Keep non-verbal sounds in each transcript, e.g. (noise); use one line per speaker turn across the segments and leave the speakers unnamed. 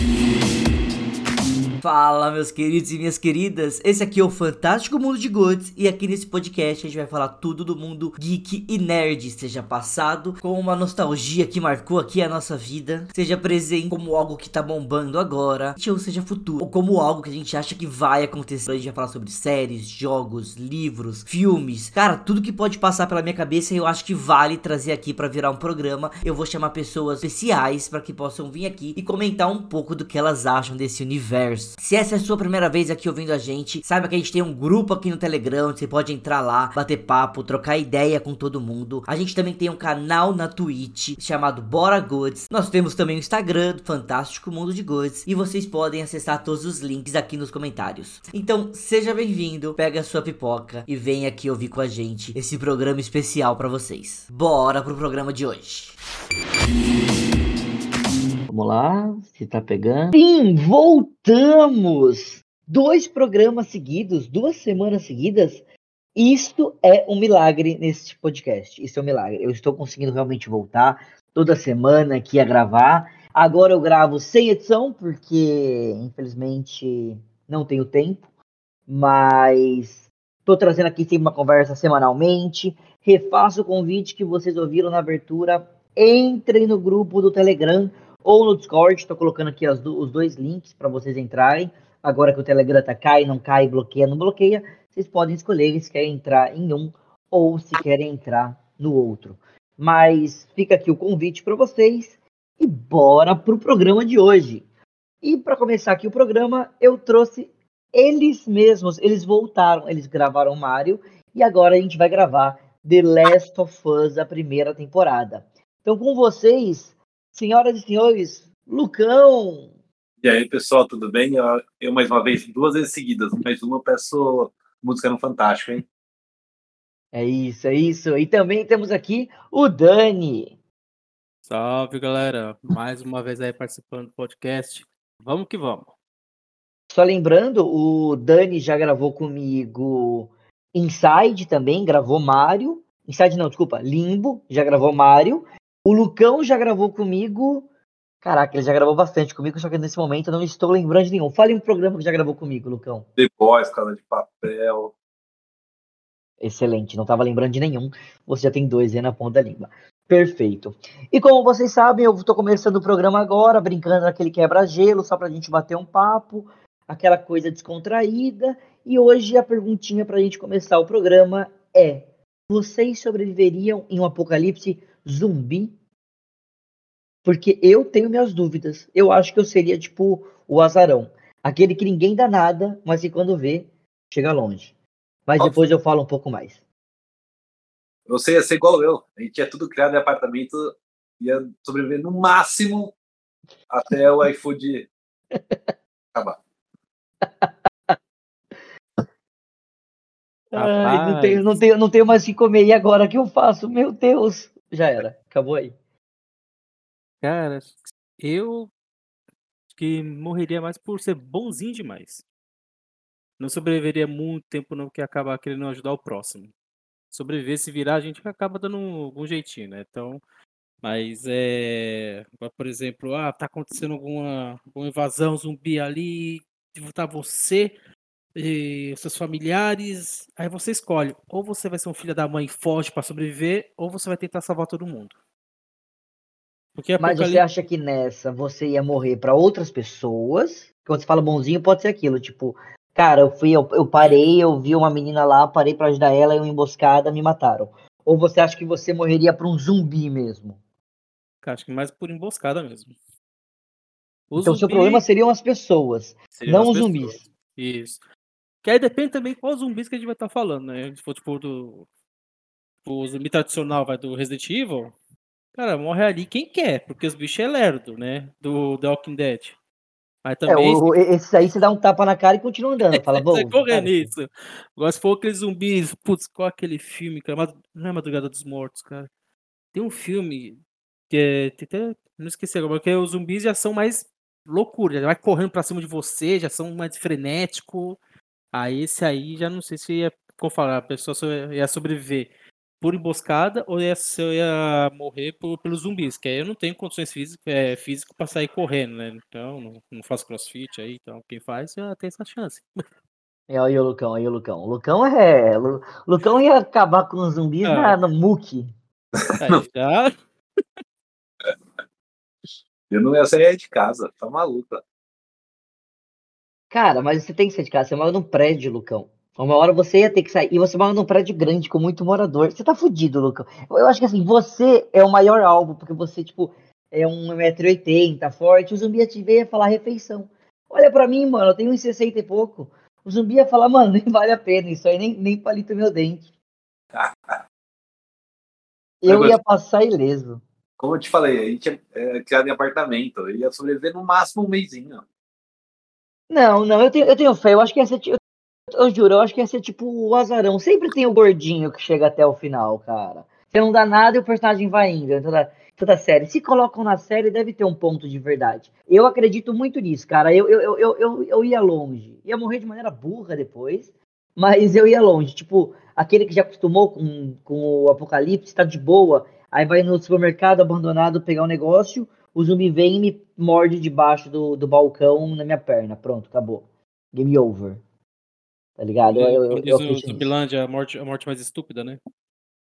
Thank you. Fala, meus queridos e minhas queridas. Esse aqui é o Fantástico Mundo de Goods e aqui nesse podcast a gente vai falar tudo do mundo geek e nerd, seja passado com uma nostalgia que marcou aqui a nossa vida, seja presente como algo que tá bombando agora, ou seja futuro, ou como algo que a gente acha que vai acontecer. A gente vai falar sobre séries, jogos, livros, filmes, cara, tudo que pode passar pela minha cabeça eu acho que vale trazer aqui para virar um programa. Eu vou chamar pessoas especiais para que possam vir aqui e comentar um pouco do que elas acham desse universo. Se essa é a sua primeira vez aqui ouvindo a gente, saiba que a gente tem um grupo aqui no Telegram, você pode entrar lá, bater papo, trocar ideia com todo mundo. A gente também tem um canal na Twitch chamado Bora Goods. Nós temos também o Instagram Fantástico Mundo de Goods e vocês podem acessar todos os links aqui nos comentários. Então, seja bem-vindo, pega a sua pipoca e vem aqui ouvir com a gente esse programa especial para vocês. Bora pro programa de hoje. Vamos lá, se tá pegando. Sim, voltamos! Dois programas seguidos, duas semanas seguidas. Isto é um milagre nesse podcast. Isso é um milagre. Eu estou conseguindo realmente voltar toda semana aqui a gravar. Agora eu gravo sem edição, porque infelizmente não tenho tempo. Mas estou trazendo aqui sempre uma conversa semanalmente. Refaço o convite que vocês ouviram na abertura. Entrem no grupo do Telegram ou no Discord. Estou colocando aqui do, os dois links para vocês entrarem. Agora que o Telegram tá cai, não cai, bloqueia, não bloqueia, vocês podem escolher se querem entrar em um ou se querem entrar no outro. Mas fica aqui o convite para vocês e bora pro programa de hoje. E para começar aqui o programa, eu trouxe eles mesmos, eles voltaram, eles gravaram Mario e agora a gente vai gravar The Last of Us, a primeira temporada. Então com vocês, Senhoras e senhores, Lucão!
E aí, pessoal, tudo bem? Eu, mais uma vez, duas vezes seguidas, mais uma, peço música no Fantástico, hein?
É isso, é isso. E também temos aqui o Dani.
Salve, galera. Mais uma vez aí participando do podcast. Vamos que vamos.
Só lembrando, o Dani já gravou comigo Inside também, gravou Mario. Inside não, desculpa, Limbo, já gravou Mario. O Lucão já gravou comigo. Caraca, ele já gravou bastante comigo, só que nesse momento eu não estou lembrando de nenhum. Fale um programa que já gravou comigo, Lucão.
The Boys, Casa de Papel.
Excelente, não estava lembrando de nenhum. Você já tem dois aí na ponta da língua. Perfeito. E como vocês sabem, eu estou começando o programa agora, brincando naquele quebra-gelo, só para a gente bater um papo, aquela coisa descontraída. E hoje a perguntinha para a gente começar o programa é: vocês sobreviveriam em um apocalipse zumbi? Porque eu tenho minhas dúvidas. Eu acho que eu seria tipo o azarão. Aquele que ninguém dá nada, mas que quando vê, chega longe. Mas Nossa. depois eu falo um pouco mais.
Você ia ser igual eu. A gente tinha tudo criado em apartamento, ia sobreviver no máximo até o (laughs) iFood acabar.
Ai, não, tenho, não, tenho, não tenho mais o que comer. E agora o que eu faço? Meu Deus! Já era. Acabou aí.
Cara, eu que morreria mais por ser bonzinho demais. Não sobreviveria muito tempo não, que acaba querendo ajudar o próximo. Sobreviver, se virar, a gente acaba dando algum jeitinho, né? Então, mas é. Por exemplo, ah, tá acontecendo alguma, alguma invasão zumbi ali, tá você e seus familiares, aí você escolhe, ou você vai ser um filho da mãe forte para sobreviver, ou você vai tentar salvar todo mundo.
Porque Mas você acha que nessa você ia morrer para outras pessoas? Quando você fala bonzinho, pode ser aquilo, tipo, cara, eu fui, eu, eu parei, eu vi uma menina lá, parei para ajudar ela, eu emboscada, me mataram. Ou você acha que você morreria para um zumbi mesmo?
Cara, acho que mais por emboscada mesmo.
O então, zumbi... seu problema seriam as pessoas, seriam não os pessoas. zumbis.
Isso. Que aí depende também qual zumbis que a gente vai estar tá falando, né? Se for tipo do. O zumbi tradicional vai do Resident Evil, cara, morre ali quem quer, porque os bichos é lerdo, né? Do The Walking Dead.
Mas é, também. É, o, esse aí você dá um tapa na cara e continua andando. (laughs) Fala, bom.
Você corre nisso. Agora, se for aqueles zumbis, putz, qual aquele filme, cara? Não é Madrugada dos Mortos, cara. Tem um filme que é. Tem até, não esqueci agora, porque os zumbis já são mais loucura, já vai correndo pra cima de você, já são mais frenéticos. Aí esse aí já não sei se ia, como falar, a pessoa ia sobreviver. por emboscada ou ia, se eu ia morrer por, pelos zumbis, que aí eu não tenho condições físicas é, físico para sair correndo, né? Então, não, não, faço crossfit aí, então quem faz já tem essa chance.
É, aí o Lucão, aí o Lucão. O Lucão é. O Lucão ia acabar com os zumbis ah. na, no muque.
Aí já.
Eu não ia sair de casa, tá maluca.
Cara, mas você tem que sair de casa, você mora num prédio, Lucão. Uma hora você ia ter que sair. E você mora num prédio grande com muito morador. Você tá fudido, Lucão. Eu acho que assim, você é o maior alvo, porque você, tipo, é 1,80m, forte. O zumbi ia te ver e ia falar refeição. Olha pra mim, mano, eu tenho 1,60 e pouco. O zumbi ia falar, mano, (laughs) nem vale a pena. Isso aí nem, nem palito meu dente. (laughs) eu ia passar ileso.
Como eu te falei, a gente é, é criado em apartamento. Eu ia sobreviver no máximo um mêsinho.
Não, não, eu tenho, eu tenho fé. Eu acho que ia ser, eu, eu juro, eu acho que ia ser tipo o azarão. Sempre tem o gordinho que chega até o final, cara. Você não dá nada e o personagem vai indo. Toda, toda série. Se colocam na série, deve ter um ponto de verdade. Eu acredito muito nisso, cara. Eu, eu, eu, eu, eu ia longe. Ia morrer de maneira burra depois, mas eu ia longe. Tipo, aquele que já acostumou com, com o apocalipse, tá de boa. Aí vai no supermercado abandonado pegar um negócio, o zumbi vem e me morde debaixo do, do balcão na minha perna. Pronto, acabou. Game over. Tá ligado?
Eu, eu, eu, eu Zumbilândia, a morte, a morte mais estúpida, né?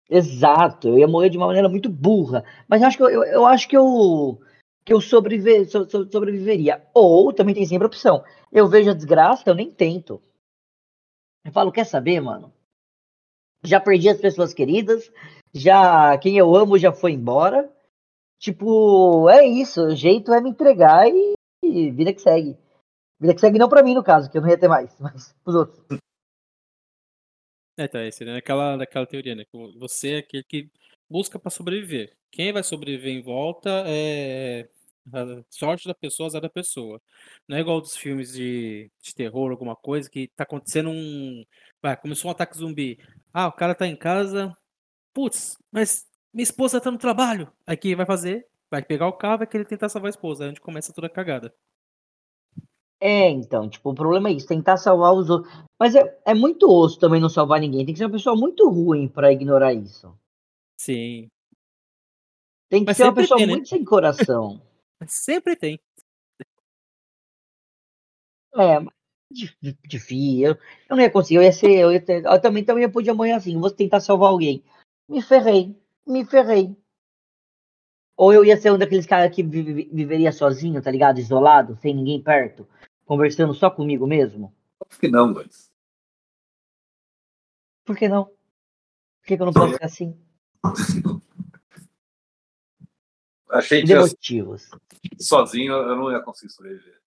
Exato, eu ia morrer de uma maneira muito burra. Mas acho que eu, eu, eu acho que eu, que eu sobrevive, so, so, sobreviveria. Ou também tem sempre a opção. Eu vejo a desgraça, eu nem tento. Eu falo, quer saber, mano? Já perdi as pessoas queridas, já quem eu amo já foi embora. Tipo, é isso, o jeito é me entregar e, e vida que segue. Vida que segue não pra mim, no caso, que eu não ia ter mais, (laughs) mas pros outros.
É, tá, esse, né? Aquela, daquela teoria, né? Você é aquele que busca para sobreviver. Quem vai sobreviver em volta é a sorte da pessoa, azar da pessoa. Não é igual dos filmes de, de terror, alguma coisa, que tá acontecendo um. Vai, começou um ataque zumbi. Ah, o cara tá em casa. Putz, mas minha esposa tá no trabalho. Aí o que vai fazer? Vai pegar o carro, vai querer tentar salvar a esposa. Aí é onde começa toda a cagada.
É, então, tipo, o problema é isso, tentar salvar os outros. Mas é, é muito osso também não salvar ninguém. Tem que ser uma pessoa muito ruim para ignorar isso.
Sim.
Tem que Mas ser uma pessoa tem, né? muito sem coração. (laughs)
sempre tem.
É, difícil. Eu, eu não ia conseguir. Eu ia ser. Eu, ia ter, eu também, também podia morrer assim. Vou tentar salvar alguém. Me ferrei. Me ferrei. Ou eu ia ser um daqueles caras que viveria sozinho, tá ligado? Isolado, sem ninguém perto conversando só comigo mesmo?
Por que não, Luiz?
Por que não? Por que, que eu não posso ser assim?
Achei que motivos. sozinho eu não ia conseguir sobreviver.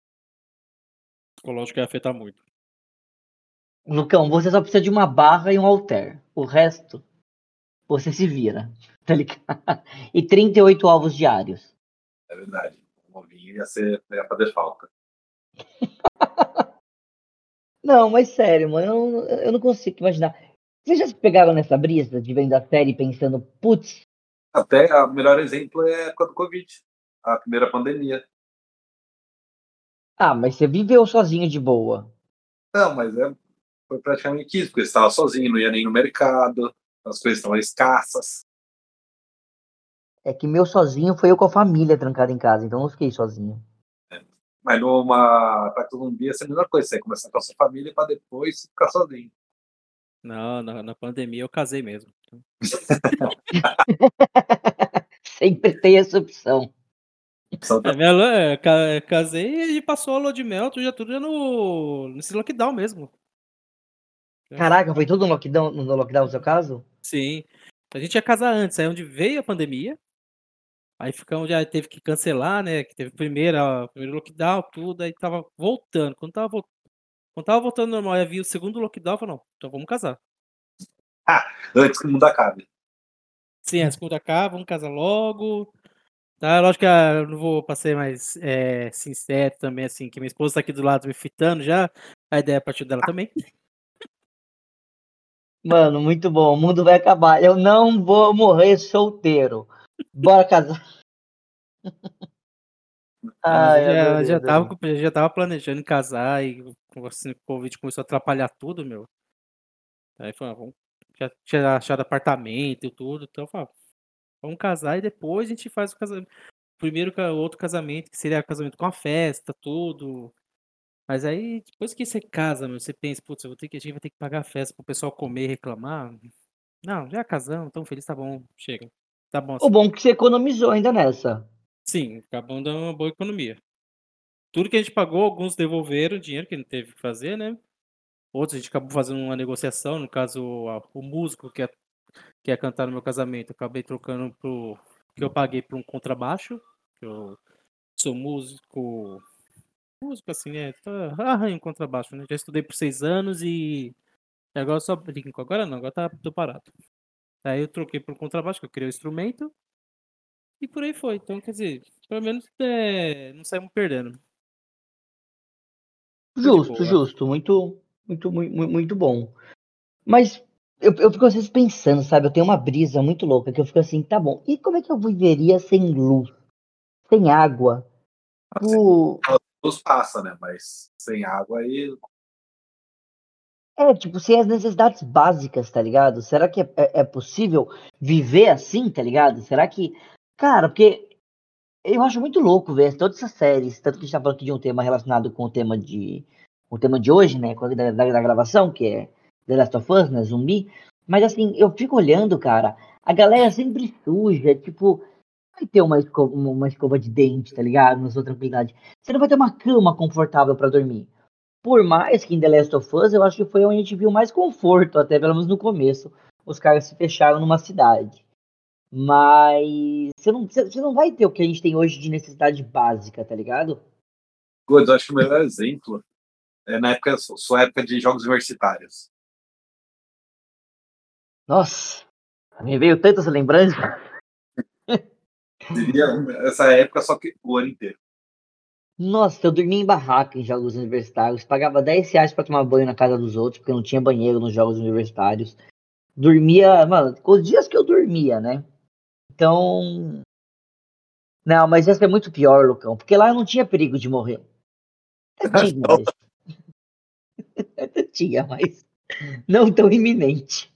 Psicológico ia afetar muito.
Lucão, você só precisa de uma barra e um alter. O resto, você se vira. (laughs) Tá ligado? E 38 alvos diários.
É verdade. O ovinho ia, ser, ia fazer falta. (laughs)
Não, mas sério, mano, eu, não- eu não consigo imaginar. Vocês já se pegaram nessa brisa de vendo a série pensando, putz,
Até o melhor exemplo é a época do Covid, a primeira pandemia.
ah, mas você viveu sozinho de boa.
Não, mas é, foi praticamente isso, porque estava sozinho, não ia nem no mercado, as coisas estavam escassas.
É que meu sozinho foi eu com a família trancada em casa, então eu não fiquei sozinho.
Mas numa ataque zumbi é a mesma coisa, você começar com a sua família para depois ficar sozinho.
Não, na, na pandemia eu casei mesmo. (laughs)
Sempre tem essa opção.
É, minha, é, casei e passou a lua de mel, já tudo no, nesse lockdown mesmo.
Caraca, foi tudo no lockdown, no lockdown no seu caso?
Sim. A gente ia casar antes, aí onde veio a pandemia, Aí ficamos, já teve que cancelar, né? Que teve primeira, primeiro lockdown, tudo, aí tava voltando. Quando tava, quando tava voltando normal, aí havia o segundo lockdown, eu falei, não, então vamos casar.
Ah, antes que o mundo acabe.
Sim, antes que o mundo acabe, vamos casar logo. Tá, lógico que eu não vou passar mais é, sincero também, assim, que minha esposa tá aqui do lado me fitando já. A ideia é partir dela também.
Mano, muito bom. O mundo vai acabar. Eu não vou morrer solteiro. Bora casar. (laughs)
Ai, já, já, tava, já tava planejando casar e assim, o Covid começou a atrapalhar tudo, meu. Aí foi, vamos já tinha achado apartamento e tudo. Então eu falava, vamos casar e depois a gente faz o casamento. Primeiro o outro casamento, que seria casamento com a festa, tudo. Mas aí, depois que você casa, meu, você pensa, putz, eu vou ter que, a gente vai ter que pagar a festa pro pessoal comer e reclamar. Não, já casamos, tão feliz, tá bom, chega. Tá bom.
O bom é que você economizou ainda nessa.
Sim, acabou dando uma boa economia. Tudo que a gente pagou, alguns devolveram o dinheiro que a gente teve que fazer, né? Outros a gente acabou fazendo uma negociação, no caso, o músico que ia, que ia cantar no meu casamento, acabei trocando pro. que eu paguei por um contrabaixo, que eu sou músico música, assim, né? Tá, arranho contrabaixo, né? Já estudei por seis anos e agora só brinco. Agora não, agora tá tô parado. Aí eu troquei por contrabaixo, que eu criei o instrumento. E por aí foi. Então, quer dizer, pelo menos é, não saímos perdendo.
Justo, justo. Muito, muito, muito, muito bom. Mas eu, eu fico às vezes pensando, sabe? Eu tenho uma brisa muito louca que eu fico assim, tá bom. E como é que eu viveria sem luz? Sem água?
Assim, o luz passa, né? Mas sem água aí.
É, tipo, sem as necessidades básicas, tá ligado? Será que é, é, é possível viver assim, tá ligado? Será que. Cara, porque eu acho muito louco ver todas essas séries, tanto que a gente tá falando aqui de um tema relacionado com o tema de. O tema de hoje, né? Da, da, da gravação, que é The Last of Us, né? Zumbi. Mas assim, eu fico olhando, cara, a galera sempre suja, tipo, vai ter uma escova, uma escova de dente, tá ligado? Na sua tranquilidade. Você não vai ter uma cama confortável para dormir. Por mais que em The Last of Us, eu acho que foi onde a gente viu mais conforto, até pelo menos no começo. Os caras se fecharam numa cidade. Mas você não, você não vai ter o que a gente tem hoje de necessidade básica, tá ligado?
Good, eu acho que o melhor exemplo é na época, sua época de jogos universitários.
Nossa, me veio tantas lembranças.
Diria essa época, só que o ano inteiro.
Nossa, eu dormia em barraca em jogos universitários, pagava 10 reais pra tomar banho na casa dos outros, porque não tinha banheiro nos jogos universitários. Dormia, mano, os dias que eu dormia, né? Então. Não, mas ia ser muito pior, Lucão, porque lá eu não tinha perigo de morrer. (laughs) tinha, mas... (laughs) tinha, mas não tão iminente.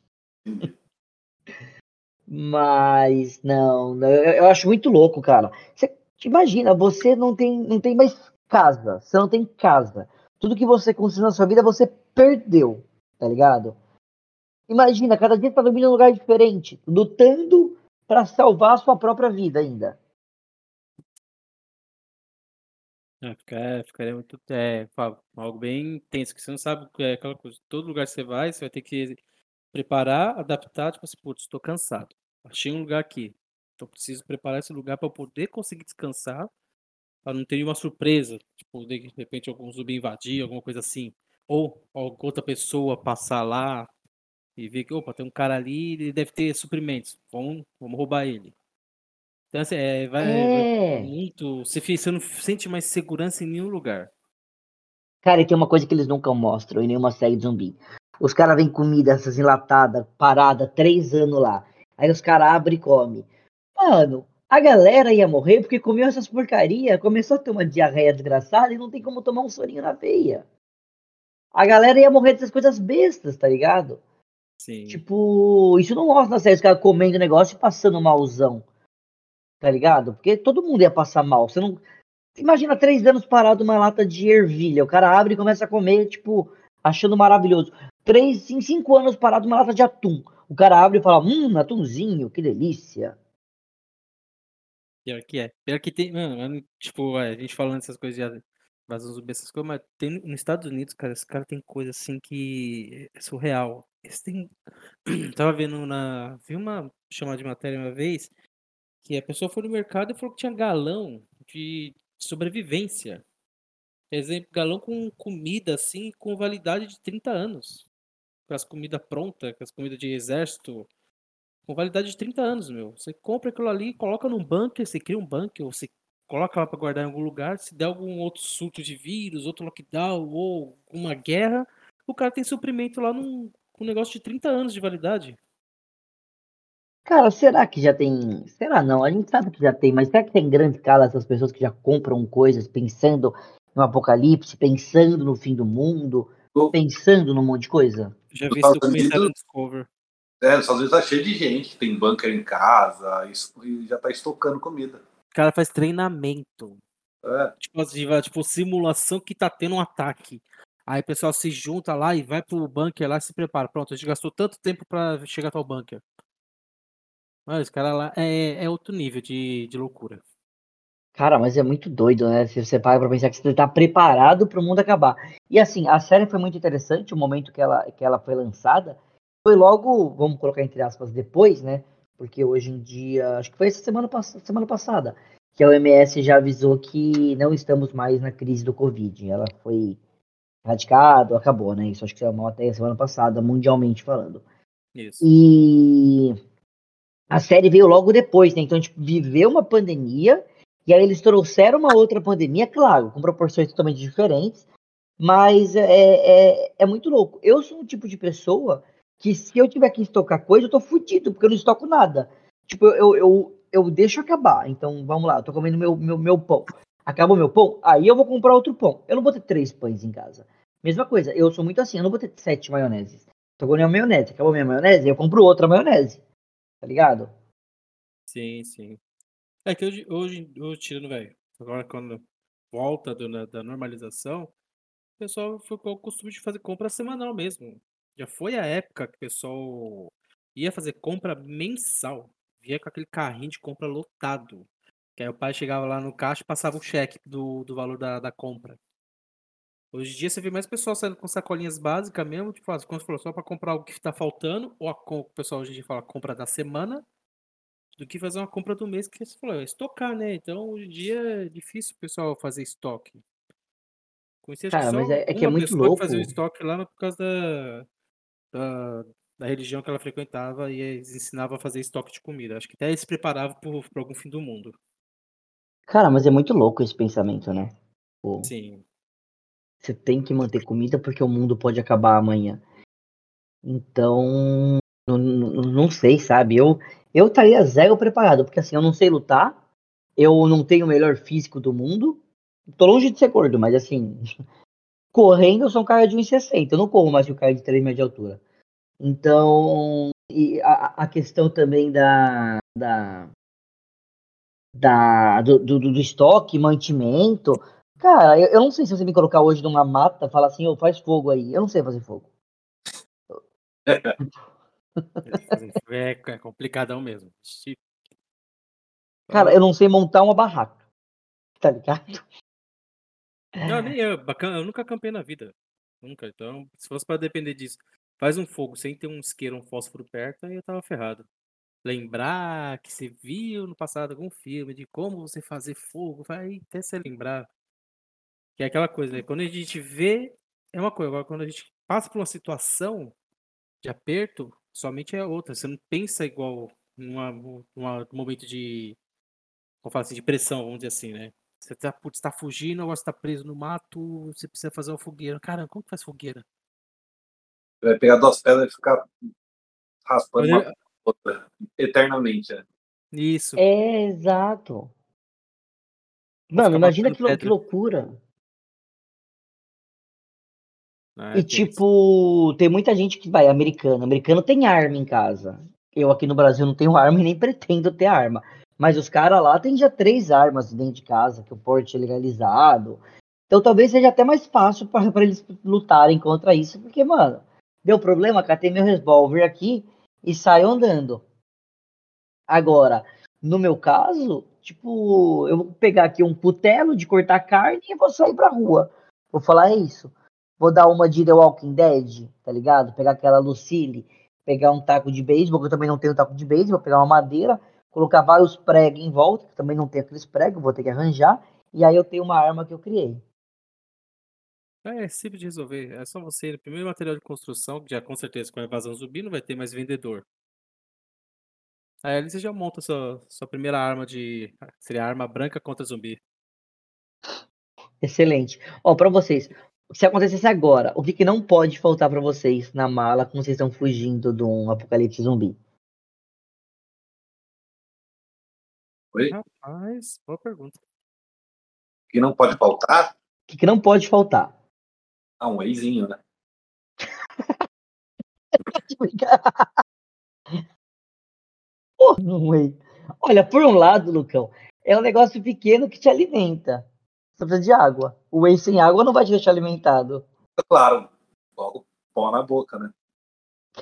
Mas não, eu, eu acho muito louco, cara. Você imagina, você não tem, não tem mais casa, você não tem casa. Tudo que você construiu na sua vida você perdeu, tá ligado? Imagina, cada dia você tá dormindo em um lugar diferente, lutando para salvar a sua própria vida ainda.
É, ficaria, ficaria muito. É, algo bem tenso, que você não sabe é aquela coisa. Todo lugar que você vai, você vai ter que preparar, adaptar, tipo assim, putz, estou cansado. Achei um lugar aqui. Então preciso preparar esse lugar para poder conseguir descansar, para não ter nenhuma surpresa, tipo, de repente algum zumbi invadir, alguma coisa assim. Ou outra pessoa passar lá e ver que, opa, tem um cara ali, ele deve ter suprimentos. Vamos, vamos roubar ele. Então, assim, é, vai, é. vai muito. Você, você não sente mais segurança em nenhum lugar.
Cara, e tem uma coisa que eles nunca mostram em nenhuma série de zumbi. Os caras vêm comida, essas enlatadas, parada, três anos lá. Aí os caras abrem e comem. Mano, a galera ia morrer porque comeu essas porcaria, começou a ter uma diarreia desgraçada e não tem como tomar um sorinho na veia. A galera ia morrer dessas coisas bestas, tá ligado?
Sim.
Tipo, isso não mostra na série, os caras comendo negócio e passando malzão. Tá ligado? Porque todo mundo ia passar mal. Você não. Imagina três anos parado uma lata de ervilha. O cara abre e começa a comer, tipo, achando maravilhoso. Três, em cinco anos parado uma lata de atum. O cara abre e fala, hum, atumzinho, que delícia.
Pior que é. Pior que tem, mano, tipo, a gente falando essas coisas de invasão zumbi, essas coisas, mas tem nos Estados Unidos, cara, esse cara tem coisa assim que é surreal. Eles têm. (clears throat) Tava vendo na. Vi uma chamada de matéria uma vez que a pessoa foi no mercado e falou que tinha galão de sobrevivência. Exemplo, galão com comida assim com validade de 30 anos com as comidas prontas, com as comidas de exército, com validade de 30 anos, meu. Você compra aquilo ali, coloca num bunker, você cria um bunker, ou você coloca lá para guardar em algum lugar, se der algum outro surto de vírus, outro lockdown ou uma guerra, o cara tem suprimento lá num um negócio de 30 anos de validade.
Cara, será que já tem. Será não? A gente sabe que já tem, mas será que tem grande escala essas pessoas que já compram coisas pensando no apocalipse, pensando no fim do mundo, pensando num monte de coisa?
Já vi esse documentário no Discover.
É, nos Estados Unidos tá cheio de gente tem bunker em casa isso- e já tá estocando comida.
O cara faz treinamento.
É,
Tipo, assim, tipo, simulação que tá tendo um ataque. Aí o pessoal se junta lá e vai pro bunker lá e se prepara. Pronto, a gente gastou tanto tempo pra chegar até o bunker. Mas esse cara lá é, é outro nível de, de loucura.
Cara, mas é muito doido, né? Se você para pra pensar que você tá preparado pro mundo acabar. E assim, a série foi muito interessante, o momento que ela, que ela foi lançada. Foi logo, vamos colocar entre aspas, depois, né? Porque hoje em dia, acho que foi essa semana, semana passada, que a OMS já avisou que não estamos mais na crise do Covid. Ela foi radicado, acabou, né? Isso acho que saiu uma até semana passada, mundialmente falando.
Isso.
E a série veio logo depois, né? Então a gente viveu uma pandemia e aí eles trouxeram uma outra pandemia, claro, com proporções totalmente diferentes, mas é, é, é muito louco. Eu sou um tipo de pessoa que se eu tiver que estocar coisa, eu tô fudido, porque eu não estoco nada. Tipo, eu, eu, eu deixo acabar. Então, vamos lá, eu tô comendo meu, meu, meu pão. Acabou meu pão, aí eu vou comprar outro pão. Eu não vou ter três pães em casa. Mesma coisa, eu sou muito assim, eu não vou ter sete maioneses. Tô comendo maionese, acabou minha maionese, eu compro outra maionese. Tá ligado?
Sim, sim. É que hoje, hoje, hoje tirando, velho, agora quando volta do- na- da normalização, o pessoal ficou o costume de fazer compra semanal mesmo. Já foi a época que o pessoal ia fazer compra mensal. Via com aquele carrinho de compra lotado. Que aí o pai chegava lá no caixa e passava o cheque do, do valor da, da compra. Hoje em dia você vê mais pessoal saindo com sacolinhas básicas mesmo, tipo, ah, como você falou, só para comprar algo que tá faltando, ou a, com- o pessoal hoje em dia fala compra da semana, do que fazer uma compra do mês, que você falou, é estocar, né? Então, hoje em dia é difícil o pessoal fazer estoque. Conheci
Cara, mas é- é que é muito
que fazia o
louco.
estoque lá por causa da, da, da religião que ela frequentava e eles ensinavam a fazer estoque de comida. Acho que até eles se preparavam para algum fim do mundo.
Cara, mas é muito louco esse pensamento, né? Pô,
Sim.
você tem que manter comida porque o mundo pode acabar amanhã. Então, não, não, não sei, sabe? Eu, eu estaria zero preparado, porque assim, eu não sei lutar, eu não tenho o melhor físico do mundo, tô longe de ser gordo, mas assim, (laughs) correndo eu sou um cara de 1,60, eu não corro mais que o cara de 3 metros de altura. Então, e a, a questão também da, da, da do, do, do estoque, mantimento, cara, eu, eu não sei se você me colocar hoje numa mata, falar assim, ô, faz fogo aí, eu não sei fazer fogo.
É, é complicadão mesmo.
Cara, eu não sei montar uma barraca. Tá ligado?
Não, (laughs) nem eu. Bacana, eu nunca acampei na vida. Nunca. Então, se fosse pra depender disso, faz um fogo sem ter um isqueiro, um fósforo perto, aí eu tava ferrado. Lembrar que você viu no passado algum filme de como você fazer fogo, vai até você lembrar. Que é aquela coisa, né? Quando a gente vê, é uma coisa. Agora, quando a gente passa por uma situação de aperto, somente é outra. Você não pensa igual numa, numa num momento de. Como fala assim, de pressão, vamos dizer assim, né? Você tá, putz, tá fugindo, agora você tá preso no mato, você precisa fazer uma fogueira. Caramba, como que faz fogueira?
Vai pegar duas pedras e ficar raspando
Mas
uma outra eternamente. né?
Isso.
É, exato. Mano, imagina que, lou- que loucura.
Né,
E
isso.
tipo, tem muita gente que vai, americano. Americano tem arma em casa. Eu aqui no Brasil não tenho (laughs) arma e nem pretendo ter arma. Mas os caras lá têm já três armas dentro de casa, que o porte é legalizado. Então talvez seja até mais fácil para eles lutarem contra isso, porque, mano, deu problema, catei meu revólver aqui e saio andando. Agora, no meu caso, tipo, eu vou pegar aqui um cutelo de cortar carne e vou sair pra rua. Vou falar é isso. Vou dar uma de The Walking Dead, tá ligado? Pegar aquela Lucille, pegar um taco de beisebol, que eu também não tenho taco de beisebol, pegar uma madeira, colocar vários pregos em volta, que também não tenho aqueles pregos, vou ter que arranjar, e aí eu tenho uma arma que eu criei.
É, é simples de resolver. É só você ir no primeiro material de construção, que já com certeza com a invasão zumbi não vai ter mais vendedor. Aí ali você já monta sua, sua primeira arma de. Seria a arma branca contra zumbi.
Excelente. Ó, pra vocês, se acontecesse agora, o que, que não pode faltar pra vocês na mala quando vocês estão fugindo de um apocalipse zumbi?
Oi?
Rapaz, boa pergunta.
que não pode faltar?
O que, que não pode faltar?
Ah, um eizinho, né? (laughs)
Pô, não é. Olha, por um lado, Lucão, é um negócio pequeno que te alimenta. Você precisa de água. O whey sem água não vai te deixar alimentado.
Claro, logo pó na boca, né?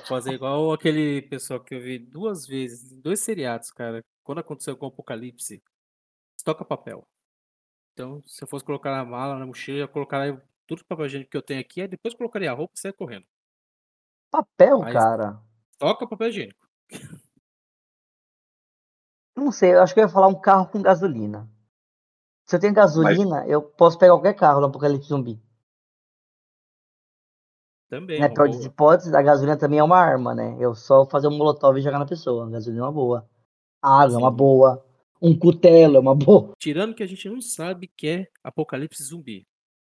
Fazer igual aquele pessoal que eu vi duas vezes, dois seriados, cara. Quando aconteceu com o apocalipse, estoca papel. Então, se eu fosse colocar na mala, na mochila, eu colocaria tudo o papel higiênico que eu tenho aqui, aí depois colocaria a roupa e saia correndo.
Papel,
Mas-
cara.
Toca papel higiênico.
Não sei, eu acho que eu ia falar um carro com gasolina. Se eu tenho gasolina, eu posso pegar qualquer carro no Apocalipse Zumbi.
Também.
Na
uma
pior das hipóteses, a gasolina também é uma arma, né? Eu só fazer um molotov e jogar na pessoa. A gasolina é uma boa. A água é uma
Sim.
boa. Um cutelo é uma boa.
Tirando que a gente não sabe que é apocalipse zumbi.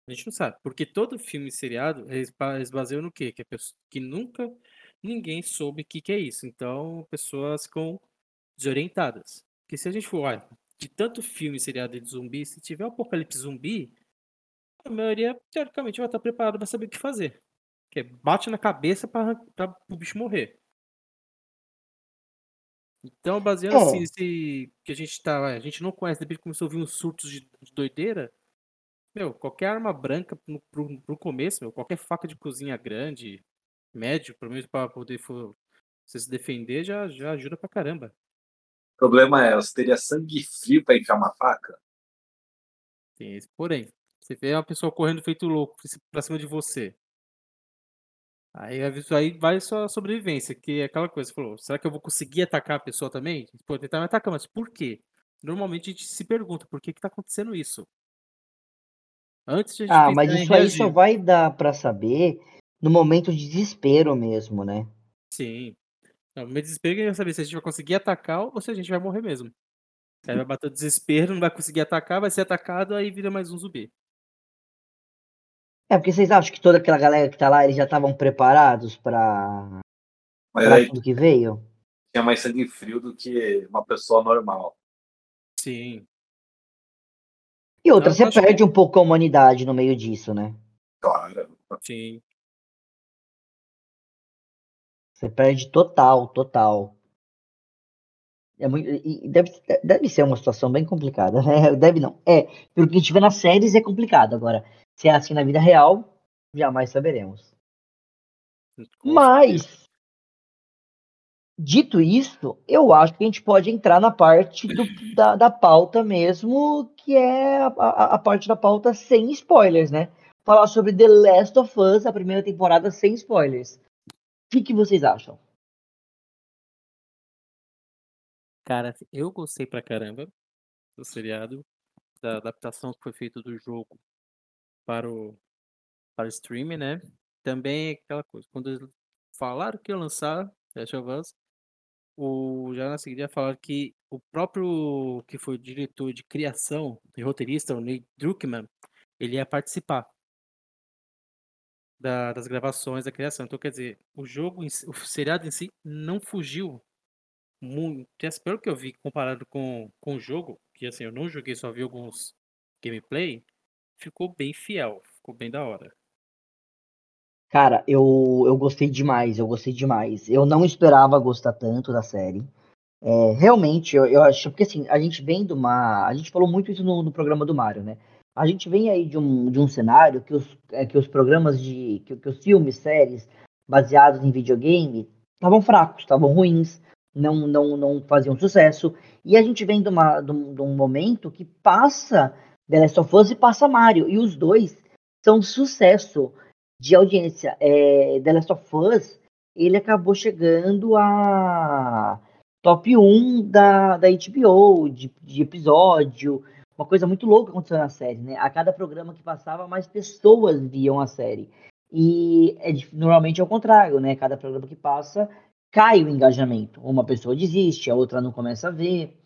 A gente não sabe. Porque todo filme seriado, eles ba- eles baseiam no quê? Que, a pessoa, que nunca ninguém soube o que, que é isso. Então, pessoas ficam desorientadas. Porque se a gente for, olha, de tanto filme seriado de zumbi, se tiver um apocalipse zumbi, a maioria, teoricamente, vai estar preparada para saber o que fazer. Que é bate na cabeça para o bicho morrer. Então, baseando
É.
assim, nesse que a gente tá, a gente não conhece, depois que começou a ouvir uns surtos de, de doideira, meu, qualquer arma branca no, pro, pro começo, meu, qualquer faca de cozinha grande, médio, pelo menos para poder for- você se defender, já, já ajuda pra caramba.
O problema é, você teria sangue frio pra enfiar uma faca?
Tem esse porém. Você vê uma pessoa correndo feito louco pra ci- pra cima de você. Aí isso aí vai sua sobrevivência, que é aquela coisa, você falou, será que eu vou conseguir atacar a pessoa também? Pô, tentar me atacar, mas por quê? Normalmente a gente se pergunta, por que que tá acontecendo isso? Antes de a gente
Ah, mas isso aí
reagir.
só vai dar pra saber no momento de desespero mesmo, né?
Sim. Não, meu desespero é saber se a gente vai conseguir atacar ou se a gente vai morrer mesmo. Aí vai bater o desespero, não vai conseguir atacar, vai ser atacado, aí vira mais um zumbi.
É porque vocês acham que toda aquela galera que tá lá, eles já estavam preparados pra,
Mas
pra
aí
tudo que veio?
tinha mais sangue frio do que uma pessoa normal.
Sim.
E outra,
Eu
você
acho que-
perde um pouco a humanidade no meio disso, né?
Claro.
Sim.
Você perde total, total. É muito, deve, deve ser uma situação bem complicada, né? (laughs) Deve não. É, pelo que a gente vê nas séries é complicado. Agora, se é assim na vida real, jamais saberemos. Mas, dito isso, eu acho que a gente pode entrar na parte do- da, da pauta mesmo, que é a, a- a parte da pauta sem spoilers, né? Falar sobre The Last of Us, a primeira temporada sem spoilers. O que, que vocês acham?
Cara, eu gostei pra caramba do seriado, da adaptação que foi feita do jogo para o para o streaming, né? Também é aquela coisa, quando eles falaram que ia lançar Last of Us, o, já na seguida falaram que o próprio que foi o diretor de criação e roteirista, o Nate Druckmann, ele ia participar da- das gravações, da criação. Então, quer dizer, o jogo, o seriado em si não fugiu muito, pelo que eu vi comparado com, com o jogo, que assim, eu não joguei, só vi alguns gameplay, ficou bem fiel, ficou bem da hora.
Cara, eu, eu gostei demais, eu gostei demais. Eu não esperava gostar tanto da série. É, realmente, eu, eu acho, porque assim, a gente vem de uma. A gente falou muito isso no, no programa do Mario, né? A gente vem aí de um, de um cenário que os, é, que os programas de. Que, que os filmes, séries baseados em videogame estavam fracos, estavam ruins, não, não, não faziam sucesso. E a gente vem de, uma, de, um, de um momento que passa The Last of Us e passa Mario. E os dois são sucesso de audiência. É, The Last of Us, ele acabou chegando a top 1 da, da HBO, de, de episódio. Uma coisa muito louca aconteceu na série, né? A cada programa que passava, mais pessoas viam a série. E é, normalmente é o contrário, né? Cada programa que passa, cai o engajamento. Uma pessoa desiste, a outra não começa a ver.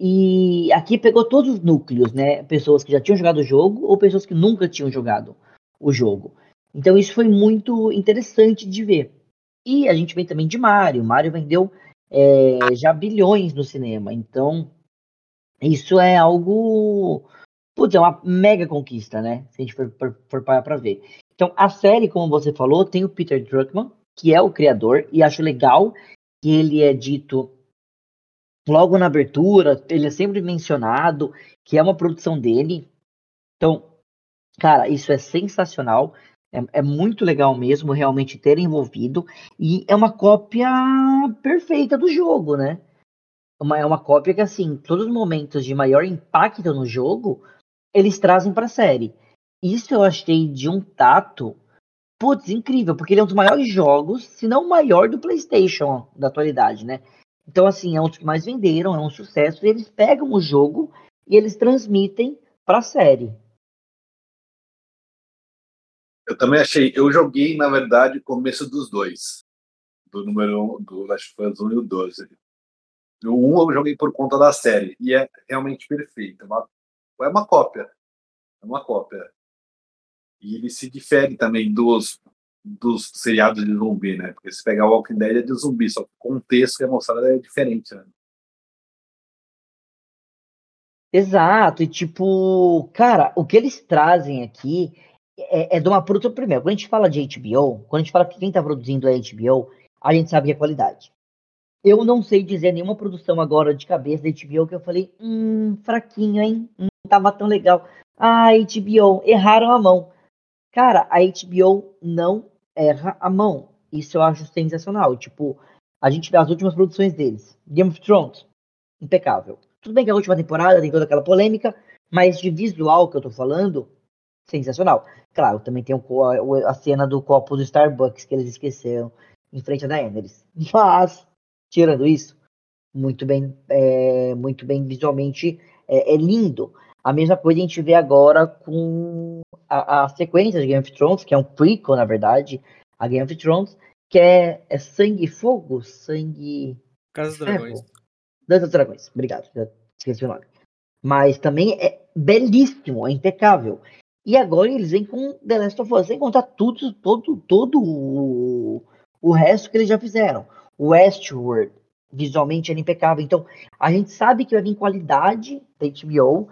E aqui pegou todos os núcleos, né? Pessoas que já tinham jogado o jogo ou pessoas que nunca tinham jogado o jogo. Então isso foi muito interessante de ver. E a gente vem também de Mario. Mario vendeu é, já bilhões no cinema. Então isso é algo. Putz, é uma mega conquista, né? Se a gente for, for, for parar pra ver. Então a série, como você falou, tem o Peter Druckmann, que é o criador, e acho legal que ele é dito logo na abertura, ele é sempre mencionado que é uma produção dele. Então, cara, isso é sensacional. É, é, muito legal mesmo realmente ter envolvido. E é uma cópia perfeita do jogo, né? Uma, é uma cópia que, assim, todos os momentos de maior impacto no jogo, eles trazem pra série. Isso eu achei de um tato, putz, incrível, porque ele é um dos maiores jogos, se não o maior do PlayStation da atualidade, né? Então, assim, é um dos que mais venderam, é um sucesso. E eles pegam o jogo e eles transmitem pra série.
Eu também achei. Eu joguei, na verdade, o começo dos dois. Do número 1, do Last of Us 1 e o 12. O 1 eu joguei por conta da série. E é realmente perfeito. É uma, é uma cópia. É uma cópia. E ele se difere também dos, dos seriados de zumbi, né? Porque se pegar o Walking Dead é de zumbi, só que o contexto que é mostrado é diferente, né?
Exato, e tipo, cara, o que eles trazem aqui é, é de uma produção. Primeiro, quando a gente fala de HBO, quando a gente fala que quem está produzindo é HBO, a gente sabe que é qualidade. Eu não sei dizer nenhuma produção agora de cabeça da HBO que eu falei, hum, fraquinho, hein? Não tava tão legal. Ah, HBO, erraram a mão. Cara, a HBO não erra a mão. Isso eu acho sensacional. Tipo, a gente vê as últimas produções deles. Game of Thrones, impecável. Tudo bem que a última temporada tem toda aquela polêmica, mas de visual que eu tô falando, sensacional. Claro, também tem a cena do copo do Starbucks que eles esqueceram em frente a Daenerys. (laughs) Mas, tirando isso, muito bem, é, muito bem visualmente, é, é, lindo. A mesma coisa a gente vê agora com a, a, sequência de Game of Thrones, que é um prequel, na verdade, a Game of Thrones, que é, é Sangue e Fogo? Sangue...
Casa dos Dragões.
Dança dos Dragões, obrigado, esqueci o nome. Mas também é belíssimo, é impecável. E agora eles vêm com The Last of Us, sem contar tudo, todo, todo o, o resto que eles já fizeram. Westworld, visualmente era impecável. Então, a gente sabe que vai vir qualidade da HBO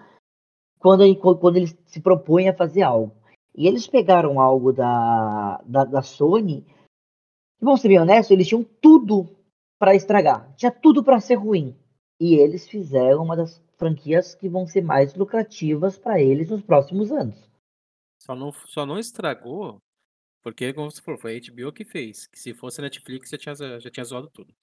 quando, quando eles se propõem a fazer algo. E eles pegaram algo da, da, da Sony, e vamos ser bem honestos, eles tinham tudo para estragar, tinha tudo para ser ruim. E eles fizeram uma das franquias que vão ser mais lucrativas para eles nos próximos anos.
Só não, só não estragou, porque, como você falou, foi a HBO que fez. Que se fosse a Netflix, já tinha, já tinha zoado tudo.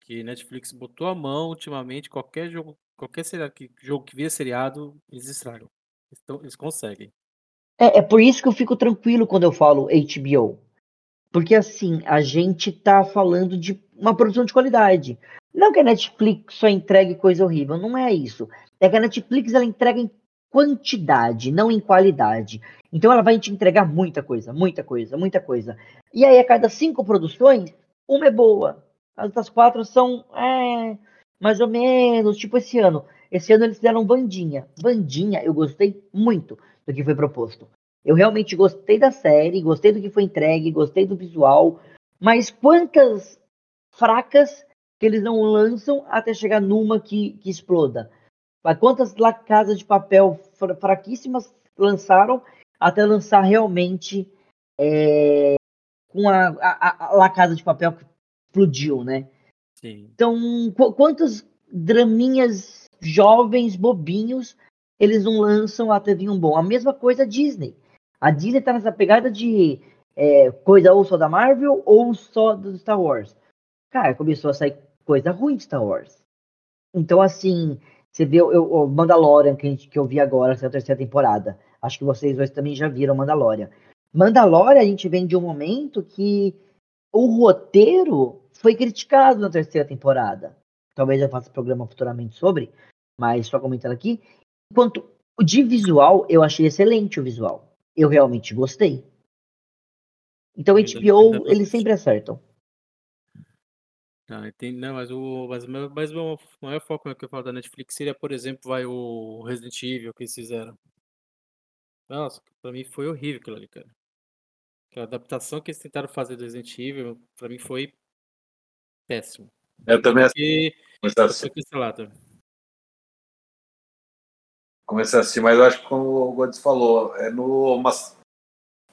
Que Netflix botou a mão ultimamente, qualquer jogo, qualquer seriado que, jogo que via seriado, eles estragam. Então, eles conseguem.
É, é por isso que eu fico tranquilo quando eu falo HBO. Porque assim, a gente tá falando de uma produção de qualidade. Não que a Netflix só entregue coisa horrível, não é isso. É que a Netflix ela entrega em quantidade, não em qualidade. Então ela vai te entregar muita coisa, muita coisa, muita coisa. E aí, a cada cinco produções, uma é boa. As outras quatro são é, mais ou menos, tipo esse ano. Esse ano eles fizeram Bandinha. Bandinha, eu gostei muito do que foi proposto. Eu realmente gostei da série, gostei do que foi entregue, gostei do visual. Mas quantas fracas que eles não lançam até chegar numa que, que exploda? Mas quantas La Casa de Papel fraquíssimas lançaram até lançar realmente é, com a, a, a, La Casa de Papel que explodiu, né?
Sim.
Então, qu quantos draminhas jovens, bobinhos, eles não lançam até vir um bom? A mesma coisa a Disney. A Disney tá nessa pegada de é, coisa ou só da Marvel ou só do Star Wars. Cara, começou a sair coisa ruim de Star Wars. Então, assim, você vê o Mandalorian, que, a gente, que eu vi agora, essa terceira temporada. Acho que vocês dois também já viram Mandalorian. Mandalorian, a gente vem de um momento que o roteiro foi criticado na terceira temporada. Talvez eu faça programa futuramente sobre, mas só comentando aqui. Enquanto de visual, eu achei excelente o visual. Eu realmente gostei. Então, HBO, eles sempre acertam.
Ah, entendi. Não, mas o, mas, mas o maior foco que eu falo da Netflix seria, por exemplo, vai o Resident Evil que eles fizeram. Nossa, pra mim foi horrível aquilo ali, cara. Aquela adaptação que eles tentaram fazer do Resident Evil, pra mim foi péssimo.
Eu também
Porque
comecei a
sou cancelado.
comecei a assistir, mas eu acho que como o Godes falou, é no uma,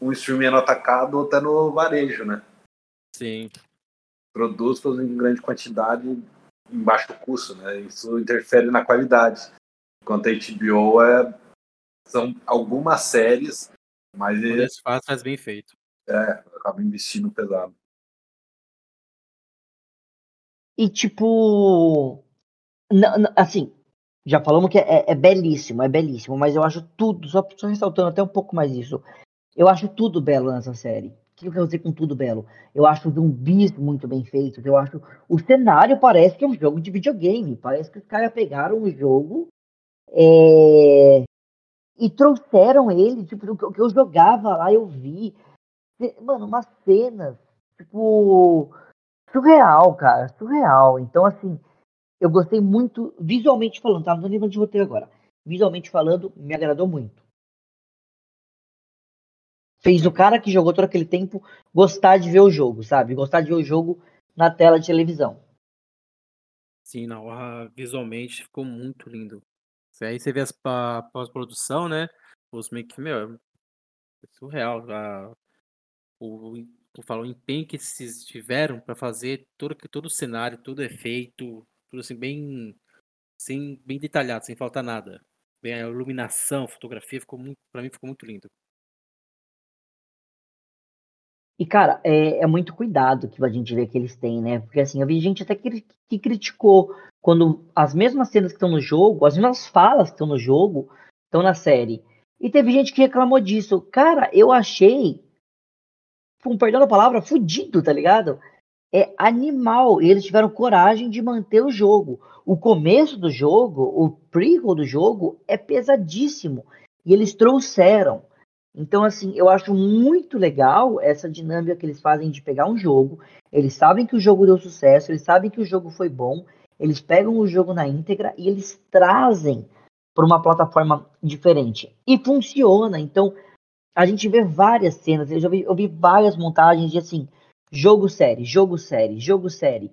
um streaming atacado ou até no varejo, né?
Sim.
Produz em grande quantidade em baixo custo, né? Isso interfere na qualidade. Enquanto a HBO é, são algumas séries, mas
Quando
ele
eles fazem, faz bem feito.
é, acaba investindo pesado.
E tipo. assim, já falamos que é, é belíssimo, é belíssimo, mas eu acho tudo, só, só ressaltando até um pouco mais isso. Eu acho tudo belo nessa série. O que eu dizer com tudo belo? Eu acho os zumbis muito bem feitos. Eu acho. O cenário parece que é um jogo de videogame. Parece que os caras pegaram o jogo é, e trouxeram ele. Tipo, o que eu jogava lá, eu vi. Mano, umas cenas. Tipo. Surreal, cara. Surreal. Então, assim. Eu gostei muito, visualmente falando, tá no nível de roteiro agora. Visualmente falando, me agradou muito. Fez o cara que jogou todo aquele tempo gostar de ver o jogo, sabe? Gostar de ver o jogo na tela de televisão.
Sim, não, ah, visualmente ficou muito lindo. Aí você vê pa- pós-produção, né? Os make, meu, é surreal. A, o, eu falo, o empenho que eles tiveram para fazer todo, todo o cenário, todo efeito, tudo assim, bem, sem, bem detalhado, sem faltar nada. Bem, a iluminação, a fotografia, ficou muito, pra mim ficou muito lindo.
E, cara, é, é muito cuidado que a gente vê que eles têm, né? Porque, assim, eu vi gente até que, que criticou quando as mesmas cenas que estão no jogo, as mesmas falas que estão no jogo, estão na série. E teve gente que reclamou disso. Cara, eu achei, com perdão da palavra, fudido, tá ligado? É animal. E eles tiveram coragem de manter o jogo. O começo do jogo, o prequel do jogo, é pesadíssimo. E eles trouxeram. Então, assim, eu acho muito legal essa dinâmica que eles fazem de pegar um jogo. Eles sabem que o jogo deu sucesso, eles sabem que o jogo foi bom. Eles pegam o jogo na íntegra e eles trazem para uma plataforma diferente. E funciona. Então, a gente vê várias cenas. Eu já vi, eu vi várias montagens de assim: jogo série, jogo série, jogo série.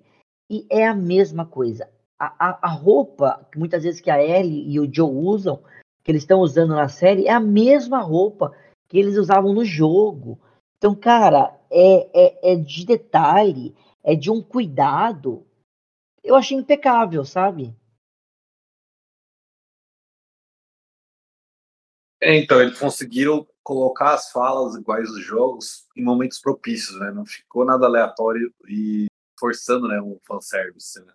E é a mesma coisa. A, a, a roupa, muitas vezes que a Ellie e o Joe usam, que eles estão usando na série, é a mesma roupa que eles usavam no jogo. Então, cara, é, é, é de detalhe, é de um cuidado. Eu achei impecável, sabe?
É, então, eles conseguiram colocar as falas iguais dos jogos em momentos propícios, né? Não ficou nada aleatório e forçando, né, um fanservice, né?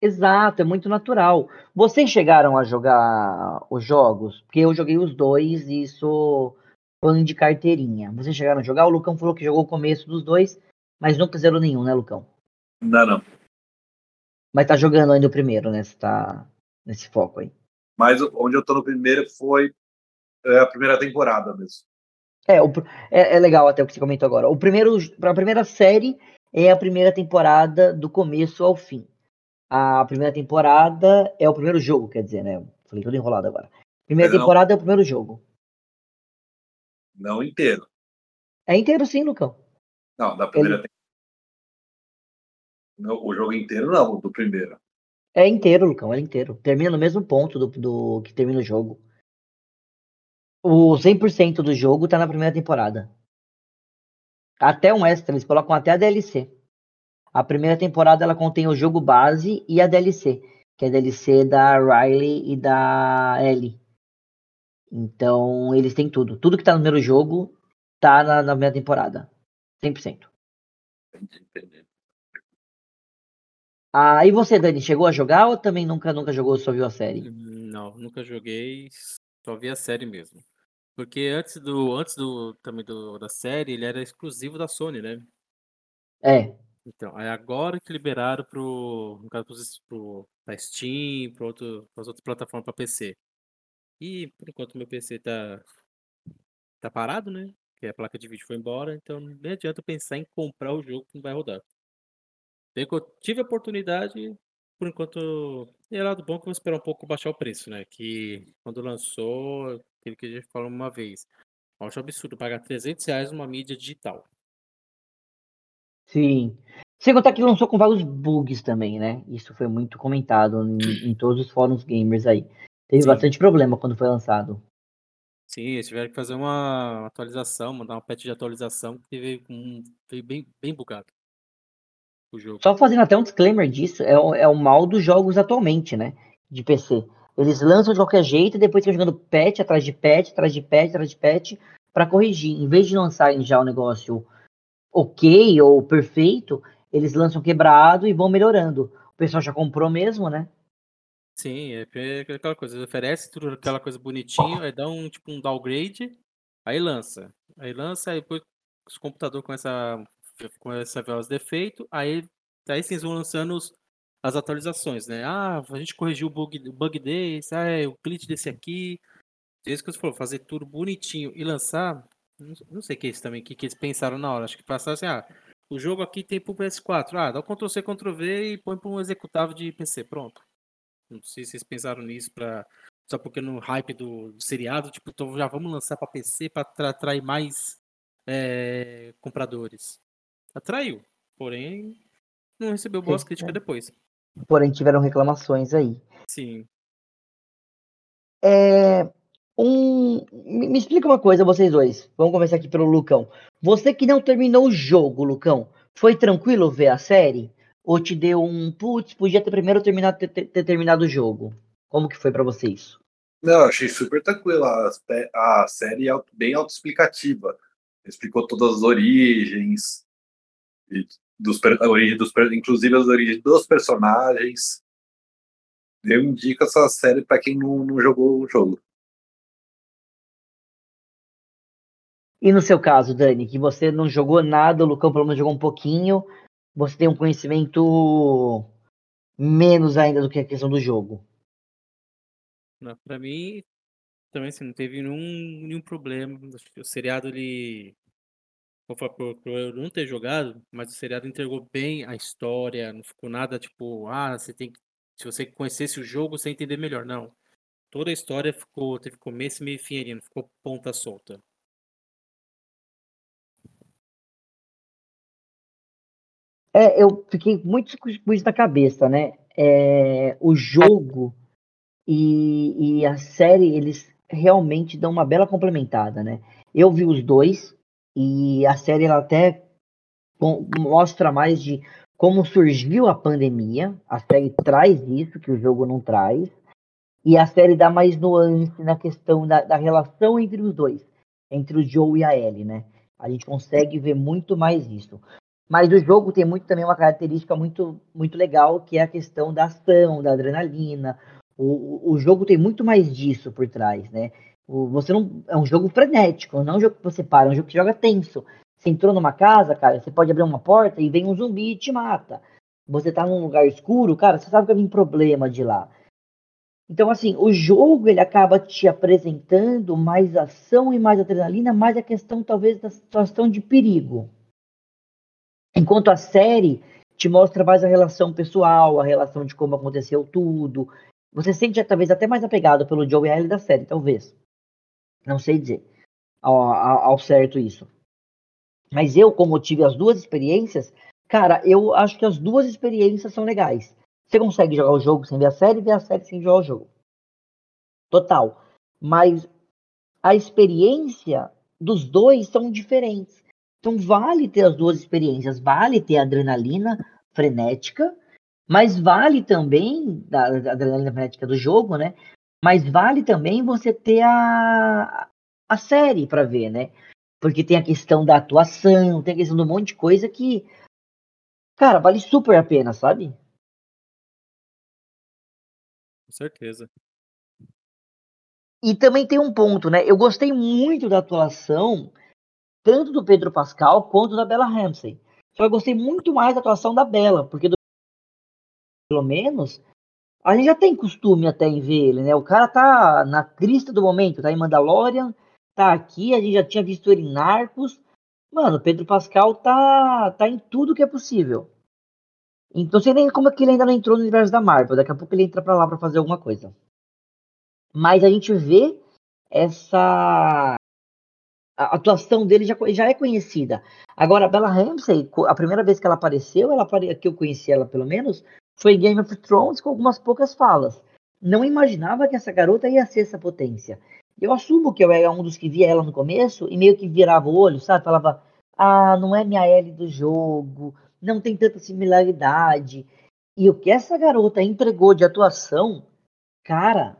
Exato, é muito natural. Vocês chegaram a jogar os jogos? Porque eu joguei os dois e sou fã de carteirinha. Vocês chegaram a jogar? O Lucão falou que jogou o começo dos dois, mas nunca zerou nenhum, né, Lucão?
Não, não.
Mas tá jogando ainda o primeiro, né? Você tá nesse foco aí.
Mas onde eu tô no primeiro foi é, a primeira temporada mesmo.
É, o, é, é, legal até o que você comentou agora. O primeiro, a primeira série é a primeira temporada do começo ao fim. A primeira temporada é o primeiro jogo, quer dizer, né? Falei tudo enrolado agora. Primeira
Não.
temporada é o primeiro jogo.
Não inteiro.
É inteiro sim, Lucão.
Não, da primeira temporada. O jogo inteiro não, do primeiro.
É inteiro, Lucão, é inteiro. Termina no mesmo ponto do, do que termina o jogo. O 100% do jogo tá na primeira temporada. Até um extra, eles colocam até a DLC. A primeira temporada ela contém o jogo base e a DLC, que é a DLC da Riley e da Ellie. Então, eles têm tudo. Tudo que tá no primeiro jogo tá na, na primeira temporada. 100%.
Entendi, entendi.
Ah, e você, Dani, chegou a jogar ou também nunca, nunca jogou, só viu a série?
Não, nunca joguei, só vi a série mesmo. Porque antes do antes do também do, da série, ele era exclusivo da Sony, né?
É,
Então, aí agora que liberaram pro, no caso, pros- pro, pra Steam, para outro, as outras plataformas para PC. E por enquanto meu PC tá tá parado, né? Que a placa de vídeo foi embora, então nem adianta pensar em comprar o jogo que não vai rodar. Daí que eu tive a oportunidade, por enquanto, é lado bom que eu vou esperar um pouco baixar o preço, né? Que quando lançou, aquele que a gente falou uma vez, eu acho absurdo pagar 300 reais numa mídia digital.
Sim. Sem contar que lançou com vários bugs também, né? Isso foi muito comentado em, em todos os fóruns gamers aí. Teve
Sim.
bastante problema quando foi lançado.
Sim, eles tiveram que fazer uma atualização, mandar uma patch de atualização que veio, com, veio bem, bem bugado. o jogo.
Só fazendo até um disclaimer disso, é o, é o mal dos jogos atualmente, né? De PC. Eles lançam de qualquer jeito e depois ficam jogando patch atrás de patch, atrás de patch, atrás de patch, para corrigir. Em vez de lançarem já o negócio ok ou perfeito, eles lançam quebrado e vão melhorando. O pessoal já comprou mesmo, né?
Sim, é aquela coisa, oferece tudo aquela coisa bonitinho, aí dá um tipo um downgrade, aí lança. Aí lança, aí depois o computador começa a, começa a ver os defeitos, aí, aí sim vão lançando os, as atualizações, né? Ah, a gente corrigiu o bug, bug desse, ah, é, o glitch desse aqui. É isso que você falou, fazer tudo bonitinho e lançar. Não, sei o que é isso também, que, que eles pensaram na hora. Acho que passaram assim, ah, o jogo aqui tem pro PS4. Ah, dá o Ctrl C, Ctrl V e põe para um executável de PC. Pronto. Não sei se vocês pensaram nisso para só porque no hype do, do, seriado, tipo, então já vamos lançar para PC para atrair mais é, compradores. Atraiu, porém não recebeu boas Sim, críticas é. depois.
Porém tiveram reclamações aí.
Sim.
É, um, me explica uma coisa, vocês dois. Vamos começar aqui pelo Lucão. Você que não terminou o jogo, Lucão, foi tranquilo ver a série? Ou te deu um putz, podia ter primeiro terminado, ter, ter terminado o jogo? Como que foi para você isso?
Não, achei super tranquilo. A, a série é bem autoexplicativa. Explicou todas as origens, dos, origem dos, inclusive as origens dos personagens. Eu indico essa série para quem não, não jogou o jogo.
E no seu caso, Dani, que você não jogou nada, o Lucão pelo menos jogou um pouquinho, você tem um conhecimento menos ainda do que a questão do jogo.
Para mim, também assim, não teve nenhum, nenhum problema. O seriado, ele. Por eu não ter jogado, mas o seriado entregou bem a história, não ficou nada tipo, ah, você tem que. Se você conhecesse o jogo, você entender melhor. Não. Toda a história ficou, teve começo, meio e fim ali, não ficou ponta solta.
É, eu fiquei muito com isso na cabeça, né? É, o jogo e, e, a série, eles realmente dão uma bela complementada, né? Eu vi os dois e a série ela até mostra mais de como surgiu a pandemia. A série traz isso que o jogo não traz. E a série dá mais nuance na questão da, da relação entre os dois, entre o Joe e a Ellie, né? A gente consegue ver muito mais isso. Mas o jogo tem muito também uma característica muito, muito legal, que é a questão da ação, da adrenalina. O, o jogo tem muito mais disso por trás, né? O, você não é um jogo frenético, não é um jogo que você para, é um jogo que joga tenso. Você entrou numa casa, cara, você pode abrir uma porta e vem um zumbi e te mata. Você tá num lugar escuro, cara, você sabe que vai vir problema de lá. Então, assim, o jogo ele acaba te apresentando mais ação e mais adrenalina, mais a questão talvez da situação de perigo. Enquanto a série te mostra mais a relação pessoal, a relação de como aconteceu tudo. Você sente talvez até mais apegado pelo Joe e Ellie da série, talvez. Não sei dizer ao, ao, ao certo isso. Mas eu, como tive as duas experiências, cara, eu acho que as duas experiências são legais. Você consegue jogar o jogo sem ver a série e ver a série sem jogar o jogo. Total. Mas a experiência dos dois são diferentes. Então vale ter as duas experiências, vale ter a adrenalina frenética, mas vale também a adrenalina frenética do jogo, né? Mas vale também você ter a, a série para ver, né? Porque tem a questão da atuação, tem a questão de um monte de coisa que, cara, vale super a pena, sabe?
Com certeza.
E também tem um ponto, né? Eu gostei muito da atuação tanto do Pedro Pascal quanto da Bella Ramsey. Só eu gostei muito mais da atuação da Bella, porque do... pelo menos a gente já tem costume até em ver ele, né? O cara tá na crista do momento, tá em Mandalorian, tá aqui, a gente já tinha visto ele em Narcos. Mano, Pedro Pascal tá, tá em tudo que é possível. Então, sei nem como é que ele ainda não entrou no universo da Marvel. Daqui a pouco ele entra pra lá pra fazer alguma coisa. Mas a gente vê essa a atuação dele já, já é conhecida. Agora, a Bella Ramsey, a primeira vez que ela apareceu, ela que eu conheci ela pelo menos, foi Game of Thrones com algumas poucas falas. Não imaginava que essa garota ia ser essa potência. Eu assumo que eu era um dos que via ela no começo e meio que virava o olho, sabe? Falava, ah, não é minha L do jogo, não tem tanta similaridade. E o que essa garota entregou de atuação, cara,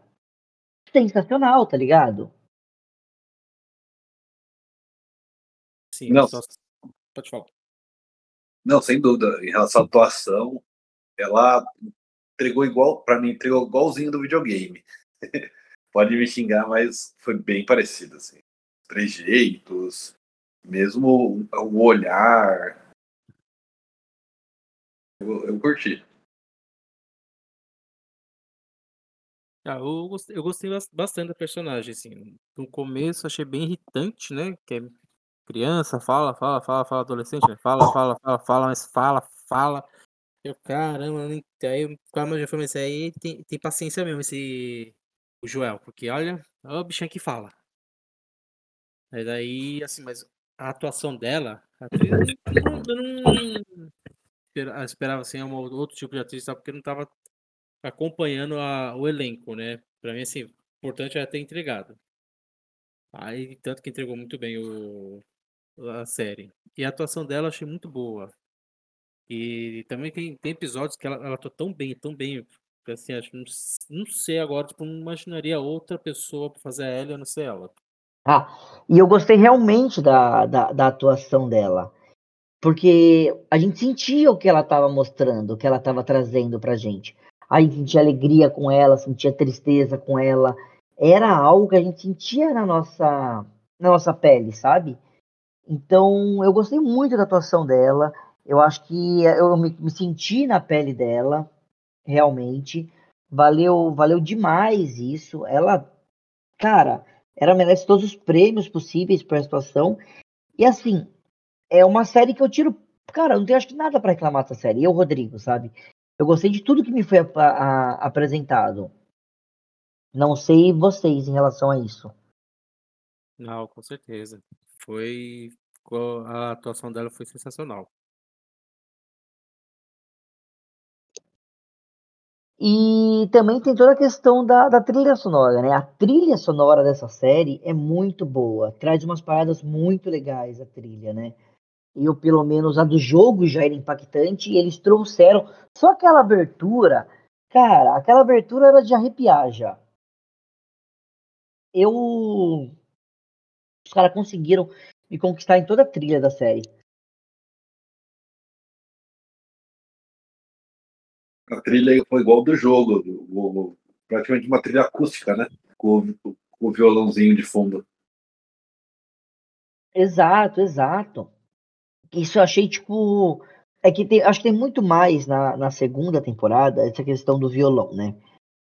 sensacional, tá ligado?
Sim,
Não.
só- pode falar.
Não, sem dúvida. Em relação à atuação, ela entregou igual, pra mim, entregou igualzinho do videogame. (laughs) Pode me xingar, mas foi bem parecido, assim. Trejeitos, mesmo o- olhar. Eu, eu curti.
Ah, eu gostei, eu gostei bas- bastante da personagem, assim. No começo achei bem irritante, né? Que é criança, fala, fala, fala, fala, adolescente, né? Fala, fala, fala, fala, mas fala, fala. Eu, caramba, nem- aí calma, já falei, esse aí tem, tem paciência mesmo, esse o Joel, porque olha, ó o bichinho que fala. Aí daí, assim, mas a atuação dela, a atriz, eu não, eu não espera- esperava assim, uma, outro tipo de atriz, sabe? Porque não tava acompanhando a- o elenco, né? Pra mim, assim, importante era ter entregado. Aí, tanto que entregou muito bem o, a série. E a atuação dela eu achei muito boa. E também tem, tem episódios que ela, ela atua tão bem, tão bem. que, Assim, acho, não, não sei agora, tipo, não imaginaria outra pessoa pra fazer a Ellie não ser ela.
Ah, e eu gostei realmente da, da, da atuação dela. Porque a gente sentia o que ela estava mostrando, o que ela estava trazendo pra gente. A gente sentia alegria com ela, sentia tristeza com ela. Era algo que a gente sentia na nossa, na nossa pele, sabe? Então, eu gostei muito da atuação dela. Eu acho que eu me, me senti na pele dela, realmente. Valeu, valeu demais isso. Ela, cara, ela merece todos os prêmios possíveis para a situação. E assim, é uma série que eu tiro. Cara, eu não tenho acho que nada para reclamar dessa série. Eu, Rodrigo, sabe? Eu gostei de tudo que me foi ap- a- apresentado. Não sei vocês em relação a isso.
Não, com certeza. Foi. A atuação dela foi sensacional.
E também tem toda a questão da, da trilha sonora, né? A trilha sonora dessa série é muito boa. Traz umas paradas muito legais a trilha, né? Eu, pelo menos, a do jogo já era impactante e eles trouxeram. Só aquela abertura, cara, aquela abertura era de arrepiar já. Eu. Os caras conseguiram me conquistar em toda a trilha da série.
A trilha foi igual do jogo, o- praticamente uma trilha acústica, né? Com, o- com o violãozinho de fundo.
Exato, exato. Isso eu achei, tipo. É que tem, acho que tem muito mais na, na segunda temporada, essa questão do violão, né?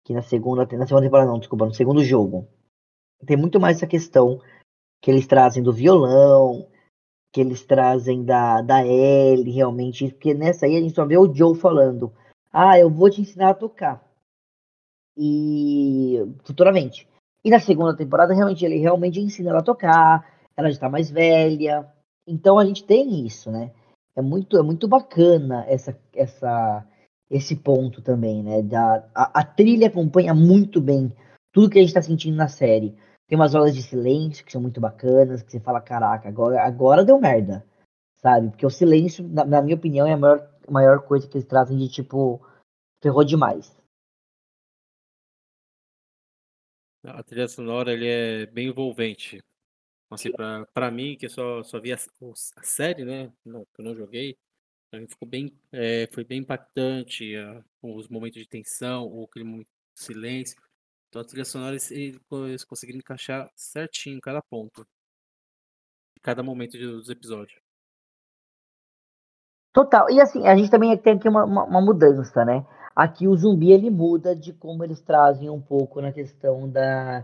Que na segunda, na segunda temporada não, desculpa, no segundo jogo. Tem muito mais essa questão que eles trazem do violão, que eles trazem da, da Ellie, realmente, porque nessa aí a gente só vê o Joe falando, ah, eu vou te ensinar a tocar. E futuramente. E na segunda temporada, realmente, ele realmente ensina ela a tocar, ela já tá mais velha. Então a gente tem isso, né? É muito, é muito bacana essa, essa, esse ponto também, né? Da, a, a trilha acompanha muito bem tudo que a gente tá sentindo na série. Tem umas horas de silêncio que são muito bacanas, que você fala, caraca, agora, agora deu merda, sabe? Porque o silêncio, na, na minha opinião, é a maior, maior coisa que eles trazem de tipo, ferrou demais.
A trilha sonora ele é bem envolvente. Assim, pra, pra mim, que só, só vi a, a série, né? Não, que eu não joguei. Pra mim ficou bem, é, foi bem impactante. ah, os momentos de tensão, o clima de silêncio. Então a trilha sonora eles, conseguiram encaixar certinho cada ponto. Cada momento dos episódios.
Total. E assim, a gente também tem aqui uma, uma, uma mudança, né? Aqui o zumbi ele muda de como eles trazem um pouco na questão da,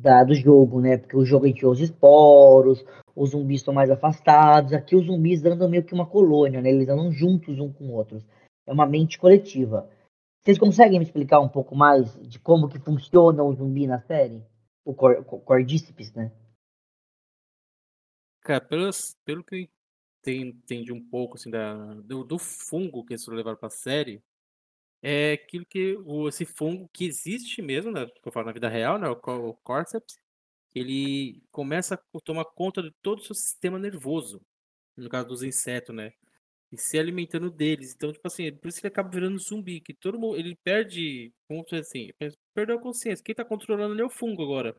da do jogo, né? Porque o jogo a gente vê os esporos, os zumbis estão mais afastados. Aqui os zumbis andam meio que uma colônia, né? Eles andam juntos um com outros. É uma mente coletiva. Vocês conseguem me explicar um pouco mais de como que funciona o zumbi na série? O cor, cor- cordíceps, né?
Cara, pelas, pelo que entendi, um pouco assim, da, do, do fungo que eles levaram pra série, é aquilo que o, esse fungo que existe mesmo, né, que eu falo na vida real, né, o, o Cordyceps, ele começa a tomar conta de todo o seu sistema nervoso, no caso dos insetos, né? E se alimentando deles. Então, tipo assim, por isso ele acaba virando zumbi, que todo mundo, ele perde, como assim, perdeu a consciência. Quem tá controlando ele é o fungo agora.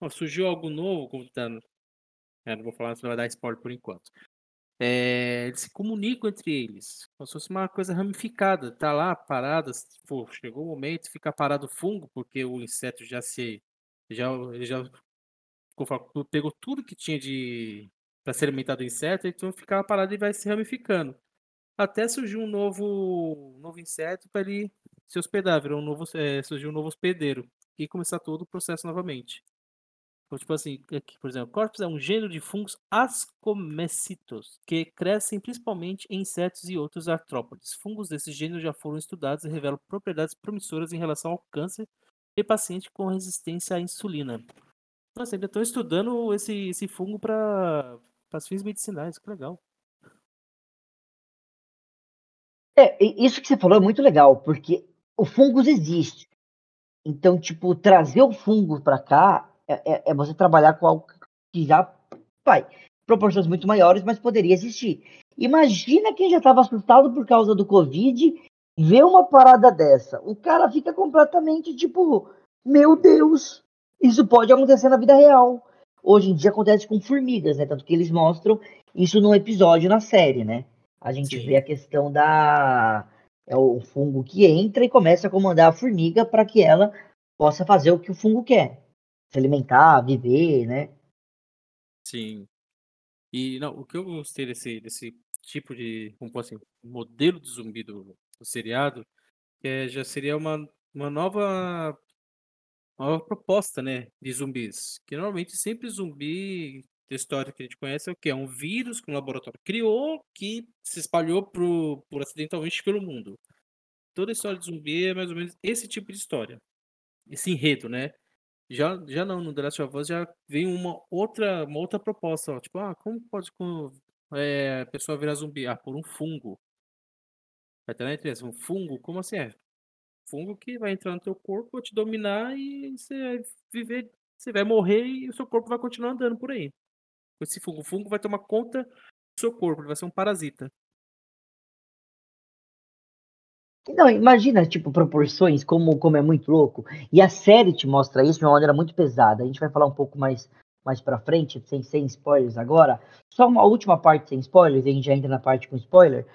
Ó, surgiu algo novo, como tá é, não vou falar, não vai dar spoiler por enquanto. É, eles se comunicam entre eles, como se fosse uma coisa ramificada, tá lá parada, pô, chegou o momento, fica parado o fungo, porque o inseto já se, já, já pegou tudo que tinha de para ser alimentado do inseto, então ficava parado e vai se ramificando. Até surgiu um novo, novo inseto para ele se hospedar, virou um novo, é, surgiu um novo hospedeiro e começar todo o processo novamente. Então, tipo assim, aqui, por exemplo, Corpus é um gênero de fungos ascomecitos, que crescem principalmente em insetos e outros artrópodes. Fungos desse gênero já foram estudados e revelam propriedades promissoras em relação ao câncer e paciente com resistência à insulina. Nossa, ainda estão estudando esse, esse fungo para fins medicinais, que legal.
É, isso que você falou é muito legal, porque o fungos existe. Então, tipo, trazer o fungo para cá é, é, é, você trabalhar com algo que já vai proporções muito maiores, mas poderia existir. Imagina quem já estava assustado por causa do Covid, vê uma parada dessa. O cara fica completamente tipo, meu Deus, isso pode acontecer na vida real. Hoje em dia acontece com formigas, né? Tanto que eles mostram isso num episódio na série, né? A gente Sim. vê a questão da. É o fungo que entra e começa a comandar a formiga para que ela possa fazer o que o fungo quer. Se alimentar, viver, né?
Sim. E não, o que eu gostei desse, desse tipo de, como assim, modelo de zumbi do, do seriado, é, já seria uma, uma nova uma proposta, né, de zumbis. Que normalmente sempre zumbi história que a gente conhece é o que? É um vírus que um laboratório criou que se espalhou pro, por acidentalmente pelo mundo. Toda história de zumbi é mais ou menos esse tipo de história. Esse enredo, né? Já, já não, no The Last of Us já vem uma outra, uma outra proposta, ó. Tipo, ah, como pode é, a pessoa virar zumbi? Ah, por um fungo. Vai ter na interesse, um fungo? Como assim é? fungo que vai entrar no teu corpo, vai te dominar e você vai viver, você vai morrer e o seu corpo vai continuar andando por aí. Esse fungo, o fungo vai tomar conta do seu corpo, ele vai ser um parasita.
Não, imagina, tipo, proporções, como, como é muito louco. E a série te mostra isso de uma maneira muito pesada. A gente vai falar um pouco mais, mais pra frente, sem, sem spoilers agora. Só uma última parte sem spoilers, a gente já entra na parte com spoiler,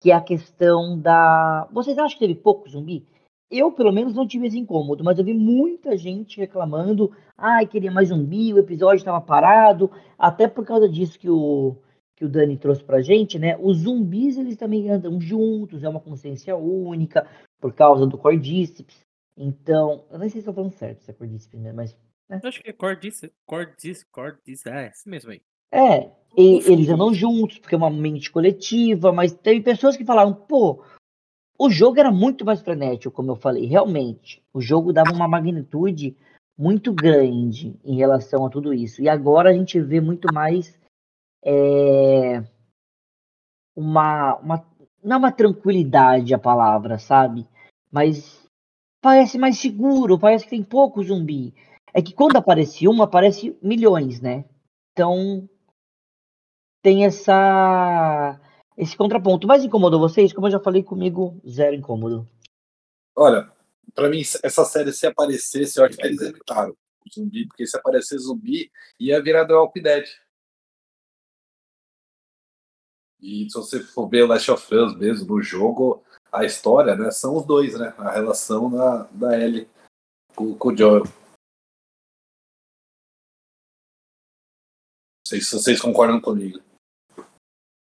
que é a questão da. Vocês acham que teve pouco zumbi? Eu, pelo menos, não tive esse incômodo, mas eu vi muita gente reclamando. Ai, queria mais zumbi, o episódio estava parado. Até por causa disso que o, que o Dani trouxe pra gente, né? Os zumbis, eles também andam juntos, é uma consciência única, por causa do cordíceps. Então, eu nem sei se estou falando certo se é cordíceps, né? Mas.
Né? Eu acho que é cordíceps, cordíceps, cordíceps, é, esse mesmo aí.
É, e, eles andam juntos, porque é uma mente coletiva, mas tem pessoas que falaram, pô, o jogo era muito mais frenético, como eu falei, realmente. O jogo dava uma magnitude muito grande em relação a tudo isso. E agora a gente vê muito mais é, uma, uma. Não é uma tranquilidade a palavra, sabe? Mas parece mais seguro, parece que tem pouco zumbi. É que quando aparece uma, aparece milhões, né? Então tem essa esse contraponto. Mas incomodou vocês? Como eu já falei comigo, zero incômodo.
Olha, para mim, essa série, se aparecesse, eu acho que eles evitaram o zumbi, porque se aparecer zumbi, ia virar The Walking Dead. E se você for ver Last of Us mesmo no jogo, a história, né, são os dois, né? A relação da, da Ellie com, com o Joel. Não sei se vocês concordam comigo.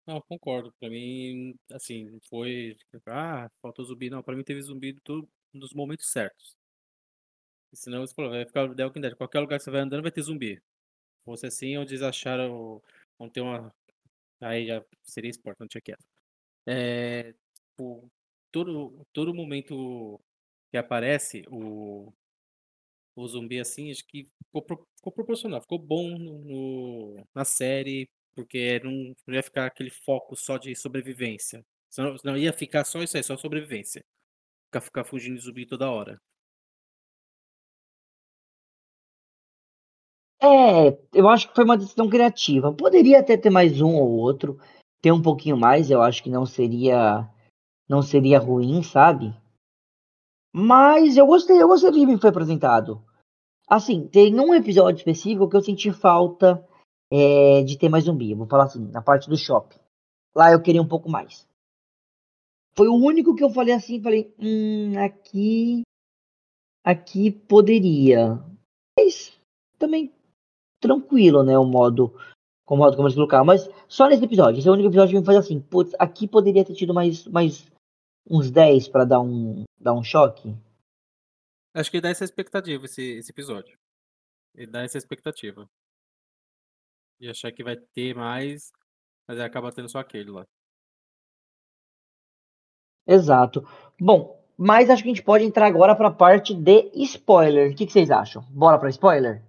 Não, concordo. Pra mim, assim, foi. Ah, faltou zumbi. Não, pra mim teve zumbi tudo nos momentos certos. Senão você falou, vai ficar The Walking Dead. Qualquer lugar que você vai andando vai ter zumbi. Se fosse assim, onde eles acharam. Vão ter uma. Aí já seria esporte, não tinha quieto. É, tipo, todo, todo momento que aparece o, o zumbi assim, acho que ficou, ficou proporcional, ficou bom no, no, na série, porque não, não ia ficar aquele foco só de sobrevivência. Senão, senão ia ficar só isso aí, só sobrevivência. Ficar, ficar fugindo de zumbi toda hora.
É, eu acho que foi uma decisão criativa. Poderia até ter mais um ou outro, ter um pouquinho mais, eu acho que não seria não seria ruim, sabe? Mas eu gostei, eu gostei do que foi apresentado. Assim, tem um episódio específico que eu senti falta é, de ter mais zumbi. Eu vou falar assim, na parte do shopping. Lá eu queria um pouco mais. Foi o único que eu falei assim, falei, hum, aqui, aqui poderia. Mas também tranquilo, né, o modo, o modo como eles colocaram. Mas só nesse episódio, esse é o único episódio que me faz assim, putz, aqui poderia ter tido mais, mais uns 10 para dar um, dar um choque.
Acho que dá essa expectativa esse, esse episódio. Ele dá essa expectativa. E achar que vai ter mais, mas acaba tendo só aquele lá.
Exato. Bom, mas acho que a gente pode entrar agora para a parte de spoiler. O que, que vocês acham? Bora para spoiler?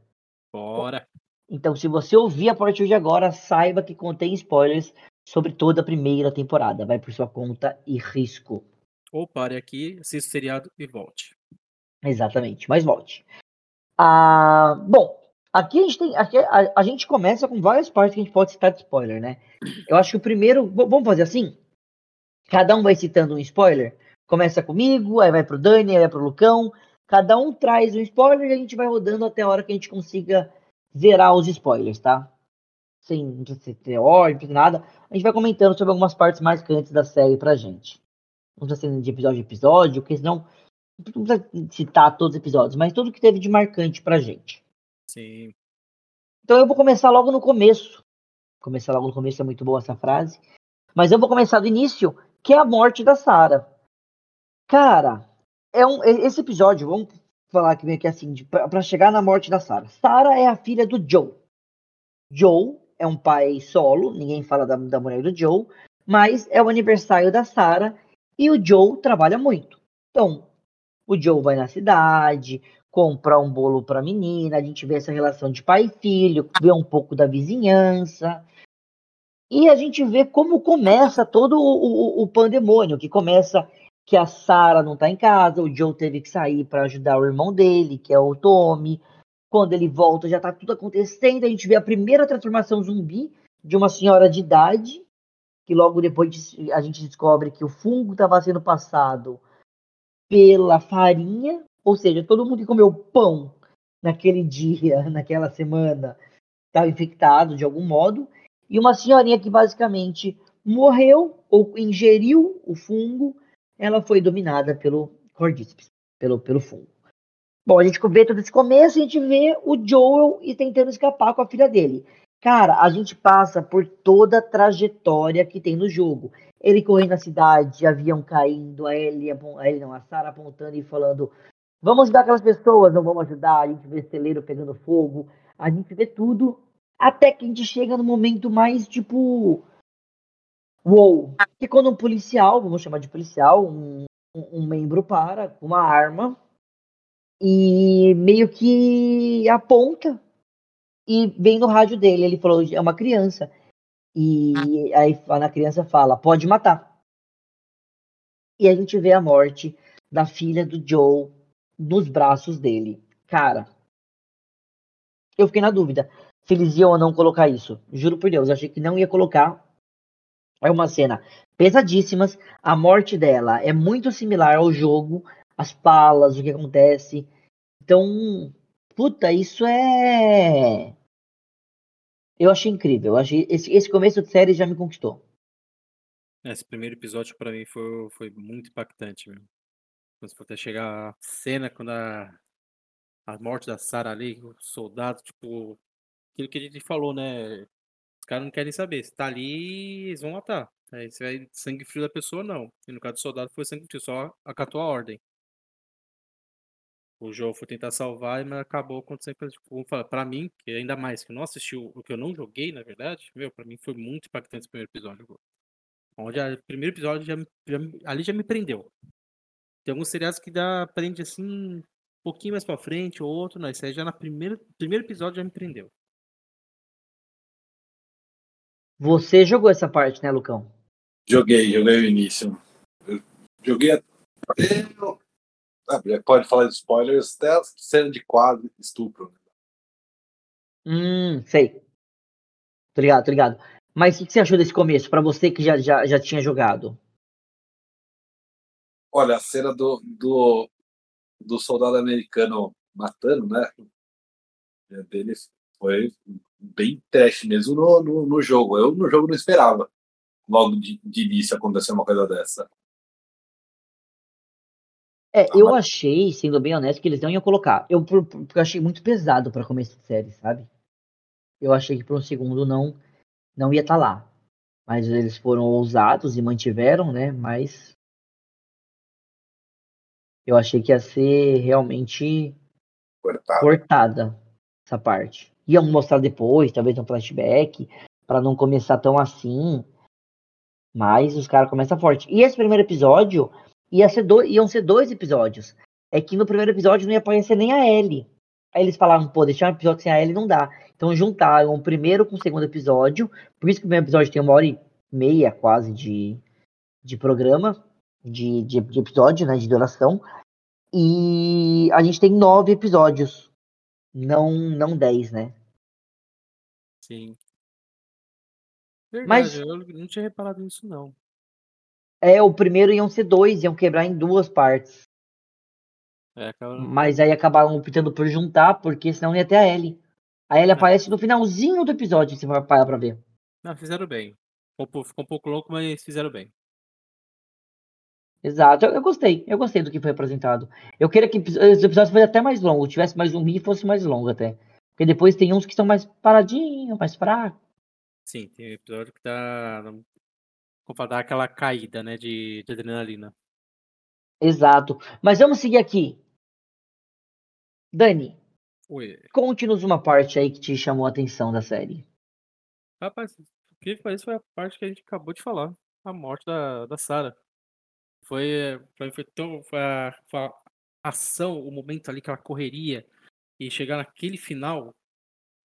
Bora!
Então, se você ouvir a partir de agora, saiba que contém spoilers sobre toda a primeira temporada. Vai por sua conta e risco.
Ou pare aqui, assista o seriado e volte.
Exatamente, mas volte. Ah, bom, aqui a gente tem. Aqui a, a, gente começa com várias partes que a gente pode citar de spoiler, né? Eu acho que o primeiro. Vamos fazer assim? Cada um vai citando um spoiler. Começa comigo, aí vai pro Dani, aí vai pro Lucão. Cada um traz um spoiler e a gente vai rodando até a hora que a gente consiga zerar os spoilers, tá? Sem ter ordem, não nada. A gente vai comentando sobre algumas partes marcantes da série pra gente. Não precisa ser de episódio a episódio, porque senão não precisa citar todos os episódios, mas tudo que teve de marcante pra gente.
Sim.
Então eu vou começar logo no começo. Começar logo no começo é muito boa essa frase. Mas eu vou começar do início, que é a morte da Sarah. Cara, é um, esse episódio, vamos falar aqui meio que assim, para chegar na morte da Sarah. Sarah é a filha do Joe. Joe é um pai solo, ninguém fala da, da mulher do Joe, mas é o aniversário da Sarah e o Joe trabalha muito. Então, o Joe vai na cidade, compra um bolo para a menina, a gente vê essa relação de pai e filho, vê um pouco da vizinhança. E a gente vê como começa todo o, o, o pandemônio, que começa que a Sarah não está em casa, o Joe teve que sair para ajudar o irmão dele, que é o Tommy. Quando ele volta, já está tudo acontecendo. A gente vê a primeira transformação zumbi de uma senhora de idade, que logo depois a gente descobre que o fungo estava sendo passado pela farinha, ou seja, todo mundo que comeu pão naquele dia, (laughs) naquela semana, estava infectado de algum modo, e uma senhorinha que basicamente morreu ou ingeriu o fungo, ela foi dominada pelo cordíceps, pelo, pelo fungo. Bom, a gente vê todo esse começo, a gente vê o Joel e tentando escapar com a filha dele. Cara, a gente passa por toda a trajetória que tem no jogo. Ele correndo na cidade, avião caindo, a ele, a não, a Sarah apontando e falando: Vamos ajudar aquelas pessoas, não vamos ajudar. A gente vê celeiro pegando fogo, a gente vê tudo, até que a gente chega no momento mais tipo. Uou! Que quando um policial, vamos chamar de policial, um, um membro para com uma arma e meio que aponta e vem no rádio dele. Ele falou: é uma criança. E aí a criança fala: pode matar. E a gente vê a morte da filha do Joe nos braços dele. Cara, eu fiquei na dúvida se eles iam ou não colocar isso. Juro por Deus, achei que não ia colocar. É uma cena pesadíssimas. A morte dela é muito similar ao jogo, as palas, o que acontece. Então, puta, isso é eu achei incrível. Eu achei, esse, esse começo de série já me conquistou.
Esse primeiro episódio para mim foi, foi muito impactante, mesmo. Quando até chegar a cena quando a, a morte da Sarah ali, o soldado, tipo, aquilo que a gente falou, né? Os caras não querem saber. Se tá ali, eles vão matar. Aí se vai sangue frio da pessoa, não. E no caso do soldado foi sangue frio, só acatou a ordem o jogo foi tentar salvar, mas acabou acontecendo tipo, para mim, que ainda mais que eu não assisti o que eu não joguei, na verdade, meu, para mim foi muito impactante esse primeiro episódio. Onde o primeiro episódio já, já, ali já me prendeu. Tem alguns seriados que dá prende assim um pouquinho mais para frente, ou outro, não, isso aí já na primeira primeiro episódio já me prendeu.
Você jogou essa parte, né, Lucão?
Joguei, joguei o início. Eu joguei até ah, pode falar de spoilers, até cena de quadro, estupro.
Hum, sei. Tô ligado, tô ligado. Mas o que você achou desse começo, para você que já, já, já tinha jogado?
Olha, a cena do, do, do soldado americano matando, né? Dele foi bem teste mesmo no, no, no, jogo. Eu no jogo não esperava logo de, de início acontecer uma coisa dessa.
É, ah, eu mas... achei, sendo bem honesto, que eles não iam colocar. Eu, eu achei muito pesado para começo de série, sabe? Eu achei que para um segundo não não ia estar tá lá. Mas eles foram ousados e mantiveram, né? Mas eu achei que ia ser realmente
cortada,
cortada essa parte. Iam mostrar depois, talvez um flashback, para não começar tão assim. Mas os caras começam forte. E esse primeiro episódio ia ser do, iam ser dois episódios. É que no primeiro episódio não ia aparecer nem a Ellie. Aí eles falaram, pô, deixar um episódio sem a Ellie não dá. Então juntaram o primeiro com o segundo episódio. Por isso que o primeiro episódio tem uma hora e meia quase de, de programa, de, de, de episódio, né? De duração. E a gente tem nove episódios. Não, não dez, né?
Sim. Verdade, Mas, eu não tinha reparado nisso, não.
É, o primeiro iam ser dois, iam quebrar em duas partes.
É, acaba...
Mas aí acabaram optando por juntar, porque senão ia ter a Ellie. A Ellie é. aparece no finalzinho do episódio, se você parar pra ver.
Não, fizeram bem. Ficou um pouco louco, mas fizeram bem.
Exato, eu, eu, gostei, eu gostei do que foi apresentado. Eu queria que os episódios fossem até mais longos, tivesse mais zumbi e fosse mais longo até. Porque depois tem uns que são mais paradinhos, mais fracos.
Sim, tem episódio que dá. Como dar aquela caída, né, de, de adrenalina.
Exato. Mas vamos seguir aqui. Dani, conte-nos uma parte aí que te chamou a atenção da série.
Rapaz, o que parece foi a parte que a gente acabou de falar. A morte da, da Sarah. Foi, foi, foi, tão, foi, a, foi a ação, o momento ali, aquela correria, e chegar naquele final,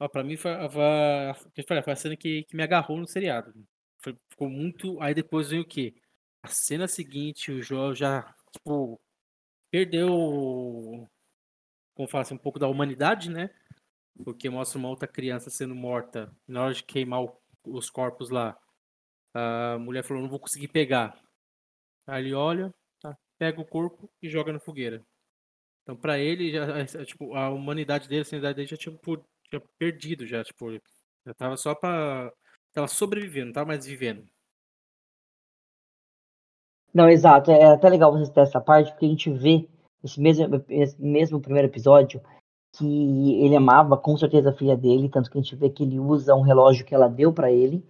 ó, pra mim foi, foi, foi a cena que, que me agarrou no seriado. Foi, ficou muito. Aí depois veio o quê? A cena seguinte, o Joel já, tipo, perdeu como fala assim, um pouco da humanidade, né? Porque mostra uma outra criança sendo morta na hora de queimar o, os corpos lá. A mulher falou: não vou conseguir pegar. Aí ele olha, tá, pega o corpo e joga na fogueira. Então, para ele, já, é, é, tipo, a humanidade dele, a sanidade dele já tinha, tinha perdido, já, tipo, já tava só pra. Tava sobrevivendo, não tava mais vivendo.
Não, exato. É até legal você ter essa parte, porque a gente vê esse mesmo, esse mesmo primeiro episódio, que ele amava com certeza a filha dele, tanto que a gente vê que ele usa um relógio que ela deu para ele,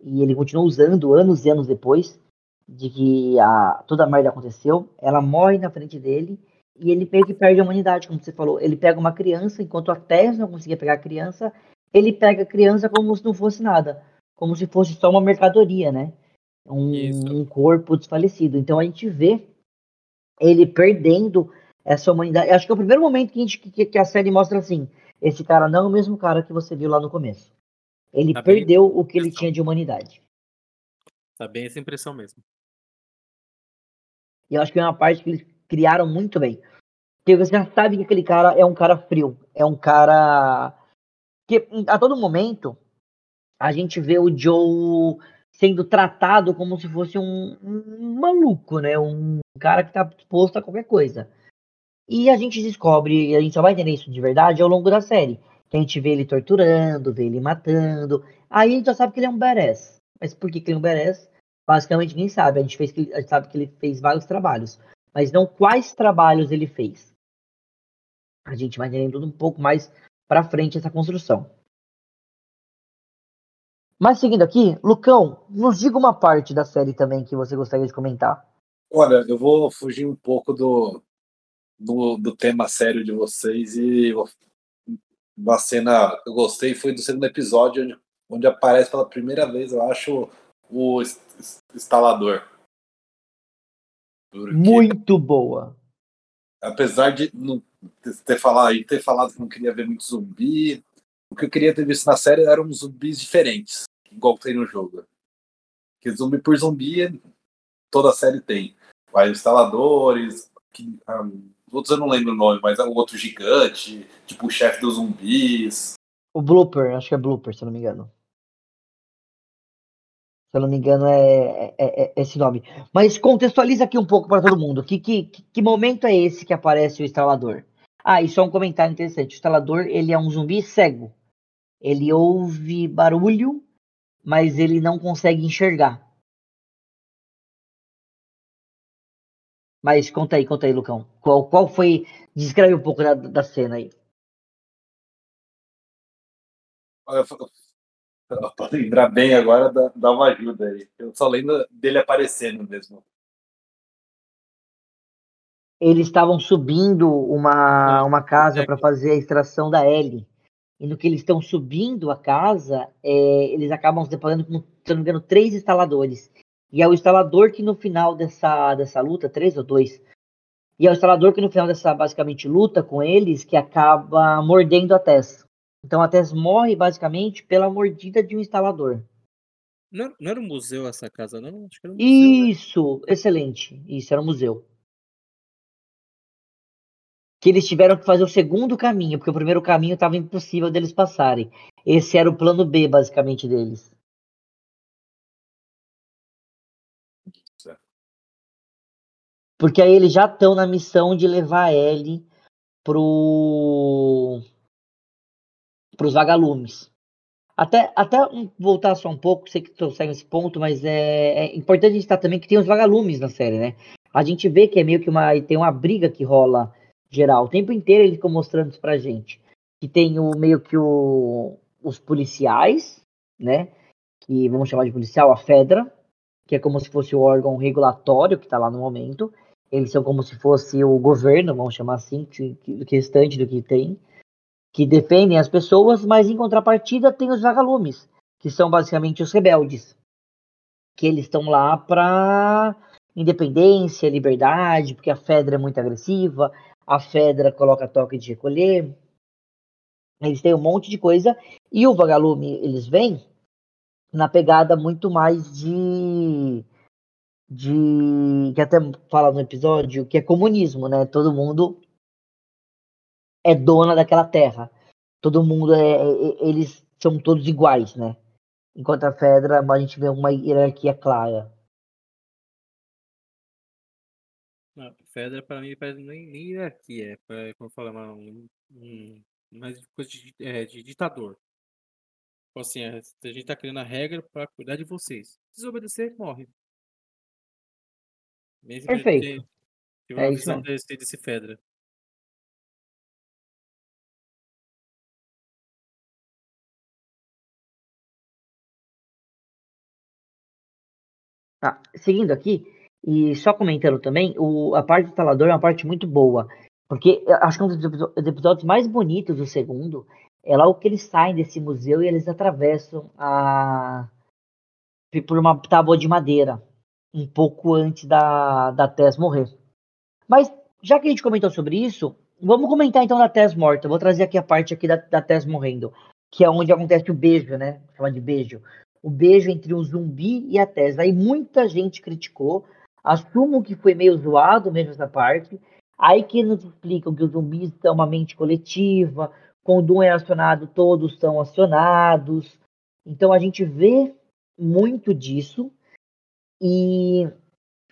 e ele continua usando anos e anos depois de que a, toda a merda aconteceu. Ela morre na frente dele e ele meio que perde a humanidade, como você falou. Ele pega uma criança, enquanto a Tess não conseguia pegar a criança, ele pega a criança como se não fosse nada, como se fosse só uma mercadoria, né? Um, um corpo desfalecido. Então a gente vê ele perdendo essa humanidade. Acho que é o primeiro momento que a, gente, que, que a série mostra assim: esse cara não é o mesmo cara que você viu lá no começo. Ele tá perdeu o que ele tinha de humanidade.
Tá bem essa impressão mesmo.
E eu acho que é uma parte que eles criaram muito bem. Porque você já sabe que aquele cara é um cara frio. É um cara. Que a todo momento a gente vê o Joe sendo tratado como se fosse um, um maluco, né? Um cara que tá disposto a qualquer coisa. E a gente descobre, e a gente só vai entender isso de verdade ao longo da série. Que a gente vê ele torturando, vê ele matando. Aí a gente já sabe que ele é um badass. Mas por que, que ele é um badass? Basicamente ninguém sabe. A gente, fez, a gente sabe que ele fez vários trabalhos. Mas não quais trabalhos ele fez. A gente vai entendendo um pouco mais pra frente essa construção. Mas seguindo aqui, Lucão, nos diga uma parte da série também que você gostaria de comentar.
Olha, eu vou fugir um pouco do, do, do tema sério de vocês e uma cena que eu gostei foi do segundo episódio, onde, onde aparece pela primeira vez, eu acho, o instalador.
Porque, Muito boa.
Apesar de não ter falado, ter falado que não queria ver muito zumbi, o que eu queria ter visto na série eram zumbis diferentes, igual tem no jogo. Que zumbi por zumbi toda a série tem. Vai instaladores, que, um, outros eu não lembro o nome, mas é o outro gigante, tipo o chefe dos zumbis.
O Blooper, acho que é Blooper, se não me engano. Se eu não me engano, é, é, é esse nome. Mas contextualiza aqui um pouco para todo mundo. Que, que, que momento é esse que aparece o instalador? Ah, e só um comentário interessante. O instalador, ele é um zumbi cego. Ele ouve barulho, mas ele não consegue enxergar. Mas conta aí, conta aí, Lucão. Qual, qual foi. Descreve um pouco da, da cena aí. (laughs)
Para lembrar bem agora, dá, dá uma ajuda aí. Eu só lembro dele aparecendo mesmo.
Eles estavam subindo uma, uma casa para fazer a extração da L. E no que eles estão subindo a casa, é, eles acabam se deparando com, se não me engano, três instaladores. E é o instalador que no final dessa, dessa luta, três ou dois, e é o instalador que no final dessa basicamente luta com eles que acaba mordendo a Tess. Então a Tess morre basicamente pela mordida de um instalador.
Não, não era um museu essa casa, não? Acho que era um
museu, né? Isso, né? excelente. Isso, era um museu. Que eles tiveram que fazer o segundo caminho, porque o primeiro caminho estava impossível deles passarem. Esse era o plano B, basicamente, deles. Porque aí eles já estão na missão de levar a Ellie pro os vagalumes. Até, até voltar só um pouco, sei que segue esse ponto, mas é, é importante a gente estar também que tem os vagalumes na série, né? A gente vê que é meio que uma. Tem uma briga que rola geral. O tempo inteiro ele ficou mostrando isso pra gente. Que tem o meio que o, os policiais, né? Que vamos chamar de policial, a Fedra, que é como se fosse o órgão regulatório que está lá no momento. Eles são como se fosse o governo, vamos chamar assim, que, que restante do que tem, que defendem as pessoas, mas em contrapartida tem os vagalumes, que são basicamente os rebeldes, que eles estão lá para independência, liberdade, porque a Fedra é muito agressiva, a Fedra coloca toque de recolher, eles têm um monte de coisa, e o vagalume, eles vêm na pegada muito mais de de que até fala no episódio que é comunismo, né? Todo mundo é dona daquela terra. Todo mundo é, é eles são todos iguais, né? Enquanto a Fedra, a gente vê uma hierarquia clara.
Não, Fedra para mim parece nem, nem hierarquia, é, como falar, um, um, mais coisa de, é, de ditador. Tipo assim, a gente tá criando a regra para cuidar de vocês. Se desobedecer, morre.
Mesmo Perfeito.
É uma visão desse, desse Fedra.
Tá, seguindo aqui, e só comentando também, o, a parte do instalador é uma parte muito boa. Porque acho que é um dos episódios mais bonitos do segundo é lá o que eles saem desse museu e eles atravessam a por uma tábua de madeira um pouco antes da, da Tess morrer. Mas, já que a gente comentou sobre isso, vamos comentar então da Tess morta. vou trazer aqui a parte aqui da, da Tess morrendo, que é onde acontece o beijo, né? Chama de beijo. O beijo entre o zumbi e a Tess. Aí muita gente criticou, assumo que foi meio zoado mesmo essa parte. Aí que nos explicam que os zumbis são uma mente coletiva, quando um é acionado, todos são acionados. Então a gente vê muito disso. E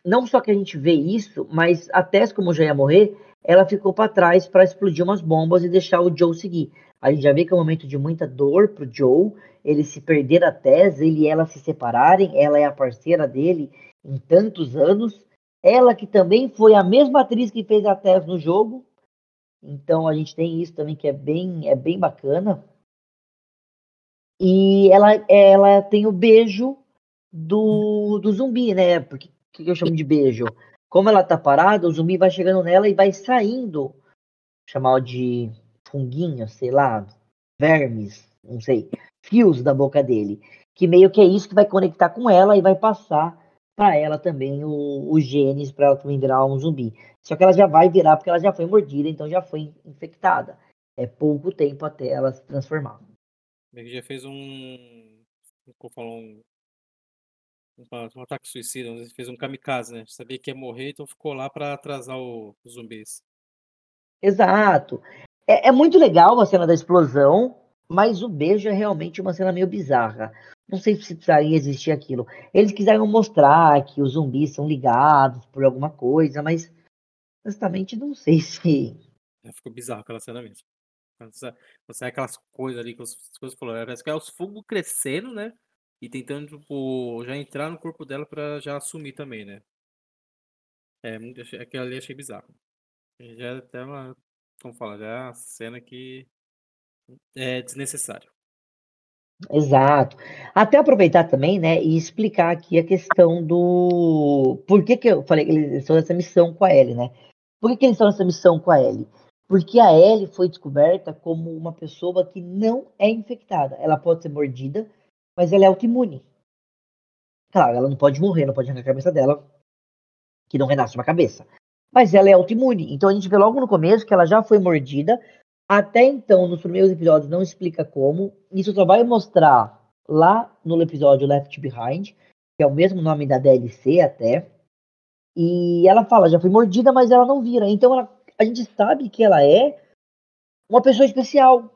não só que a gente vê isso, mas a Tess, como já ia morrer, ela ficou para trás para explodir umas bombas e deixar o Joe seguir. A gente já vê que é um momento de muita dor pro Joe, ele se perder a Tess, ele e ela se separarem, ela é a parceira dele em tantos anos. Ela que também foi a mesma atriz que fez a Tess no jogo. Então a gente tem isso também que é bem, é bem bacana. E ela, ela tem o beijo do, do zumbi, né? Porque que eu chamo de beijo? Como ela tá parada, o zumbi vai chegando nela e vai saindo, chamar de funguinho, sei lá, vermes, não sei, fios da boca dele, que meio que é isso que vai conectar com ela e vai passar para ela também o, os genes para ela também virar um zumbi. Só que ela já vai virar porque ela já foi mordida, então já foi infectada. É pouco tempo até ela se transformar.
Ele já fez um, um um ataque suicida, ele fez um kamikaze, né? Sabia que ia morrer, então ficou lá para atrasar o, os zumbis.
Exato. É, é, muito legal a cena da explosão, Mas o beijo é realmente uma cena meio bizarra. Não sei se precisaria existir aquilo. Eles quiseram mostrar que os zumbis são ligados por alguma coisa, mas honestamente não sei se.
É, ficou bizarro aquela cena mesmo. Quando sai aquelas coisas ali que as coisas falaram, parece que é os fogos crescendo, né? E tentando, tipo, já entrar no corpo dela pra já assumir também, né? É, muito, aquilo ali achei bizarro. Já é até uma, como fala, já é uma cena que é desnecessário.
Exato. Até aproveitar também, né, e explicar aqui a questão do. Por que, que eu falei que eles estão nessa missão com a Ellie, né? Por que, que eles estão nessa missão com a Ellie? Porque a Ellie foi descoberta como uma pessoa que não é infectada. Ela pode ser mordida, mas ela é autoimune. Claro, ela não pode morrer, não pode arrancar a cabeça dela, que não renasce uma cabeça. Mas ela é autoimune. Então a gente vê logo no começo que ela já foi mordida. Até então, nos primeiros episódios, não explica como. Isso só vai mostrar lá no episódio Left Behind, que é o mesmo nome da DLC até. E ela fala, já foi mordida, mas ela não vira. Então ela- a gente sabe que ela é uma pessoa especial.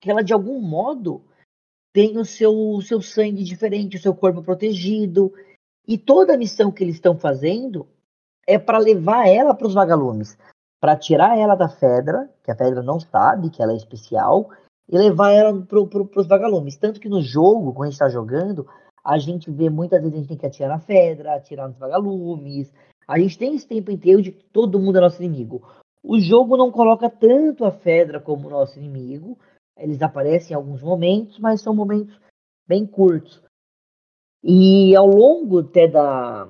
Que ela, de algum modo, tem o seu, o seu sangue diferente, o seu corpo protegido. E toda a missão que eles estão fazendo é para levar ela para os vagalumes, para tirar ela da Fedra, que a Fedra não sabe que ela é especial, e levar ela para pro, vagalumes. Tanto que no jogo, quando a gente está jogando, a gente vê muitas vezes a gente tem que atirar na Fedra, atirar nos vagalumes. A gente tem esse tempo inteiro de que todo mundo é nosso inimigo. O jogo não coloca tanto a Fedra como nosso inimigo. Eles aparecem em alguns momentos, mas são momentos bem curtos. E ao longo até da,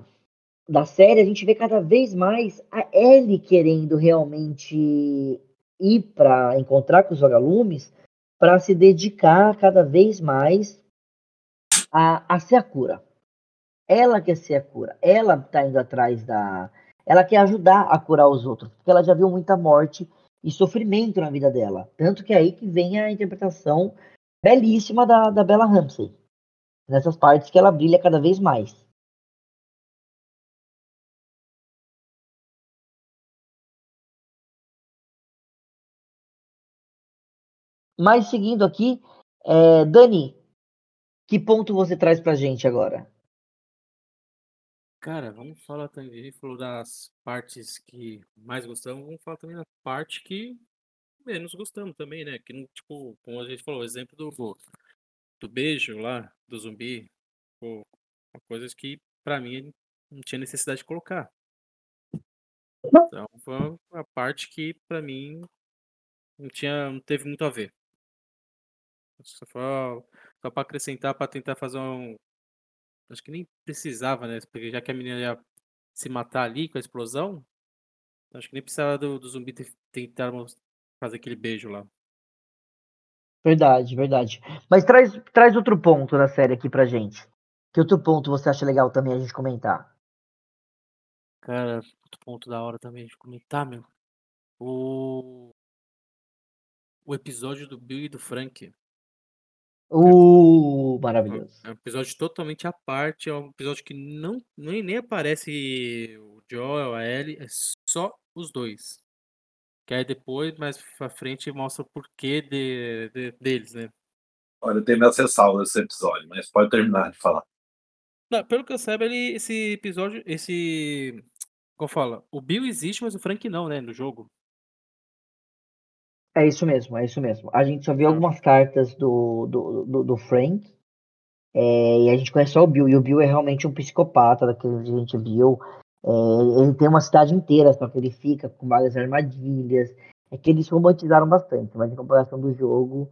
da série, a gente vê cada vez mais a Ellie querendo realmente ir para encontrar com os vagalumes para se dedicar cada vez mais a, a ser a cura. Ela quer ser a cura. Ela tá indo atrás da. Ela quer ajudar a curar os outros, porque ela já viu muita morte e sofrimento na vida dela. Tanto que é aí que vem a interpretação belíssima da, da Bella Ramsey. Nessas partes que ela brilha cada vez mais. Mas seguindo aqui, é, Dani, que ponto você traz pra gente agora?
Cara, vamos falar também. A gente falou das partes que mais gostamos, vamos falar também da parte que menos gostamos também, né? Que não, tipo, como a gente falou, o exemplo do, do beijo lá, do zumbi, pô, coisas que pra mim não tinha necessidade de colocar. Então foi uma parte que pra mim não tinha, não teve muito a ver. Só, foi- só pra acrescentar, pra tentar fazer um. Acho que nem precisava, né? Porque já que a menina ia se matar ali com a explosão, acho que nem precisava do, do zumbi ter, tentar fazer aquele beijo lá.
Verdade, verdade. Mas traz, traz outro ponto da série aqui pra gente. Que outro ponto você acha legal também a gente comentar?
Cara, outro ponto da hora também de comentar, meu. O. O episódio do Bill e do Frank.
Uh, maravilhoso.
É um episódio totalmente à parte, é um episódio que não nem, nem aparece o Joel, a Ellie, é só os dois. Que aí depois, mais pra frente, mostra o porquê de, de- deles, né?
Olha, eu tenho minhas ressalvas nesse episódio, mas pode terminar de falar.
Não, pelo que eu saiba, ele, esse episódio, esse. Como fala? O Bill existe, mas o Frank não, né? No jogo.
É isso mesmo, é isso mesmo. A gente só viu
Ah.
algumas cartas do, do, do, do Frank. é, e a gente conhece só o Bill. E o Bill é realmente um psicopata daquele que a gente viu. É, ele tem uma cidade inteira, só que ele fica com várias armadilhas. É que eles romantizaram bastante, mas em comparação do jogo,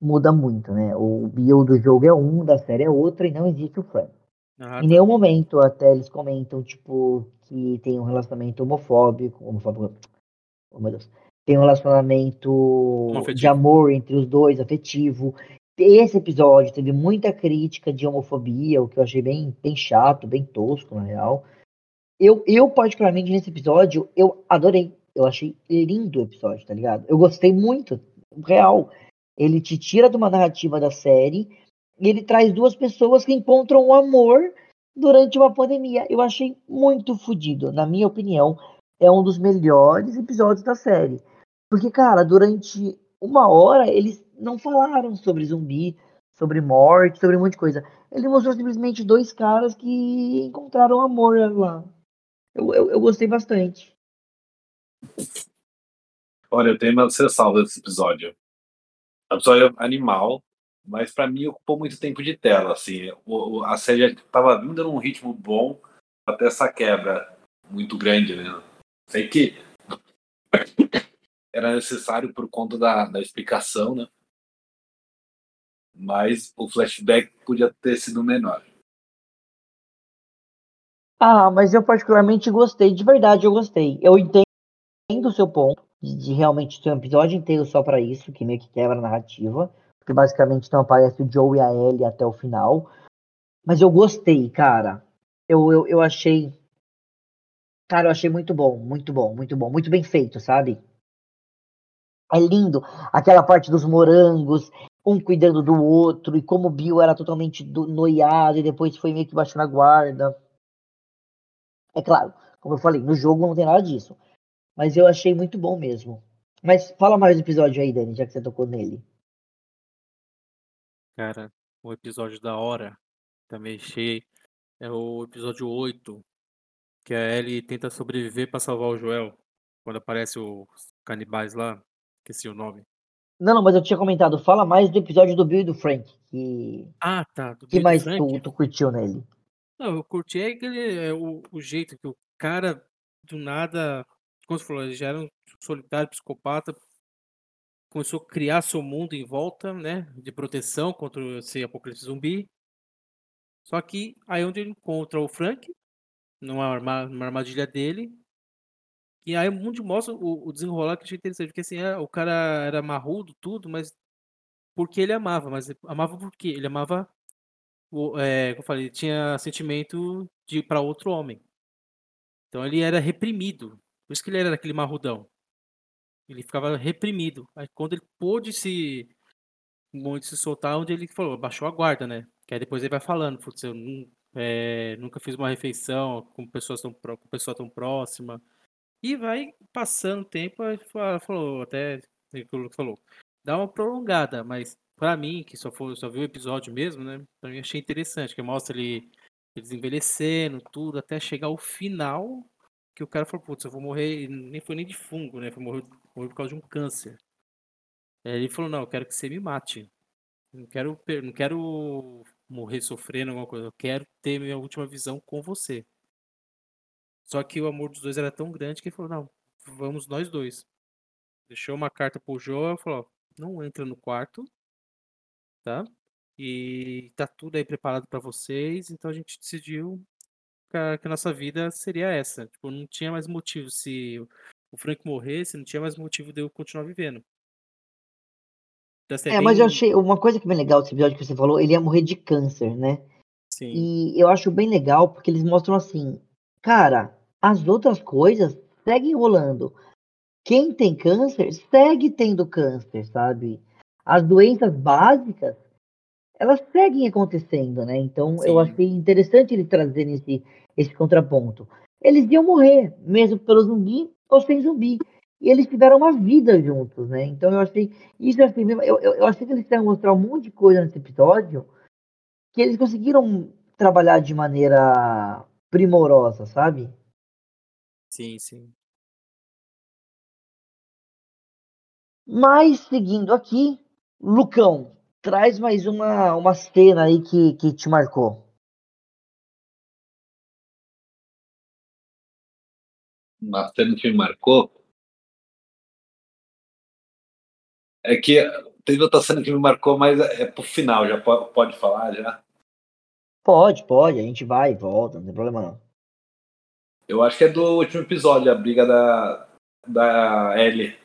muda muito, né? O Bill do jogo é um, da série é outro, e não existe o Frank.
Ah,
Em
tá.
nenhum momento até eles comentam, tipo, que tem um relacionamento homofóbico, homofóbico, oh meu Deus, tem um relacionamento de amor entre os dois, afetivo. Esse episódio teve muita crítica de homofobia, o que eu achei bem, bem chato, bem tosco, na real. Eu, eu, particularmente, nesse episódio, eu adorei. Eu achei lindo o episódio, tá ligado? Eu gostei muito, real. Ele te tira de uma narrativa da série e ele traz duas pessoas que encontram o amor durante uma pandemia. Eu achei muito fodido, na minha opinião. É um dos melhores episódios da série. Porque, cara, durante uma hora eles não falaram sobre zumbi, sobre morte, sobre um monte de coisa. Ele mostrou simplesmente dois caras que encontraram amor lá. Eu, eu, eu gostei bastante.
Olha, eu tenho uma ressalva desse episódio. O episódio é animal, mas para mim ocupou muito tempo de tela. Assim, o, a série estava vindo num ritmo bom até essa quebra muito grande, né? Sei que era necessário por conta da, da explicação, né? Mas o flashback podia ter sido menor.
Ah, mas eu particularmente gostei, de verdade eu gostei. Eu entendo o seu ponto de realmente ter um episódio inteiro só para isso, que meio que quebra a narrativa, porque basicamente não aparece o Joe e a Ellie até o final. Mas eu gostei, cara. Eu, eu, eu achei. Cara, eu achei muito bom, muito bom, muito bom, muito bem feito, sabe? É lindo aquela parte dos morangos, um cuidando do outro, e como o Bill era totalmente do, noiado e depois foi meio que baixando a guarda. É claro, como eu falei, no jogo não tem nada disso. Mas eu achei muito bom mesmo. Mas fala mais do episódio aí, Dani, já que você tocou nele.
Cara, o episódio da hora, também achei, é o episódio 8, que a Ellie tenta sobreviver para salvar o Joel, quando aparece os canibais lá, esqueci o nome.
Não, não, mas eu tinha comentado, fala mais do episódio do Bill e do Frank, que...
Ah, tá, do
que
Bill
mais tu, tu curtiu nele?
Não, eu curti é aquele, é, o, o jeito que o cara, do nada, como você falou, ele já era um solitário, psicopata, começou a criar seu mundo em volta, né, de proteção contra esse apocalipse zumbi. Só que aí onde ele encontra o Frank, numa armadilha dele, e aí o mundo mostra o, o desenrolar que achei interessante, porque assim, é, o cara era marrudo, tudo, mas porque ele amava, mas amava por quê? Ele amava, o, é, como eu falei, ele tinha sentimento de para outro homem. Então ele era reprimido, por isso que ele era aquele marrudão. Ele ficava reprimido. Aí quando ele pôde se muito se soltar, onde ele falou, baixou a guarda, né? Que aí depois ele vai falando, putz, eu é, nunca fiz uma refeição com pessoas tão, com pessoa tão próxima. E vai passando o tempo, falou, até falou, dá uma prolongada, mas pra mim, que só, foi, só viu o episódio mesmo, né? Pra mim achei interessante, que mostra ele, eles envelhecendo, tudo, até chegar ao final, que o cara falou, putz, eu vou morrer, nem foi nem de fungo, né? Foi morrer, morrer por causa de um câncer. Aí ele falou, não, eu quero que você me mate. Não quero, não quero morrer sofrendo alguma coisa. Eu quero ter minha última visão com você. Só que o amor dos dois era tão grande que ele falou, não, vamos nós dois. Deixou uma carta pro Joel, falou, ó, não entra no quarto, tá? E tá tudo aí preparado pra vocês, então a gente decidiu que a, que a nossa vida seria essa. Tipo, não tinha mais motivo se o Frank morresse, não tinha mais motivo de eu continuar vivendo. Então, assim,
É, mas eu achei uma coisa que é bem legal desse episódio que você falou, ele ia morrer de câncer, né?
Sim.
E eu acho bem legal porque eles mostram assim, cara, as outras coisas seguem rolando. Quem tem câncer segue tendo câncer, sabe? As doenças básicas, elas seguem acontecendo, né? Então eu
Sim.
achei interessante eles trazerem esse, esse contraponto. Eles iam morrer, mesmo pelo zumbi ou sem zumbi. E eles tiveram uma vida juntos, né? Então eu achei. Isso eu achei mesmo. Eu, eu, eu achei que eles quiseram mostrar um monte de coisa nesse episódio que eles conseguiram trabalhar de maneira primorosa, sabe?
Sim, sim.
Mas seguindo aqui, Lucão, traz mais uma, uma cena aí que, que te marcou.
Uma cena que me marcou é que teve outra cena que me marcou, mas é pro final, já po- pode falar já.
Pode, pode, a gente vai e volta, não tem problema não.
Eu acho que é do último episódio, a briga da, da Ellie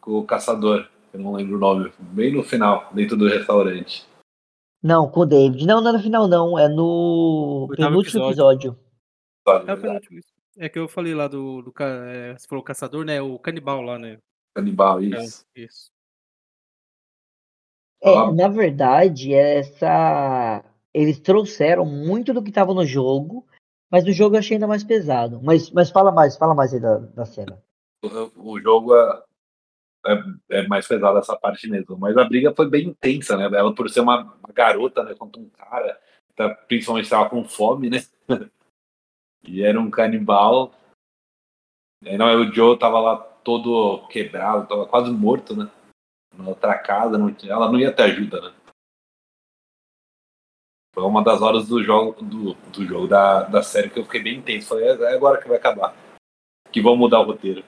com o caçador. Eu não lembro o nome. Bem no final, dentro do restaurante.
Não, com o David. Não, não é no final, não. É no
Oitavo
penúltimo
episódio.
episódio.
É, o penúltimo. É que eu falei lá do. do é, você falou caçador, né? O canibal lá, né?
Canibal,
É,
isso.
isso.
É,
Ó.
na verdade, essa. Eles trouxeram muito do que estava no jogo, mas no jogo eu achei ainda mais pesado. Mas, mas fala mais, fala mais aí da, da cena.
O, o jogo, é- é, é, mais pesada essa parte mesmo. Mas a briga foi bem intensa, né? Ela por ser uma, uma garota, né? Contra um cara, tá, principalmente estava com fome, né? (laughs) e era um canibal. E, não, o Joe tava lá todo quebrado, tava quase morto, né? Na outra casa, não, ela não ia ter ajuda, né? Foi uma das horas do jogo, do, do jogo da, da série que eu fiquei bem intenso. Falei, é, é agora que vai acabar. Que vão mudar o roteiro.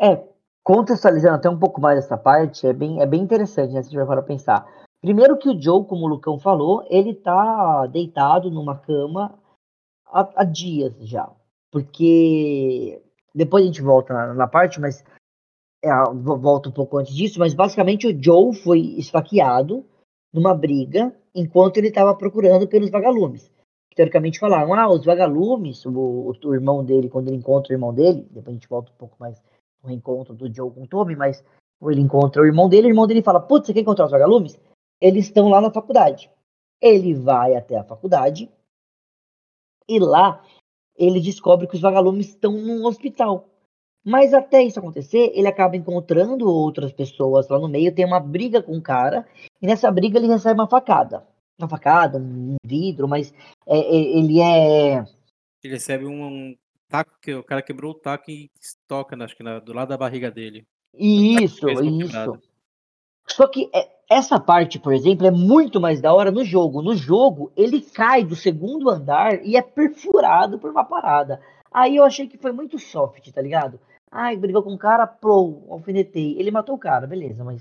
É, contextualizando até um pouco mais essa parte, é bem, é bem interessante, né? Se a gente vai para pensar. Primeiro que o Joe, como o Lucão falou, ele tá deitado numa cama há, há dias já. Porque depois a gente volta na, na parte, mas é, volta um pouco antes disso, mas basicamente o Joe foi esfaqueado numa briga enquanto ele estava procurando pelos vagalumes. Teoricamente falaram, ah, os vagalumes, o, o, irmão dele, quando ele encontra o irmão dele, depois a gente volta um pouco mais no reencontro do Joe com o Tommy, mas ele encontra o irmão dele, o irmão dele fala, putz, você quer encontrar os vagalumes? Eles estão lá na faculdade. Ele vai até a faculdade e lá ele descobre que os vagalumes estão num hospital. Mas até isso acontecer, ele acaba encontrando outras pessoas lá no meio, tem uma briga com o cara, e nessa briga ele recebe uma facada. Uma facada, um vidro, mas é, é, ele é.
Ele recebe um, um taco, que o cara quebrou o taco e toca, acho que na, do lado da barriga dele.
Isso, isso. Só que é, essa parte, por exemplo, é muito mais da hora no jogo. No jogo, ele cai do segundo andar e é perfurado por uma parada. Aí eu achei que foi muito soft, tá ligado? Ai, brigou com o cara, pô, alfinetei. Ele matou o cara, beleza, mas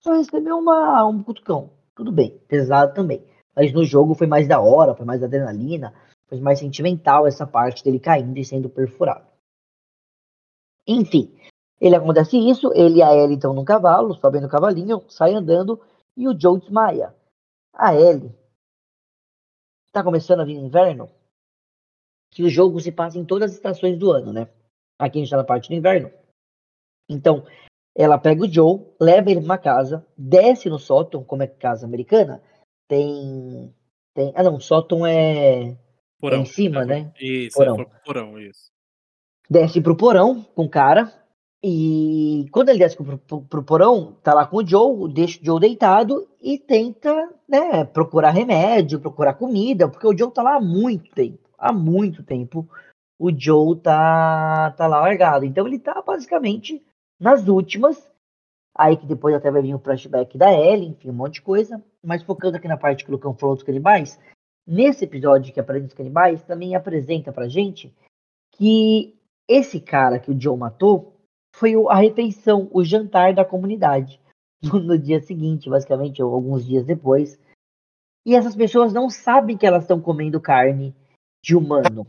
só recebeu uma, um cutucão. Tudo bem, pesado também. Mas no jogo foi mais da hora, foi mais adrenalina, foi mais sentimental essa parte dele caindo e sendo perfurado. Enfim, ele acontece isso, ele e a Ellie estão no cavalo, sobem no cavalinho, sai andando e o Joe desmaia. A Ellie tá começando a vir inverno, que o jogo se passa em todas as estações do ano, né? Aqui a gente está na parte do inverno. Então, ela pega o Joe, leva ele para uma casa, desce no sótão, como é casa americana. Tem. tem ah, não, sótão é. Porão. É em cima, é, né?
Isso, porão. É porão, isso.
Desce pro porão com o cara. E quando ele desce pro, pro, pro, porão, tá lá com o Joe, deixa o Joe deitado e tenta, né, procurar remédio, procurar comida, porque o Joe tá lá há muito tempo. Há muito tempo o Joe tá, tá lá largado. Então ele tá basicamente nas últimas. Aí que depois até vai vir o flashback da Ellie, enfim, um monte de coisa. Mas focando aqui na parte que o Lucão falou dos canibais, nesse episódio que apresenta os canibais, também apresenta pra gente que esse cara que o Joe matou foi a refeição, o jantar da comunidade. (laughs) No dia seguinte, basicamente, ou alguns dias depois. E essas pessoas não sabem que elas estão comendo carne de humano.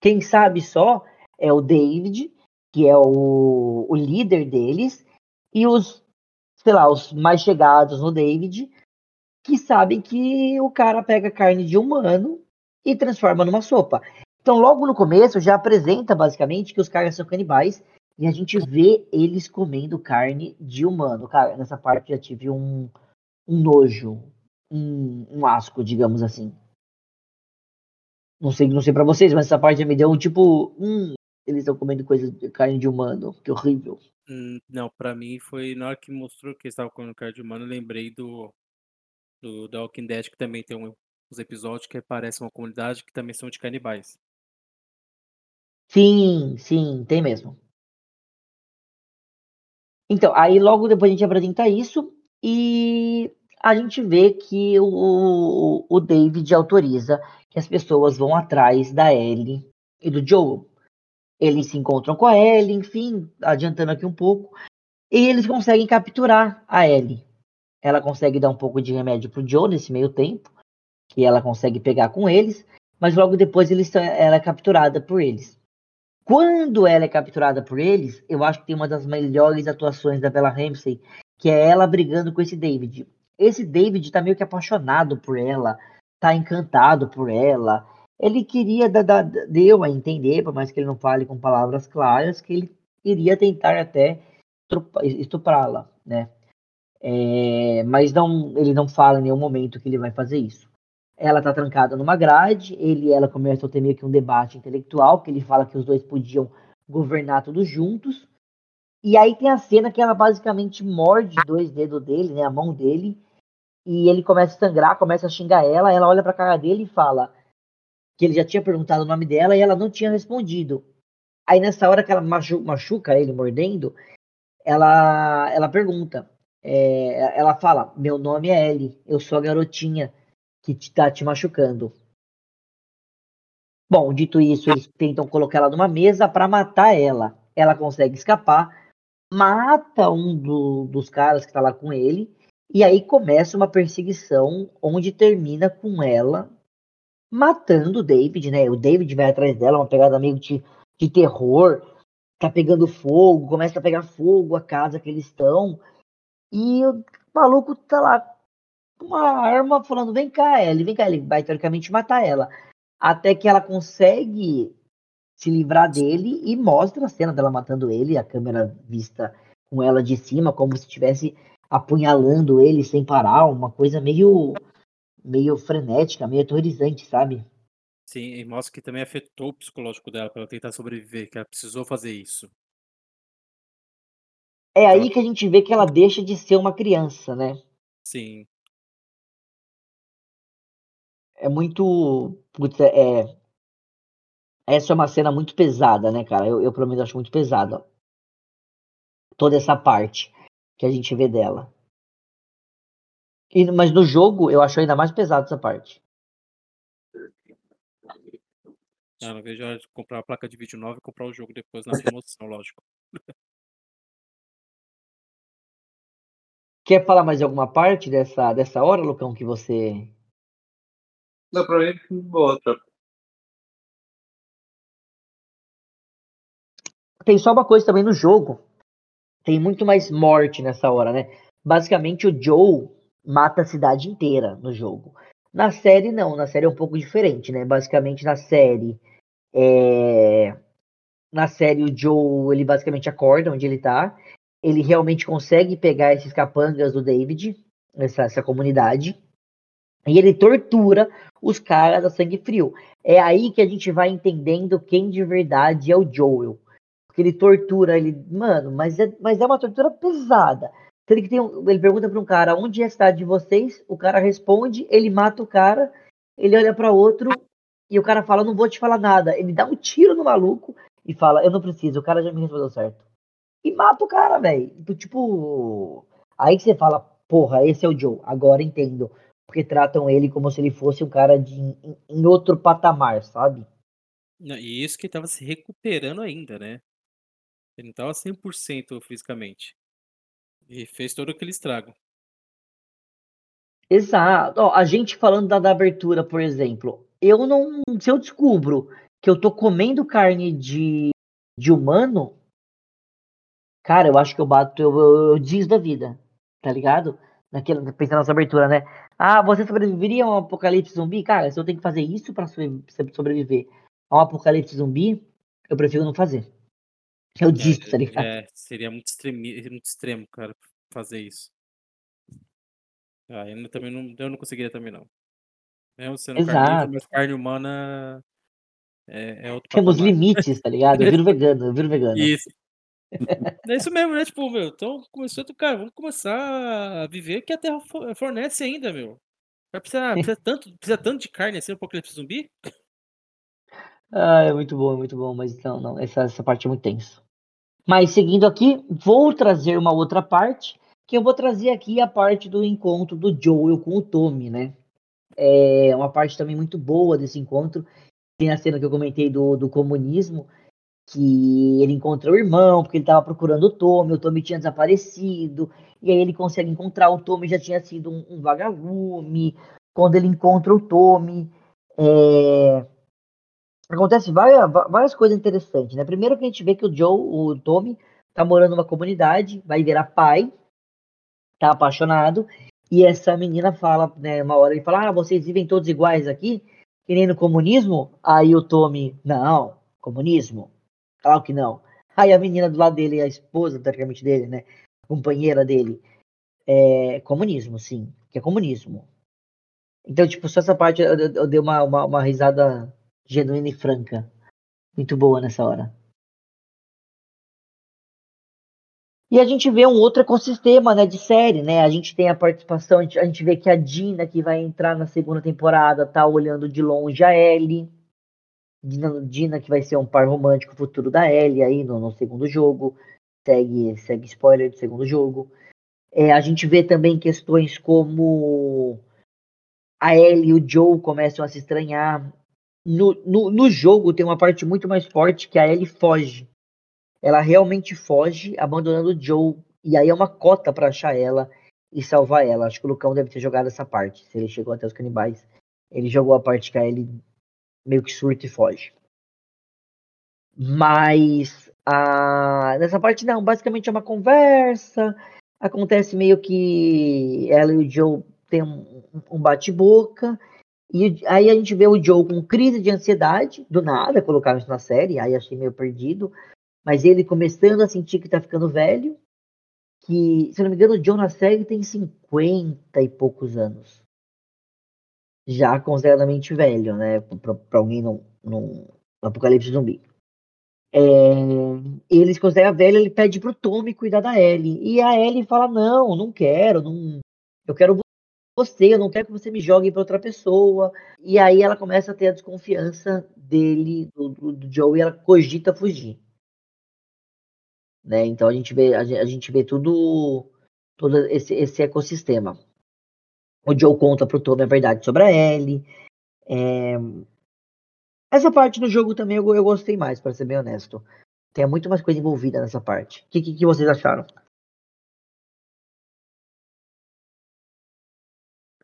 Quem sabe só é o David, que é o, o líder deles, e os, sei lá, os mais chegados no David, que sabem que o cara pega carne de humano e transforma numa sopa. Então, logo no começo, já apresenta basicamente que os caras são canibais e a gente vê eles comendo carne de humano. Cara, nessa parte já tive um, um nojo, um, um asco, digamos assim. Não sei, não sei para vocês, mas essa parte me deu um tipo, hum, eles estão comendo coisa de carne de humano, que horrível.
Hum, não, para mim foi na hora que mostrou que eles estavam comendo carne de humano, eu lembrei do do The Walking Dead que também tem um, uns episódios que aparecem uma comunidade que também são de canibais.
Sim, sim, tem mesmo. Então, aí logo depois a gente apresenta isso e a gente vê que o, o David autoriza que as pessoas vão atrás da Ellie e do Joel. Eles se encontram com a Ellie, enfim, adiantando aqui um pouco, e eles conseguem capturar a Ellie. Ela consegue dar um pouco de remédio pro Joe nesse meio tempo, que ela consegue pegar com eles, mas logo depois eles, ela é capturada por eles. Quando ela é capturada por eles, eu acho que tem uma das melhores atuações da Bella Ramsey, que é ela brigando com esse David. Esse David tá meio que apaixonado por ela, tá encantado por ela. Ele queria, da, da, deu a entender, por mais que ele não fale com palavras claras, que ele iria tentar até estuprá-la, né? É, mas não, ele não fala em nenhum momento que ele vai fazer isso. Ela tá trancada numa grade, ele e ela começam a ter meio que um debate intelectual, que ele fala que os dois podiam governar todos juntos. E aí tem a cena que ela basicamente morde dois dedos dele, né, a mão dele, e ele começa a sangrar, começa a xingar ela, ela olha pra cara dele e fala que ele já tinha perguntado o nome dela e ela não tinha respondido. Aí nessa hora que ela machuca ele mordendo, ela, ela pergunta, é, ela fala, meu nome é Ellie, eu sou a garotinha que está te machucando. Bom, dito isso, eles tentam colocar ela numa mesa para matar ela. Ela consegue escapar, mata um do, dos caras que está lá com ele, e aí começa uma perseguição onde termina com ela matando o David, né? O David vai atrás dela, uma pegada meio de, de terror, tá pegando fogo, começa a pegar fogo a casa que eles estão, e o maluco tá lá com uma arma falando: vem cá, Ellie, vem cá, ele vai teoricamente matar ela. Até que ela consegue se livrar dele e mostra a cena dela matando ele, a câmera vista com ela de cima, como se estivesse apunhalando ele sem parar, uma coisa meio meio frenética, meio aterrorizante, sabe?
Sim, e mostra que também afetou o psicológico dela para ela tentar sobreviver, que ela precisou fazer isso.
É aí que a gente vê que ela deixa de ser uma criança, né?
Sim.
É muito. Putz, é, é essa é uma cena muito pesada, né, cara? Eu, eu pelo menos acho muito pesada. Toda essa parte que a gente vê dela. E, mas no jogo eu acho ainda mais pesado essa parte.
Ah, não vejo a hora de comprar a placa de vídeo nova e comprar o jogo depois na promoção, lógico.
Quer falar mais de alguma parte dessa, dessa hora, Lucão, que você.
Não, pra mim, outra.
Tem só uma coisa também no jogo. Tem muito mais morte nessa hora, né? Basicamente, o Joe mata a cidade inteira no jogo. Na série, não. Na série é um pouco diferente, né? Basicamente, na série. É... Na série, o Joe, ele basicamente acorda onde ele tá. Ele realmente consegue pegar esses capangas do David, essa, essa comunidade. E ele tortura os caras a sangue frio. É aí que a gente vai entendendo quem de verdade é o Joel. Porque ele tortura ele. Mano, mas é, mas é uma tortura pesada. Ele, que tem um, ele pergunta para um cara onde é a cidade de vocês, o cara responde, ele mata o cara, ele olha para outro e o cara fala: Não vou te falar nada. Ele dá um tiro no maluco e fala: Eu não preciso, o cara já me respondeu certo. E mata o cara, velho. Tipo, aí você fala: Porra, esse é o Joe, agora entendo. Porque tratam ele como se ele fosse um cara de, em, em outro patamar, sabe?
E isso que tava se recuperando ainda, né? Ele não tava 100% fisicamente. E fez todo aquele estrago.
Exato. Ó, a gente falando da, da abertura, por exemplo, eu não. Se eu descubro que eu tô comendo carne de, de humano, cara, eu acho que eu bato, eu, eu, eu da vida, tá ligado? Naquela, pensando nessa abertura, né? Ah, você sobreviveria a um apocalipse zumbi? Cara, se eu tenho que fazer isso pra sobreviver a um apocalipse zumbi, eu prefiro não fazer. Eu disse, tá ligado?
É, seria muito, extremi, muito extremo, cara, fazer isso. Ah, eu também não, eu não conseguiria também, não. Mesmo sendo
Exato.
carnívoro, mas carne humana é, é outro
Temos
patamar.
limites, tá ligado? Eu viro vegano, eu viro vegano.
Isso. É isso mesmo, né? Tipo, meu, então começou, cara, vamos começar a viver que a Terra fornece ainda, meu. Vai precisar, (laughs) precisa tanto, precisa tanto de carne assim, o apocalipse zumbi?
Ah, é muito bom, é muito bom, mas não, não, essa, essa parte é muito tenso. Mas seguindo aqui, vou trazer uma outra parte, que eu vou trazer aqui a parte do encontro do Joel com o Tommy, né? É uma parte também muito boa desse encontro. Tem a cena que eu comentei do, do comunismo, que ele encontra o irmão, porque ele estava procurando o Tommy, o Tommy tinha desaparecido, e aí ele consegue encontrar o Tommy, já tinha sido um, um vagalume. Quando ele encontra o Tommy, é, acontece várias, várias coisas interessantes, né? Primeiro que a gente vê que o Joe, o Tommy, tá morando numa comunidade, vai virar pai, tá apaixonado, e essa menina fala, né, uma hora ele fala, ah, vocês vivem todos iguais aqui, que nem no comunismo? Aí o Tommy, não, comunismo? Claro que não. Aí a menina do lado dele, a esposa, praticamente dele, né, companheira dele, é comunismo, sim, que é comunismo. Então, tipo, só essa parte eu, eu, eu dei uma, uma, uma risada genuína e franca. Muito boa nessa hora. E a gente vê um outro ecossistema, né, de série, né? A gente tem a participação, a gente, a gente vê que a Dina, que vai entrar na segunda temporada, tá olhando de longe a Ellie. Dina, Dina que vai ser um par romântico futuro da Ellie aí no, no segundo jogo. Segue, segue spoiler do segundo jogo. É, a gente vê também questões como a Ellie e o Joe começam a se estranhar. No, no, jogo tem uma parte muito mais forte que a Ellie foge ela realmente foge, abandonando o Joe. E aí é uma cota para achar ela e salvar ela. Acho que o Lucão deve ter jogado essa parte. Se ele chegou até os canibais, ele jogou a parte que a ele meio que surta e foge. Mas a... nessa parte não, basicamente é uma conversa. Acontece meio que ela e o Joe têm um, um bate-boca. E aí a gente vê o Joe com crise de ansiedade, do nada, colocaram isso na série, aí achei meio perdido mas ele começando a sentir que tá ficando velho, que, se não me engano, o John na série tem 50 e poucos anos. Já consideradamente velho, né? Pra, alguém no, no apocalipse zumbi. É, ele se considera velho, ele pede pro Tommy cuidar da Ellie. E a Ellie fala: Não, não quero, não, eu quero você, eu não quero que você me jogue para outra pessoa. E aí ela começa a ter a desconfiança dele, do, do, do Joe, e ela cogita fugir. Né? Então a gente vê, a gente vê tudo, todo esse, esse ecossistema. O Joe conta pro Tommy a verdade sobre a Ellie. É... Essa parte do jogo também eu, eu gostei mais, para ser bem honesto. Tem muito mais coisa envolvida nessa parte. O que, que, que vocês acharam?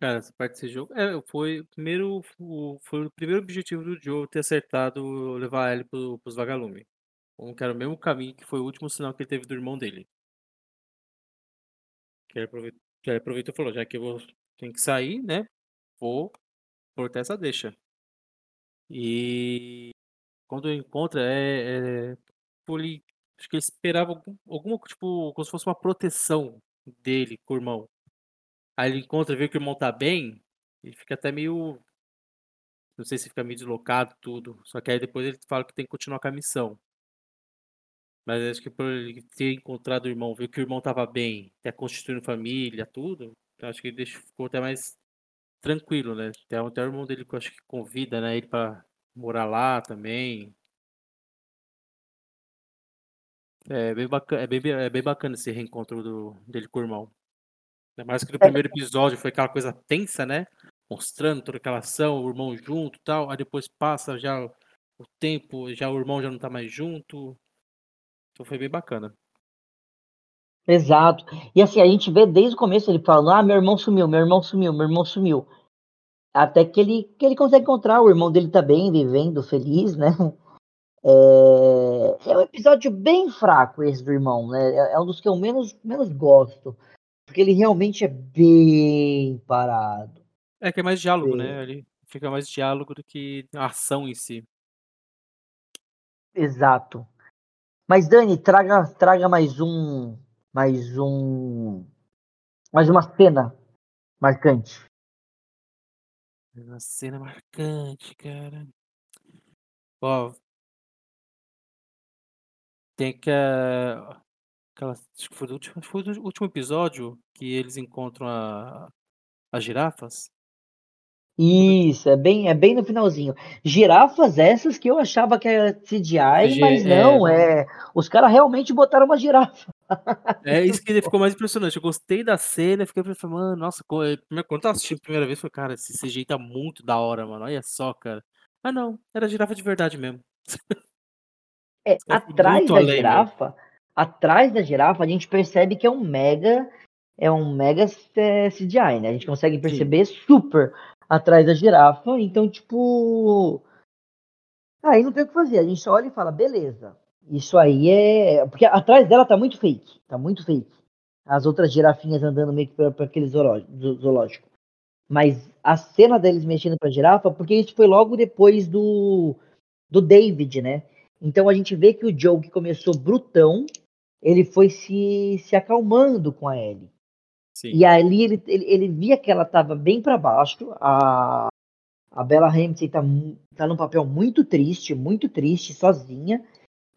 Cara, essa parte desse jogo é, foi, o primeiro, foi o primeiro objetivo do Joe ter acertado levar ele pro, pros vagalumes. Um que era o mesmo caminho que foi o último sinal que ele teve do irmão dele. Que ele aproveitou, que ele aproveitou e falou, já que eu vou, tenho que sair, né? Vou cortar essa deixa. E quando encontra, é, é ele, acho que ele esperava algum, alguma, tipo, como se fosse uma proteção dele com o irmão. Aí ele encontra, vê que o irmão tá bem, e fica até meio. Não sei se fica meio deslocado, tudo. Só que aí depois ele fala que tem que continuar com a missão. Mas acho que por ele ter encontrado o irmão, ver que o irmão estava bem, ter constituindo família, tudo, acho que ele ficou até mais tranquilo, né? Até, até o irmão dele acho que convida, né, ele para morar lá também. É bem bacana, é bem, é bem bacana esse reencontro do, dele com o irmão. Ainda mais que no primeiro episódio foi aquela coisa tensa, né? Mostrando toda aquela ação, o irmão junto e tal. Aí depois passa já o tempo, já o irmão já não tá mais junto. Então foi bem bacana.
Exato. E assim, a gente vê desde o começo ele falando: ah, meu irmão sumiu, meu irmão sumiu, meu irmão sumiu. Até que ele, que ele consegue encontrar, o irmão dele tá bem, vivendo, feliz, né? (laughs) É, é um episódio bem fraco esse do irmão, né? É, é um dos que eu menos, menos gosto. Porque ele realmente é bem parado.
É que é mais diálogo, né? Ele fica mais diálogo do que a ação em si.
Exato. Mas Dani, traga, traga mais um, mais um, mais uma cena marcante.
Uma cena marcante, cara. Ó, tem que aquela, acho que foi do último, foi do último episódio que eles encontram a, as girafas.
Isso, é bem, é bem no finalzinho. Girafas essas que eu achava que era CGI, mas é, não, é. Os caras realmente botaram uma girafa.
É (laughs) isso que ficou mais impressionante. Eu gostei da cena, fiquei pensando, mano, nossa, quando eu tava assistindo a primeira vez, foi, cara, esse CGI tá muito da hora, mano. Olha só, cara. Ah, não, era girafa de verdade mesmo.
É, (laughs) atrás da além, girafa, né? Atrás da girafa, a gente percebe que é um mega, é um mega CGI, né? A gente consegue perceber Sim. super atrás da girafa. Então, tipo. Aí não tem o que fazer. A gente só olha e fala, beleza. Isso aí é. Porque atrás dela tá muito fake. Tá muito fake. As outras girafinhas andando meio que para aquele zoológico. Mas a cena deles mexendo pra girafa, porque isso foi logo depois do, do David, né? Então a gente vê que o Joe, que começou brutão, ele foi se, se acalmando com a Ellie. Sim. E ali ele, ele, ele, via que ela estava bem para baixo. A, a Bella Ramsey está tá num papel muito triste, muito triste, sozinha.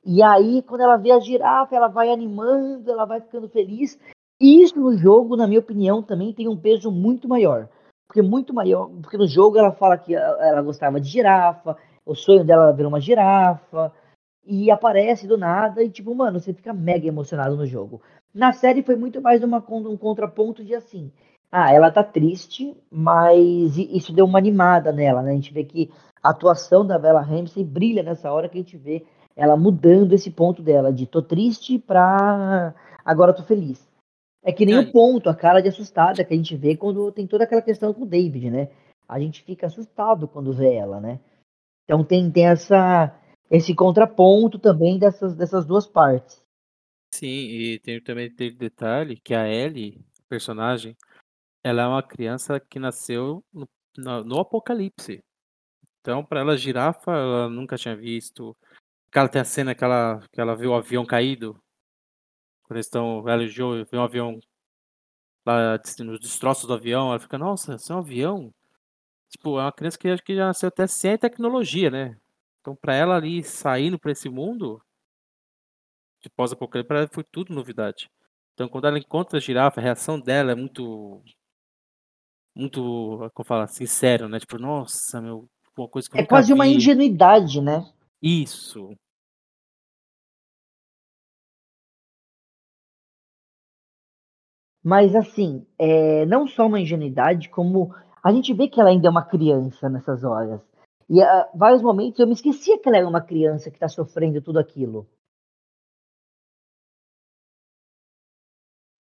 E aí, quando ela vê a girafa, ela vai animando, ela vai ficando feliz. E isso no jogo, na minha opinião, também tem um peso muito maior. Porque muito maior, porque no jogo ela fala que ela gostava de girafa, o sonho dela era ver uma girafa, e aparece do nada, e tipo, mano, você fica mega emocionado no jogo. Na série foi muito mais uma, um contraponto de assim, ah, ela tá triste, mas isso deu uma animada nela, né? A gente vê que a atuação da Bella Ramsey brilha nessa hora que a gente vê ela mudando esse ponto dela, de tô triste pra agora tô feliz. É que nem é. o ponto, a cara de assustada que a gente vê quando tem toda aquela questão com o David, né? A gente fica assustado quando vê ela, né? Então tem, tem essa, esse contraponto também dessas, dessas duas partes.
Sim, e tem também tem detalhe que a Ellie, personagem, ela é uma criança que nasceu no, no, no apocalipse. Então, para ela, girafa, ela nunca tinha visto. Cara, tem a cena que ela, que ela viu o avião caído. Quando eles estão, ela e o Joe vê um avião lá nos destroços do avião. Ela fica, nossa, isso é um avião? Tipo, é uma criança que acho que já nasceu até sem tecnologia, né? Então, para ela ali saindo para esse mundo de pós-apocalipse, para ela foi tudo novidade. Então, quando ela encontra a girafa, a reação dela é muito. Muito, como fala, sincero, né? Tipo, nossa, meu, uma coisa que eu
É quase uma ingenuidade, né?
Isso.
Mas assim, é, não só uma ingenuidade, como a gente vê que ela ainda é uma criança nessas horas. E a vários momentos eu me esquecia que ela era uma criança que está sofrendo tudo aquilo.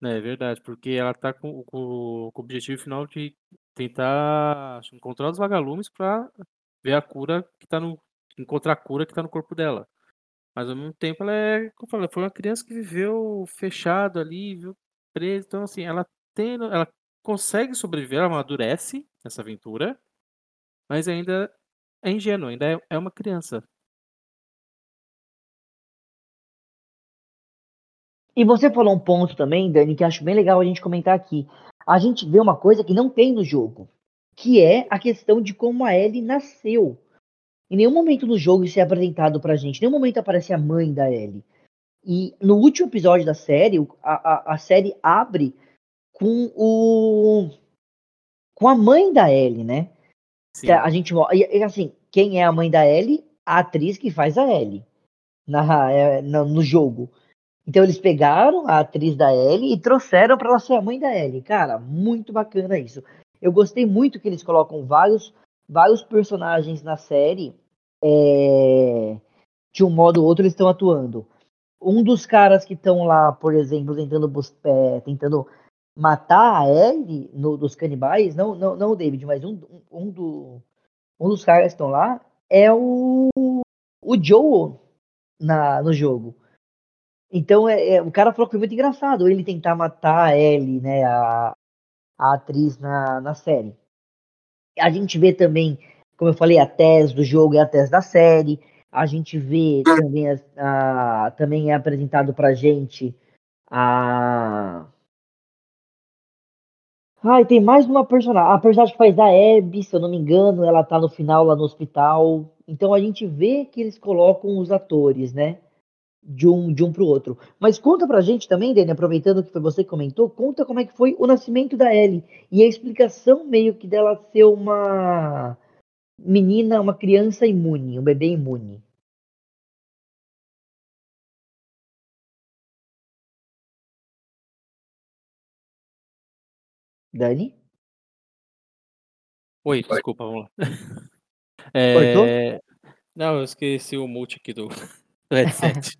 É verdade, porque ela tá com, com, com o objetivo final de tentar encontrar os vagalumes para ver a cura que tá no. encontrar a cura que tá no corpo dela. Mas ao mesmo tempo ela é, como eu falei, foi uma criança que viveu fechado ali, viu, preso. Então, assim, ela tem. Ela consegue sobreviver, ela amadurece nessa aventura, mas ainda é ingênua, ainda é, é uma criança.
E você falou um ponto também, Dani, que acho bem legal a gente comentar aqui. A gente vê uma coisa que não tem no jogo, que é a questão de como a Ellie nasceu. Em nenhum momento no jogo isso é apresentado pra gente, em nenhum momento aparece a mãe da Ellie. E no último episódio da série, a, a, a série abre com o. com a mãe da Ellie, né? Sim. A gente e, assim, quem é a mãe da Ellie? A atriz que faz a Ellie na, é, no, no jogo. Então eles pegaram a atriz da Ellie e trouxeram para ela ser a mãe da Ellie. Cara, muito bacana isso. Eu gostei muito que eles colocam vários, vários personagens na série. É, de um modo ou outro eles estão atuando. Um dos caras que estão lá, por exemplo, tentando, é, tentando matar a Ellie no, dos canibais, não, não, não o David, mas um, um, do, um dos caras que estão lá é o, o Joel na, no jogo. Então, é, é, o cara falou que foi muito engraçado ele tentar matar a Ellie, né, a, a atriz na, na série. A gente vê também, como eu falei, a tese do jogo e a tese da série. A gente vê também, a, a também é apresentado pra gente a. Ai, tem mais uma personagem. A personagem que faz a Abby, se eu não me engano, ela tá no final lá no hospital. Então a gente vê que eles colocam os atores, né? de um de um para o outro. Mas conta pra gente também, Dani, aproveitando que foi você que comentou, conta como é que foi o nascimento da Ellie e a explicação meio que dela ser uma menina, uma criança imune, um bebê imune. Dani?
Oi, desculpa, vamos lá. (laughs) É... Não, eu esqueci o mute aqui do, (laughs) do headset.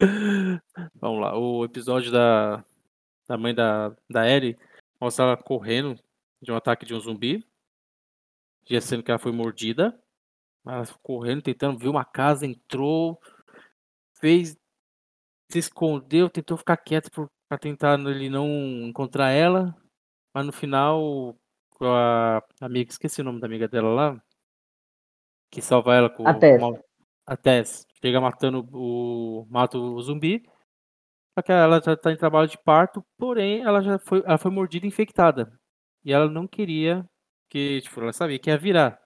(laughs) Vamos lá, o episódio da, da mãe da, da Ellie mostra ela correndo de um ataque de um zumbi. Já sendo que ela foi mordida. Ela correndo, tentando ver uma casa, entrou, fez. Se escondeu, tentou ficar quieta para tentar ele não encontrar ela. Mas no final, a amiga, esqueci o nome da amiga dela lá, que salva ela com,
a Tess.
Uma, a Tess chega matando o. mata o zumbi. Só que ela já tá em trabalho de parto, porém ela já foi, ela foi mordida e infectada. E ela não queria que, tipo, ela sabia que ia virar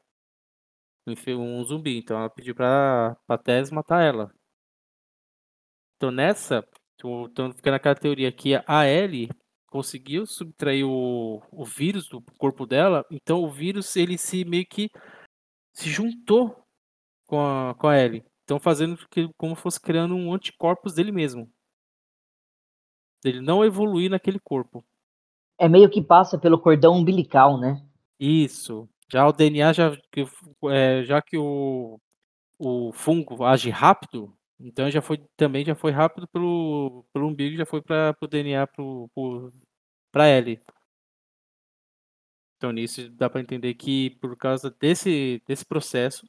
um zumbi, então ela pediu pra, pra Tess matar ela. Então nessa, então fica naquela teoria que a Ellie conseguiu subtrair o, o vírus do corpo dela, então o vírus ele se meio que se juntou com a, com a Ellie. Então fazendo que como fosse criando um anticorpos dele mesmo. Ele não evoluir naquele corpo.
É meio que passa pelo cordão umbilical, né?
Isso. Já o DNA, já que, é, já que o, o fungo age rápido, então já foi também já foi rápido pelo, pelo umbigo, já foi para o DNA para L. Então nisso dá para entender que por causa desse, desse processo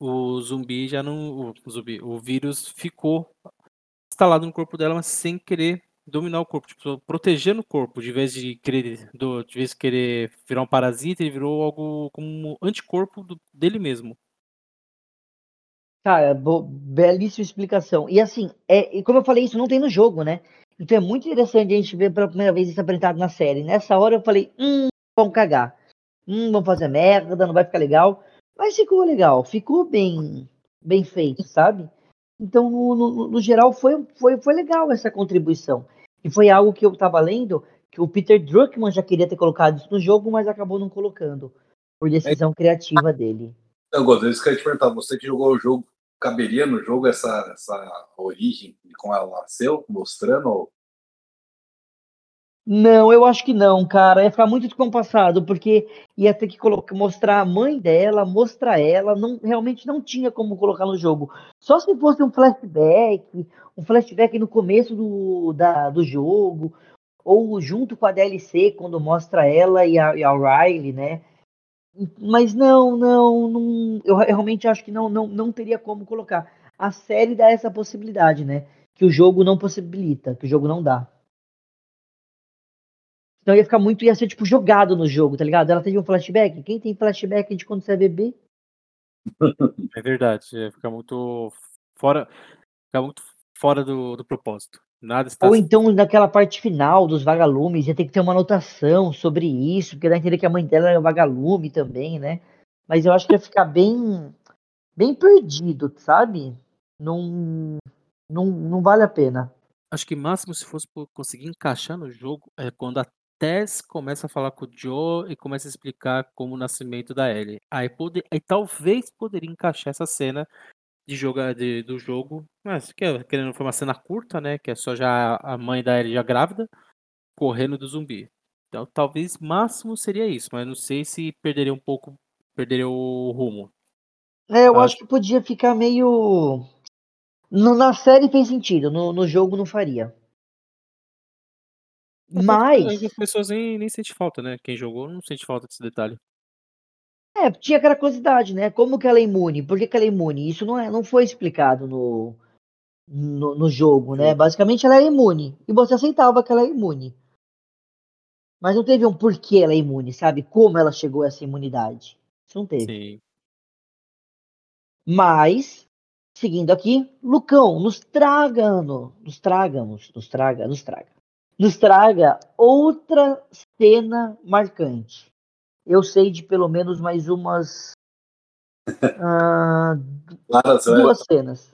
o zumbi já não o, zumbi, o vírus ficou instalado no corpo dela, mas sem querer dominar o corpo, tipo, protegendo o corpo, de vez de querer, do, de vez de querer virar um parasita, ele virou algo como um anticorpo do, dele mesmo.
Cara, belíssima explicação. E assim, é, e como eu falei, isso não tem no jogo, né? Então é muito interessante a gente ver pela primeira vez isso apresentado na série. Nessa hora eu falei, hum, vamos cagar. Hum, vamos fazer merda, não vai ficar legal. Mas ficou legal, ficou bem, bem feito, sabe? Então, no, no, no geral, foi, foi, foi legal essa contribuição. E foi algo que eu estava lendo que o Peter Druckmann já queria ter colocado isso no jogo, mas acabou não colocando, por decisão é. criativa dele.
Eu gostaria isso que eu te perguntar, você que jogou o jogo, caberia no jogo essa, essa origem de como ela nasceu, mostrando?
Não, eu acho que não, cara. Ia ficar muito descompassado, porque ia ter que colocar, mostrar a mãe dela, mostrar ela. Não, realmente não tinha como colocar no jogo. Só se fosse um flashback, um flashback no começo do, da, do jogo, ou junto com a DLC, quando mostra ela e a, e a Riley, né? Mas não, não, não eu realmente acho que não, não, não teria como colocar. A série dá essa possibilidade, né? Que o jogo não possibilita, que o jogo não dá. Então ia ficar muito, ia ser tipo jogado no jogo, tá ligado? Ela teve um flashback. Quem tem flashback de quando você é bebê? (laughs)
É verdade, ia ficar muito fora, ficar muito fora do, do propósito. Nada está...
Ou então naquela parte final dos vagalumes, ia ter que ter uma anotação sobre isso, porque dá a entender que a mãe dela é um vagalume também, né? Mas eu acho que ia ficar bem, bem perdido, sabe? Não, não, não vale a pena.
Acho que máximo se fosse conseguir encaixar no jogo é quando a Tess começa a falar com o Joe e começa a explicar como o nascimento da Ellie. Aí, pode, aí talvez poderia encaixar essa cena de jogar de, do jogo, mas que é, querendo foi uma cena curta, né? Que é só já a mãe da Ellie já grávida correndo do zumbi. Então talvez máximo seria isso, mas não sei se perderia um pouco, perderia o rumo.
É, eu acho, acho que podia ficar meio. No, na série fez sentido, no, no jogo não faria. Mas.
As pessoas nem, nem sente falta, né? Quem jogou não sente falta desse detalhe.
É, tinha aquela curiosidade, né? Como que ela é imune? Por que, que ela é imune? Isso não, é, não foi explicado no, no, no jogo, né? Basicamente ela é imune. E você aceitava que ela é imune. Mas não teve um porquê ela é imune, sabe? Como ela chegou a essa imunidade. Isso não teve. Sim. Mas, seguindo aqui, Lucão, nos traga, nos tragamos, nos traga, nos traga nos traga outra cena marcante. Eu sei de pelo menos mais umas (laughs) uh, duas cenas.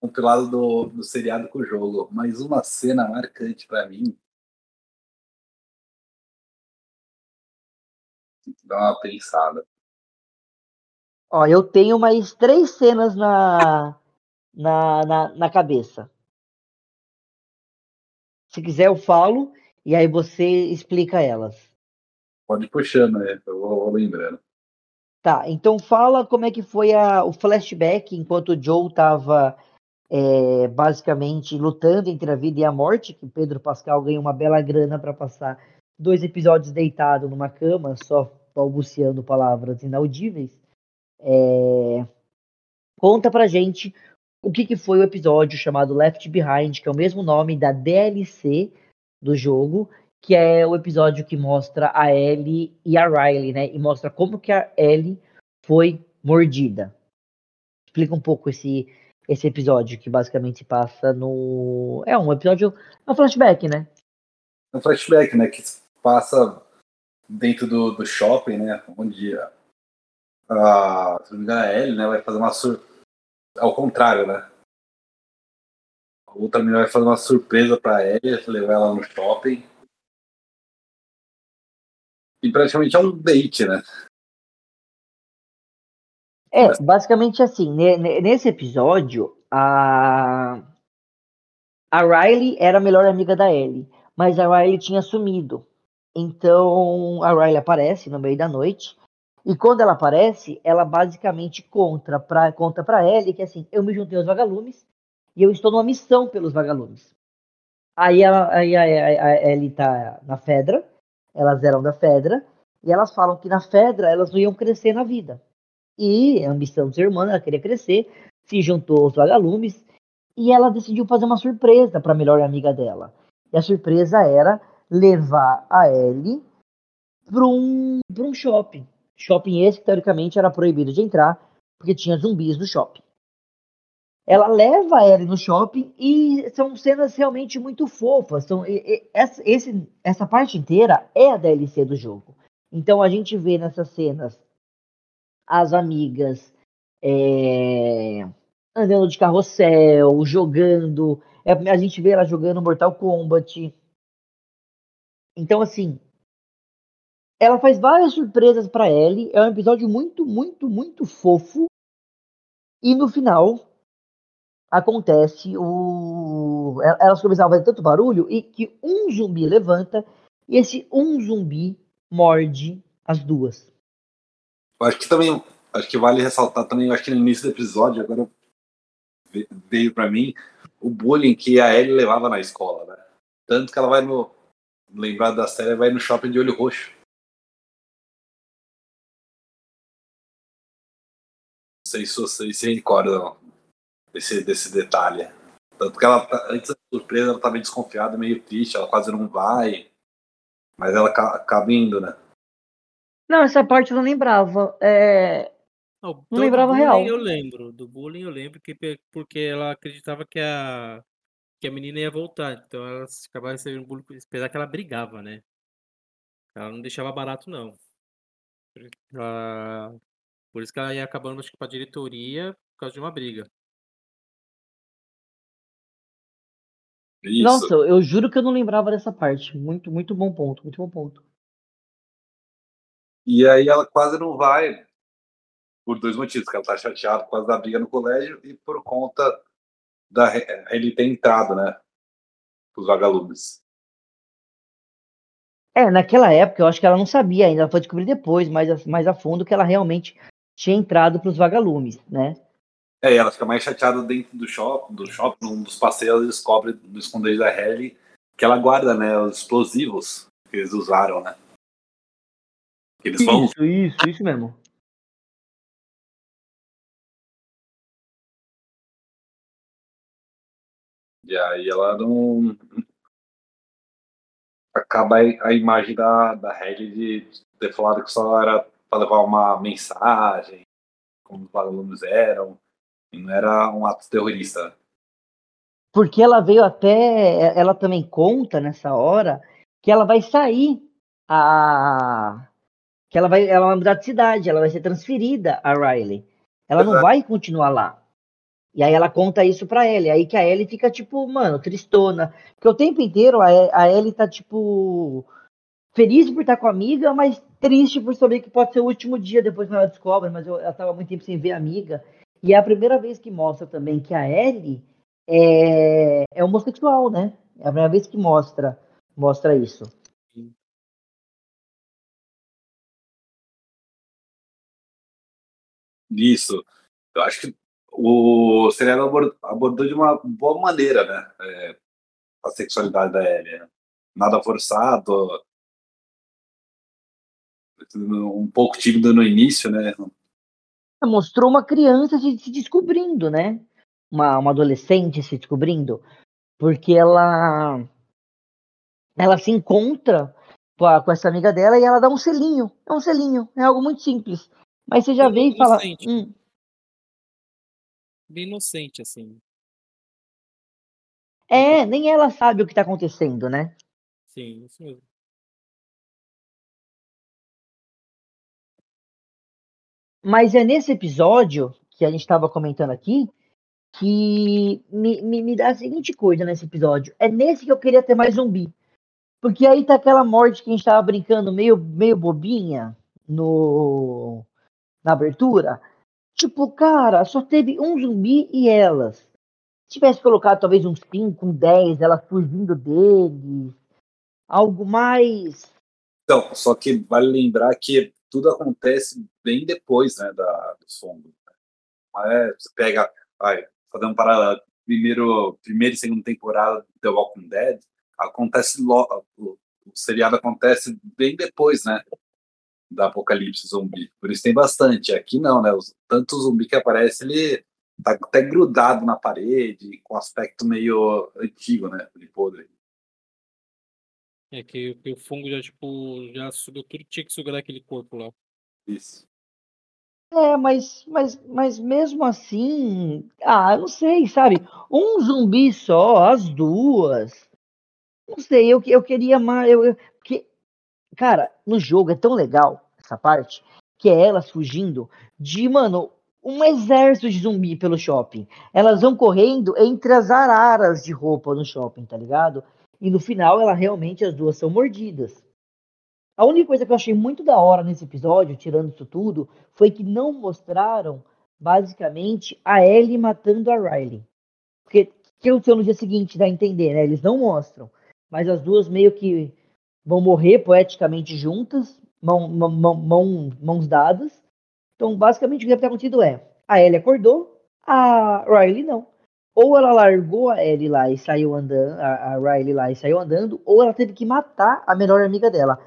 Compilado do, do seriado com o jogo. Mais uma cena marcante para mim. Dá uma pensada.
Ó, eu tenho mais três cenas na, na, na, na cabeça. Se quiser, eu falo e aí você explica elas.
Pode ir puxando, né? Eu vou, vou lembrando.
Tá, então fala como é que foi a, o flashback enquanto o Joe estava é, basicamente lutando entre a vida e a morte, que Pedro Pascal ganha uma bela grana para passar dois episódios deitado numa cama, só balbuciando palavras inaudíveis. É, conta pra gente o que, que foi o episódio chamado Left Behind, que é o mesmo nome da DLC do jogo, que é o episódio que mostra a Ellie e a Riley, né? E mostra como que a Ellie foi mordida. Explica um pouco esse, esse episódio que basicamente passa no. É um episódio. É um flashback, né?
É um flashback, né? Que passa dentro do, do shopping, né? Onde a, a, se não me engano, a Ellie né, vai fazer uma surpresa ao contrário, né? outra menina vai fazer uma surpresa pra ela, levar ela no shopping. E praticamente é um date, né?
É, basicamente assim, ne- ne- nesse episódio, a, a Riley era a melhor amiga da Ellie, mas a Riley tinha sumido. Então a Riley aparece no meio da noite, e quando ela aparece, ela basicamente conta pra, conta pra Ellie que assim, eu me juntei aos vagalumes e eu estou numa missão pelos vagalumes. Aí, ela, aí a, a, a Ellie tá na Fedra, elas eram da Fedra, e elas falam que na Fedra elas não iam crescer na vida. E a ambição do ser ela queria crescer, se juntou aos vagalumes e ela decidiu fazer uma surpresa para a melhor amiga dela. E a surpresa era levar a Ellie para um, um shopping. Shopping esse que teoricamente era proibido de entrar, porque tinha zumbis no shopping. Ela leva a Ellie no shopping e são cenas realmente muito fofas. São, e- e- essa, esse, essa parte inteira é a DLC do jogo. Então a gente vê nessas cenas as amigas é, andando de carrossel, jogando. é, a gente vê ela jogando Mortal Kombat. Então, assim, ela faz várias surpresas pra Ellie. É um episódio muito, muito, muito fofo. E no final acontece o. el- Elas começaram a fazer tanto barulho e que um zumbi levanta e esse um zumbi morde as duas.
Eu acho que também, acho que vale ressaltar também, acho que no início do episódio, agora ve- veio pra mim, o bullying que a Ellie levava na escola, né? Tanto que ela vai no, lembrar da série, vai no shopping de olho roxo. Não sei se vocês se recordam desse, desse detalhe. Tanto que ela, antes da surpresa, ela tá meio desconfiada, meio triste, ela quase não vai. Mas ela ca- acaba indo, né?
Não, essa parte eu não lembrava. É,
Não,
Não
do
lembrava
bullying
real.
Eu lembro. Do bullying eu lembro que, porque ela acreditava que a, que a menina ia voltar. Então ela acabava recebendo bullying, apesar que ela brigava, né? Ela não deixava barato, não. Ela- por isso que ela ia acabando, acho que pra diretoria por causa de uma briga.
Isso.
Nossa, eu juro que eu não lembrava dessa parte. Muito, muito bom ponto, muito bom ponto.
E aí ela quase não vai por dois motivos, que ela tá chateada por causa da briga no colégio e por conta da Re- ele ter entrado, né? Os vagalumes.
É, naquela época eu acho que ela não sabia ainda, ela foi descobrir depois, mais a, mais a fundo, que ela realmente tinha entrado pros vagalumes, né?
É, ela fica mais chateada dentro do shopping, do shopping, num dos passeios, ela descobre no esconderijo da Ellie que ela guarda, né, os explosivos que eles usaram, né? Eles vão
Isso, isso, isso mesmo.
E aí ela não. Acaba a imagem da, da de ter falado que só era para levar uma mensagem, como os vagalumes eram, não era um ato terrorista.
Porque ela veio até. Ela também conta nessa hora que ela vai sair a. Que ela vai, ela vai mudar de cidade, ela vai ser transferida a Riley. Ela não vai continuar lá. E aí ela conta isso pra Ellie. Aí que a Ellie fica, tipo, mano, tristona. Porque o tempo inteiro a, a Ellie tá, tipo, feliz por estar com a amiga, mas triste por saber que pode ser o último dia depois que ela descobre. Mas eu, ela tava muito tempo sem ver a amiga. E é a primeira vez que mostra também que a Ellie é, é homossexual, né? É a primeira vez que mostra, mostra isso.
Isso. Eu acho que o abor- abordou de uma boa maneira, né? é, a sexualidade da Ellie. né? Nada forçado. Um pouco tímido no início, né?
Mostrou uma criança se, se descobrindo, né? Uma, uma adolescente se descobrindo. Porque ela ela se encontra com, essa amiga dela e ela dá um selinho. É um selinho, é algo muito simples. Mas você já vê e fala. "Hum,
Bem inocente, assim.
é, nem ela sabe o que tá acontecendo, né?
Sim, isso mesmo.
Mas é nesse episódio que a gente estava comentando aqui que me, me, me dá a seguinte coisa nesse episódio. É nesse que eu queria ter mais zumbi. Porque aí tá aquela morte que a gente tava brincando meio, meio bobinha no na abertura. Tipo, cara, só teve um zumbi e elas. Se tivesse colocado talvez uns 5, um 10, ela fugindo dele. Algo mais.
Então, só que vale lembrar que tudo acontece bem depois né, da, dos fungos. É, você pega, vai, fazer um paralelo, primeiro, primeira e segunda temporada do The Walking Dead, acontece logo, o seriado acontece bem depois, né? Da apocalipse zumbi. Por isso tem bastante. Aqui não, né? Os, tanto zumbi que aparece, ele tá até grudado na parede, com aspecto meio antigo, né? De podre.
É que, que o fungo já, tipo, já subiu tudo, tinha que sugar daquele corpo lá.
Isso.
É, mas, mas, mas mesmo assim, ah, não sei, sabe? Um zumbi só, as duas. Não sei, eu, eu queria mais. Eu, eu, que, cara, no jogo é tão legal essa parte que é elas fugindo de, mano, um exército de zumbi pelo shopping. Elas vão correndo entre as araras de roupa no shopping, tá ligado? E no final, ela realmente, as duas são mordidas. A única coisa que eu achei muito da hora nesse episódio, tirando isso tudo, foi que não mostraram, basicamente, a Ellie matando a Riley. Porque que aconteceu no dia seguinte, dá a entender, né? Eles não mostram. Mas as duas meio que vão morrer poeticamente juntas, mão, mão, mão, mãos dadas. Então, basicamente, o que deve ter acontecido é: a Ellie acordou, a Riley não. Ou ela largou a Ellie lá e saiu andando, a, a Riley lá e saiu andando, ou ela teve que matar a melhor amiga dela.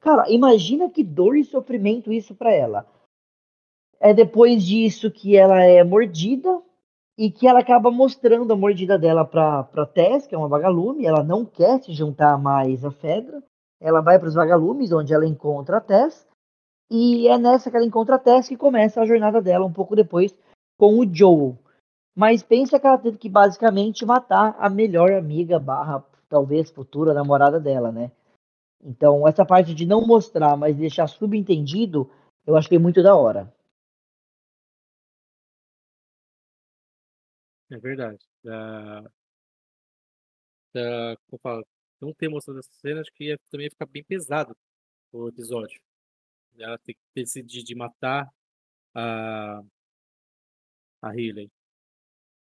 Cara, imagina que dor e sofrimento isso para ela. É depois disso que ela é mordida e que ela acaba mostrando a mordida dela pra, pra Tess, que é uma vagalume. Ela não quer se juntar mais à Fedra. Ela vai para os vagalumes, onde ela encontra a Tess. E é nessa que ela encontra a Tess que começa a jornada dela um pouco depois com o Joel. Mas pensa que ela teve que basicamente matar a melhor amiga barra talvez futura namorada dela, né? Então, essa parte de não mostrar, mas deixar subentendido, eu achei muito da hora.
É verdade. Da, da, como falo, não ter mostrado essa cena, acho que ia também ficar bem pesado o episódio. Ela tem que decidir de matar a, a Healy.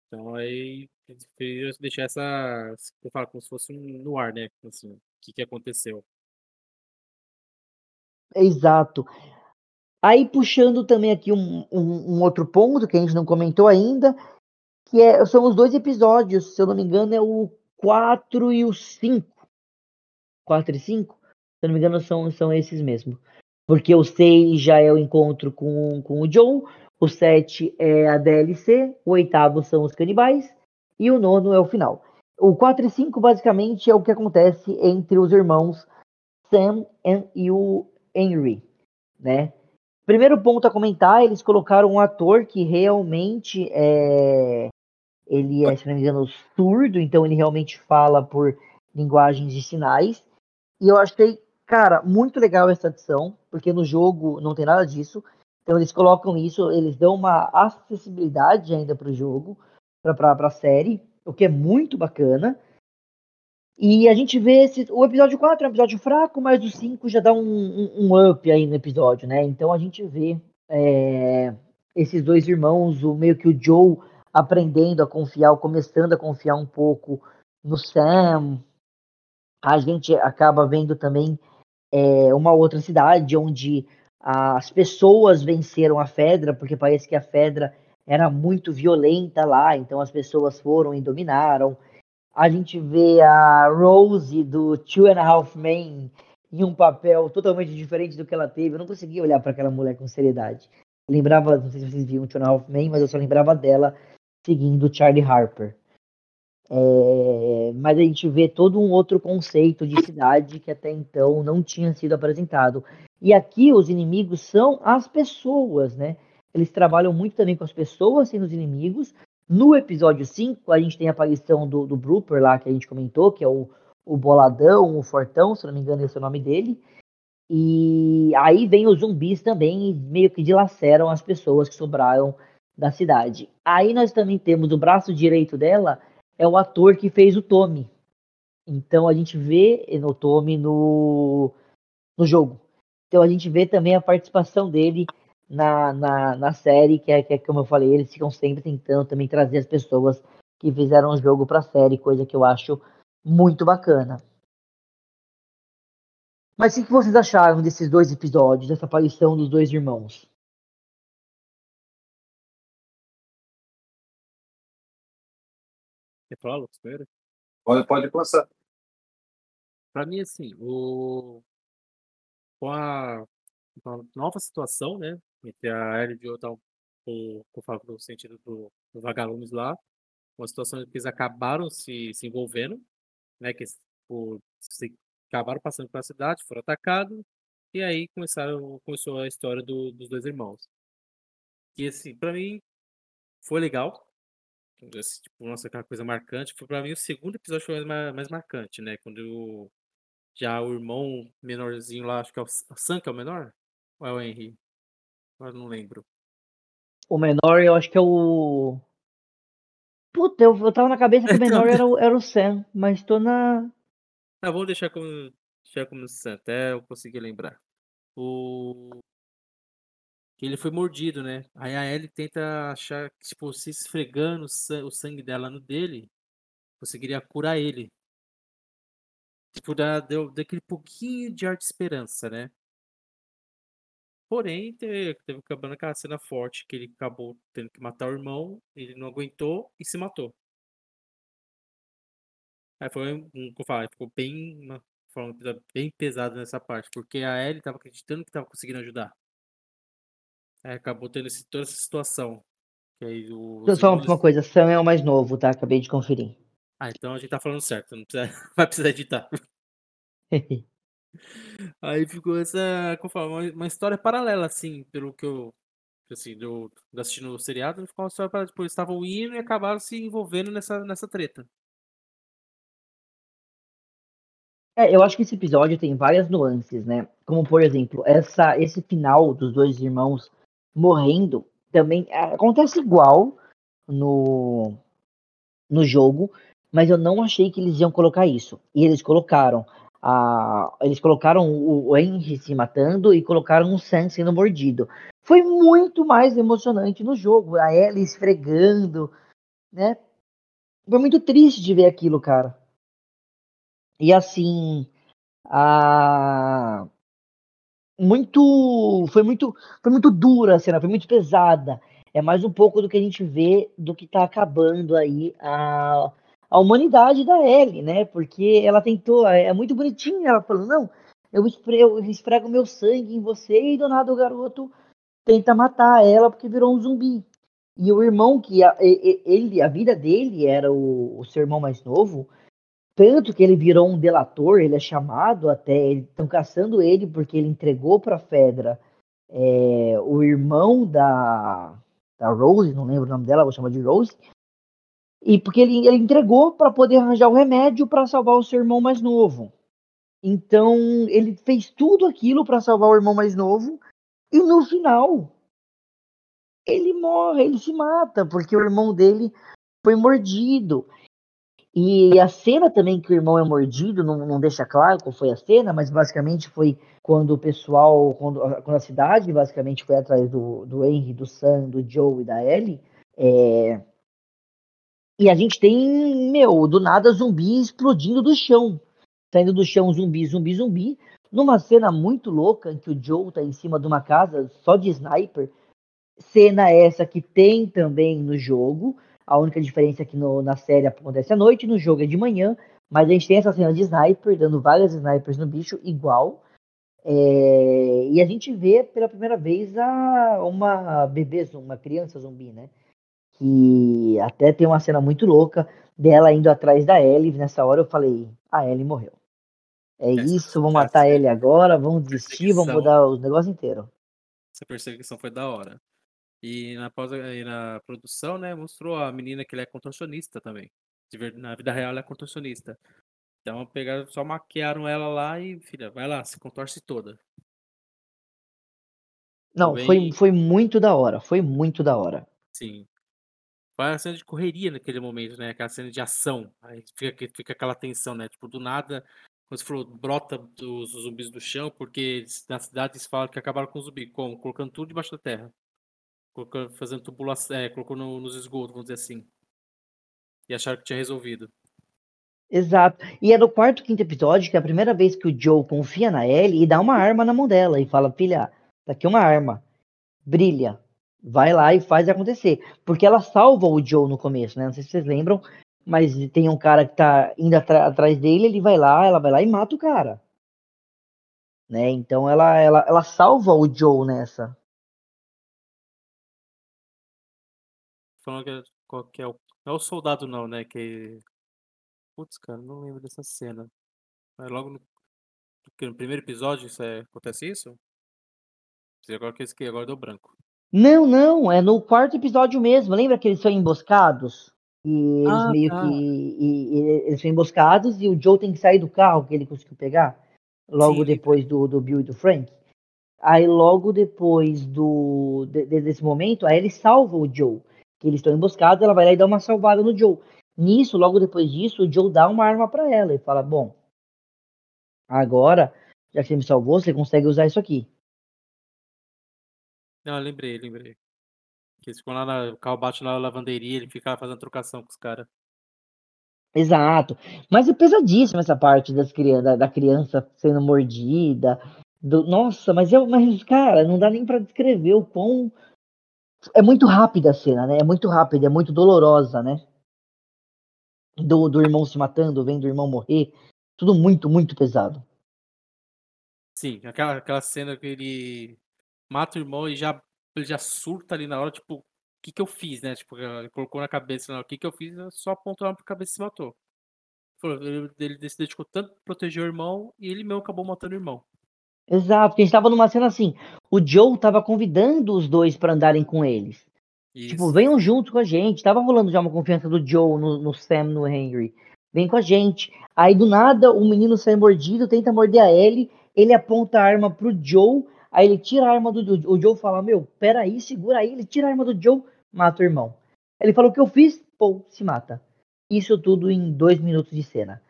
Então aí preferiram deixar essa, eu falo, como se fosse um no ar, né? Assim, o que, que aconteceu.
Exato. Aí puxando também aqui um, um, um, outro ponto que a gente não comentou ainda, que é, são os dois episódios, se eu não me engano, é o 4 e o 5. 4 e 5? Se eu não me engano, são, são esses mesmo. Porque o 6 já é o encontro com, com o John, o 7 é a DLC, o oitavo são os canibais, e o nono é o final. O 4 e 5 basicamente é o que acontece entre os irmãos Sam e o Henry, né? Primeiro ponto a comentar, eles colocaram um ator que realmente é ele é, se não me engano, surdo, então ele realmente fala por linguagens de sinais. E eu achei, cara, muito legal essa adição, porque no jogo não tem nada disso. Então eles colocam isso, eles dão uma acessibilidade ainda para o jogo, para a série, o que é muito bacana. E a gente vê o episódio 4 é um episódio fraco, mas o 5 já dá um, um, um up aí no episódio, né? Então a gente vê é, esses dois irmãos, o meio que o Joe aprendendo a confiar, começando a confiar um pouco no Sam. A gente acaba vendo também é, uma outra cidade onde as pessoas venceram a Fedra, porque parece que a Fedra era muito violenta lá, então as pessoas foram e dominaram a gente vê a Rose do Two and a Half Men em um papel totalmente diferente do que ela teve. Eu não conseguia olhar para aquela mulher com seriedade. Lembrava, não sei se vocês viram Two and a Half Men, mas eu só lembrava dela seguindo Charlie Harper. É, mas a gente vê todo um outro conceito de cidade que até então não tinha sido apresentado. E aqui os inimigos são as pessoas, né? Eles trabalham muito também com as pessoas sendo os inimigos, no episódio 5, a gente tem a aparição do, do Brooper lá, que a gente comentou, que é o, o Boladão, o Fortão, se não me engano esse é o nome dele. E aí vem os zumbis também e meio que dilaceram as pessoas que sobraram da cidade. Aí nós também temos o braço direito dela, é o ator que fez o Tommy. Então a gente vê no Tommy no, no jogo. Então a gente vê também a participação dele na, na, na série, que é, que é como eu falei, eles ficam sempre tentando também trazer as pessoas que fizeram o jogo para a série, coisa que eu acho muito bacana. Mas o que vocês acharam desses dois episódios, dessa aparição dos dois irmãos?
Você fala, espera.
Pode, pode começar.
Pra mim, assim, o... com a, com a nova situação, né, entre a Ellie e o Joe, com, com o sentido do, do vagalumes lá, uma situação que eles acabaram se, se envolvendo, né, que por, se, acabaram passando pela cidade, foram atacados, e aí começaram, começou a história do, dos dois irmãos. E assim, pra mim, foi legal, esse, tipo, nossa, aquela coisa marcante. Foi pra mim o segundo episódio foi mais, mais marcante, né? Quando eu, já o irmão menorzinho lá, acho que é o Sam que é o menor? Ou é o Henry? Eu não lembro.
O menor, eu acho que é o. Puta, eu, eu tava na cabeça que o (laughs) menor era, (laughs) o, era o Sam, mas tô na.
Ah, vamos deixar como, deixar como Sam, até eu conseguir lembrar. O que ele foi mordido, né? Aí a Ellie tenta achar que, tipo, se esfregando o sangue dela no dele, conseguiria curar ele. Tipo, dá, deu, deu aquele pouquinho de ar de esperança, né? Porém, teve, teve acabando aquela cena forte que ele acabou tendo que matar o irmão, ele não aguentou e se matou. Aí foi um, como eu falei, ficou bem, uma forma bem pesada nessa parte, porque a Ellie tava acreditando que tava conseguindo ajudar. É, acabou tendo esse, toda essa situação. Que aí o,
Só uma coisa, Sam é o mais novo, tá? Acabei de conferir.
Ah, então a gente tá falando certo, não precisa, (laughs) vai precisar editar. aí ficou essa, como falo, uma, uma, história paralela, assim, pelo que eu, assim, do, do assistindo o seriado, ficou uma história paralela, tipo, eles estavam indo e acabaram se envolvendo nessa, nessa treta.
É, eu acho que esse episódio tem várias nuances, né? Como, por exemplo, essa, esse final dos dois irmãos morrendo também acontece igual no, no jogo, mas eu não achei que eles iam colocar isso. E eles colocaram. A, eles colocaram o Henry se matando e colocaram o Sam sendo mordido. Foi muito mais emocionante no jogo. A Ellie esfregando, né? Foi muito triste de ver aquilo, cara. E assim, a muito foi muito foi muito dura a cena, foi muito pesada. É mais um pouco do que a gente vê do que tá acabando aí a, a humanidade da Ellie, né? Porque ela tentou, é, é muito bonitinha ela falando, não, eu, espre, eu esfrego meu sangue em você e do nada o garoto tenta matar ela porque virou um zumbi. E o irmão que a, ele, a vida dele era o, o seu irmão mais novo, tanto que ele virou um delator, ele é chamado até, estão caçando ele porque ele entregou para Fedra é, o irmão da, da Rose, não lembro o nome dela, vou chamar de Rose, e porque ele, ele entregou para poder arranjar o remédio para salvar o seu irmão mais novo. Então ele fez tudo aquilo para salvar o irmão mais novo e no final ele morre, ele se mata porque o irmão dele foi mordido. E a cena também que o irmão é mordido, não, não deixa claro qual foi a cena, mas basicamente foi quando o pessoal, quando, quando a cidade basicamente foi atrás do, do Henry, do Sam, do Joe e da Ellie. É... E a gente tem, meu, do nada zumbi explodindo do chão. Saindo do chão zumbi, zumbi, zumbi. Numa cena muito louca em que o Joe tá em cima de uma casa só de sniper. Cena essa que tem também no jogo. A única diferença é que no, na série acontece à noite, no jogo é de manhã, mas a gente tem essa cena de sniper, dando várias snipers no bicho, igual. É, e a gente vê pela primeira vez a, uma bebê, uma criança zumbi, né? Que até tem uma cena muito louca dela indo atrás da Ellie. Nessa hora eu falei, a Ellie morreu. É essa, isso, vamos matar a Ellie agora, vamos desistir, vamos mudar os negócios inteiros.
Essa perseguição foi da hora. E na, pausa, e na produção, né, mostrou a menina que ela é contorcionista também. Na vida real ela é contorcionista. Então pegaram, só maquiaram ela lá e, filha, vai lá, se contorce toda.
Não, foi, foi muito da hora, foi muito da hora.
Sim. Foi a cena de correria naquele momento, né? Aquela cena de ação. Aí fica, fica aquela tensão, né? Tipo, do nada, como você falou, brota dos zumbis do chão, porque na cidade eles falam que acabaram com o zumbi. Como? Colocando tudo debaixo da terra. Colocando, fazendo tubulação, é, colocou no, nos esgotos, vamos dizer assim. E acharam que tinha resolvido.
Exato. E é no quarto, quinto episódio que é a primeira vez que o Joe confia na Ellie e dá uma arma na mão dela e fala: Filha, tá aqui uma arma. Brilha. Vai lá e faz acontecer. Porque ela salva o Joe no começo, né? Não sei se vocês lembram, mas tem um cara que tá indo atrás dele, ele vai lá, ela vai lá e mata o cara. Né? Então ela, ela, ela salva o Joe nessa.
Falando que, é, é o. Não é o soldado, não, né? Que. Putz, cara, não lembro dessa cena. Mas logo no, no primeiro episódio isso é, acontece isso? Agora que eu agora deu branco.
Não, não, é no quarto episódio mesmo. Lembra que eles são emboscados? E eles ah, meio tá. que. E, e, eles são emboscados e o Joe tem que sair do carro que ele conseguiu pegar. Logo Sim. depois do, do Bill e do Frank. Aí logo depois do de, desse momento, aí ele salva o Joe. Que eles estão emboscados, ela vai lá e dá uma salvada no Joe. Nisso, logo depois disso, o Joe dá uma arma para ela e fala: Bom, agora, já que você me salvou, você consegue usar isso aqui.
Não, lembrei, lembrei. Que eles ficam lá, na, o carro bate na lavanderia, ele fica lá fazendo trocação com os caras.
Exato. Mas é pesadíssima essa parte das criança, da, da criança sendo mordida. Do, nossa, mas eu, mas cara, não dá nem para descrever o quão é muito rápida a cena, né? É muito rápida, é muito dolorosa, né? Do, do irmão se matando, vendo o irmão morrer, tudo muito, muito pesado.
Sim, aquela, aquela cena que ele mata o irmão e já, ele já surta ali na hora, tipo, o que que eu fiz, né? Tipo, ele colocou na cabeça, o que que eu fiz, só apontou pra cabeça e se matou. Ele, ele se dedicou tanto proteger o irmão e ele mesmo acabou matando o irmão.
Exato, porque a gente tava numa cena assim, o Joe tava convidando os dois para andarem com eles. Tipo, Isso. Tipo, venham junto com a gente. Tava rolando já uma confiança do Joe no, no Sam, no Henry. Vem com a gente. Aí do nada, o menino sai mordido, tenta morder a Ellie, ele aponta a arma pro Joe, Aí ele tira a arma do, do o Joe fala: Meu, peraí, segura aí. Ele tira a arma do Joe, mata o irmão. Ele falou: O que eu fiz? Pô, se mata. Isso tudo em dois minutos de cena.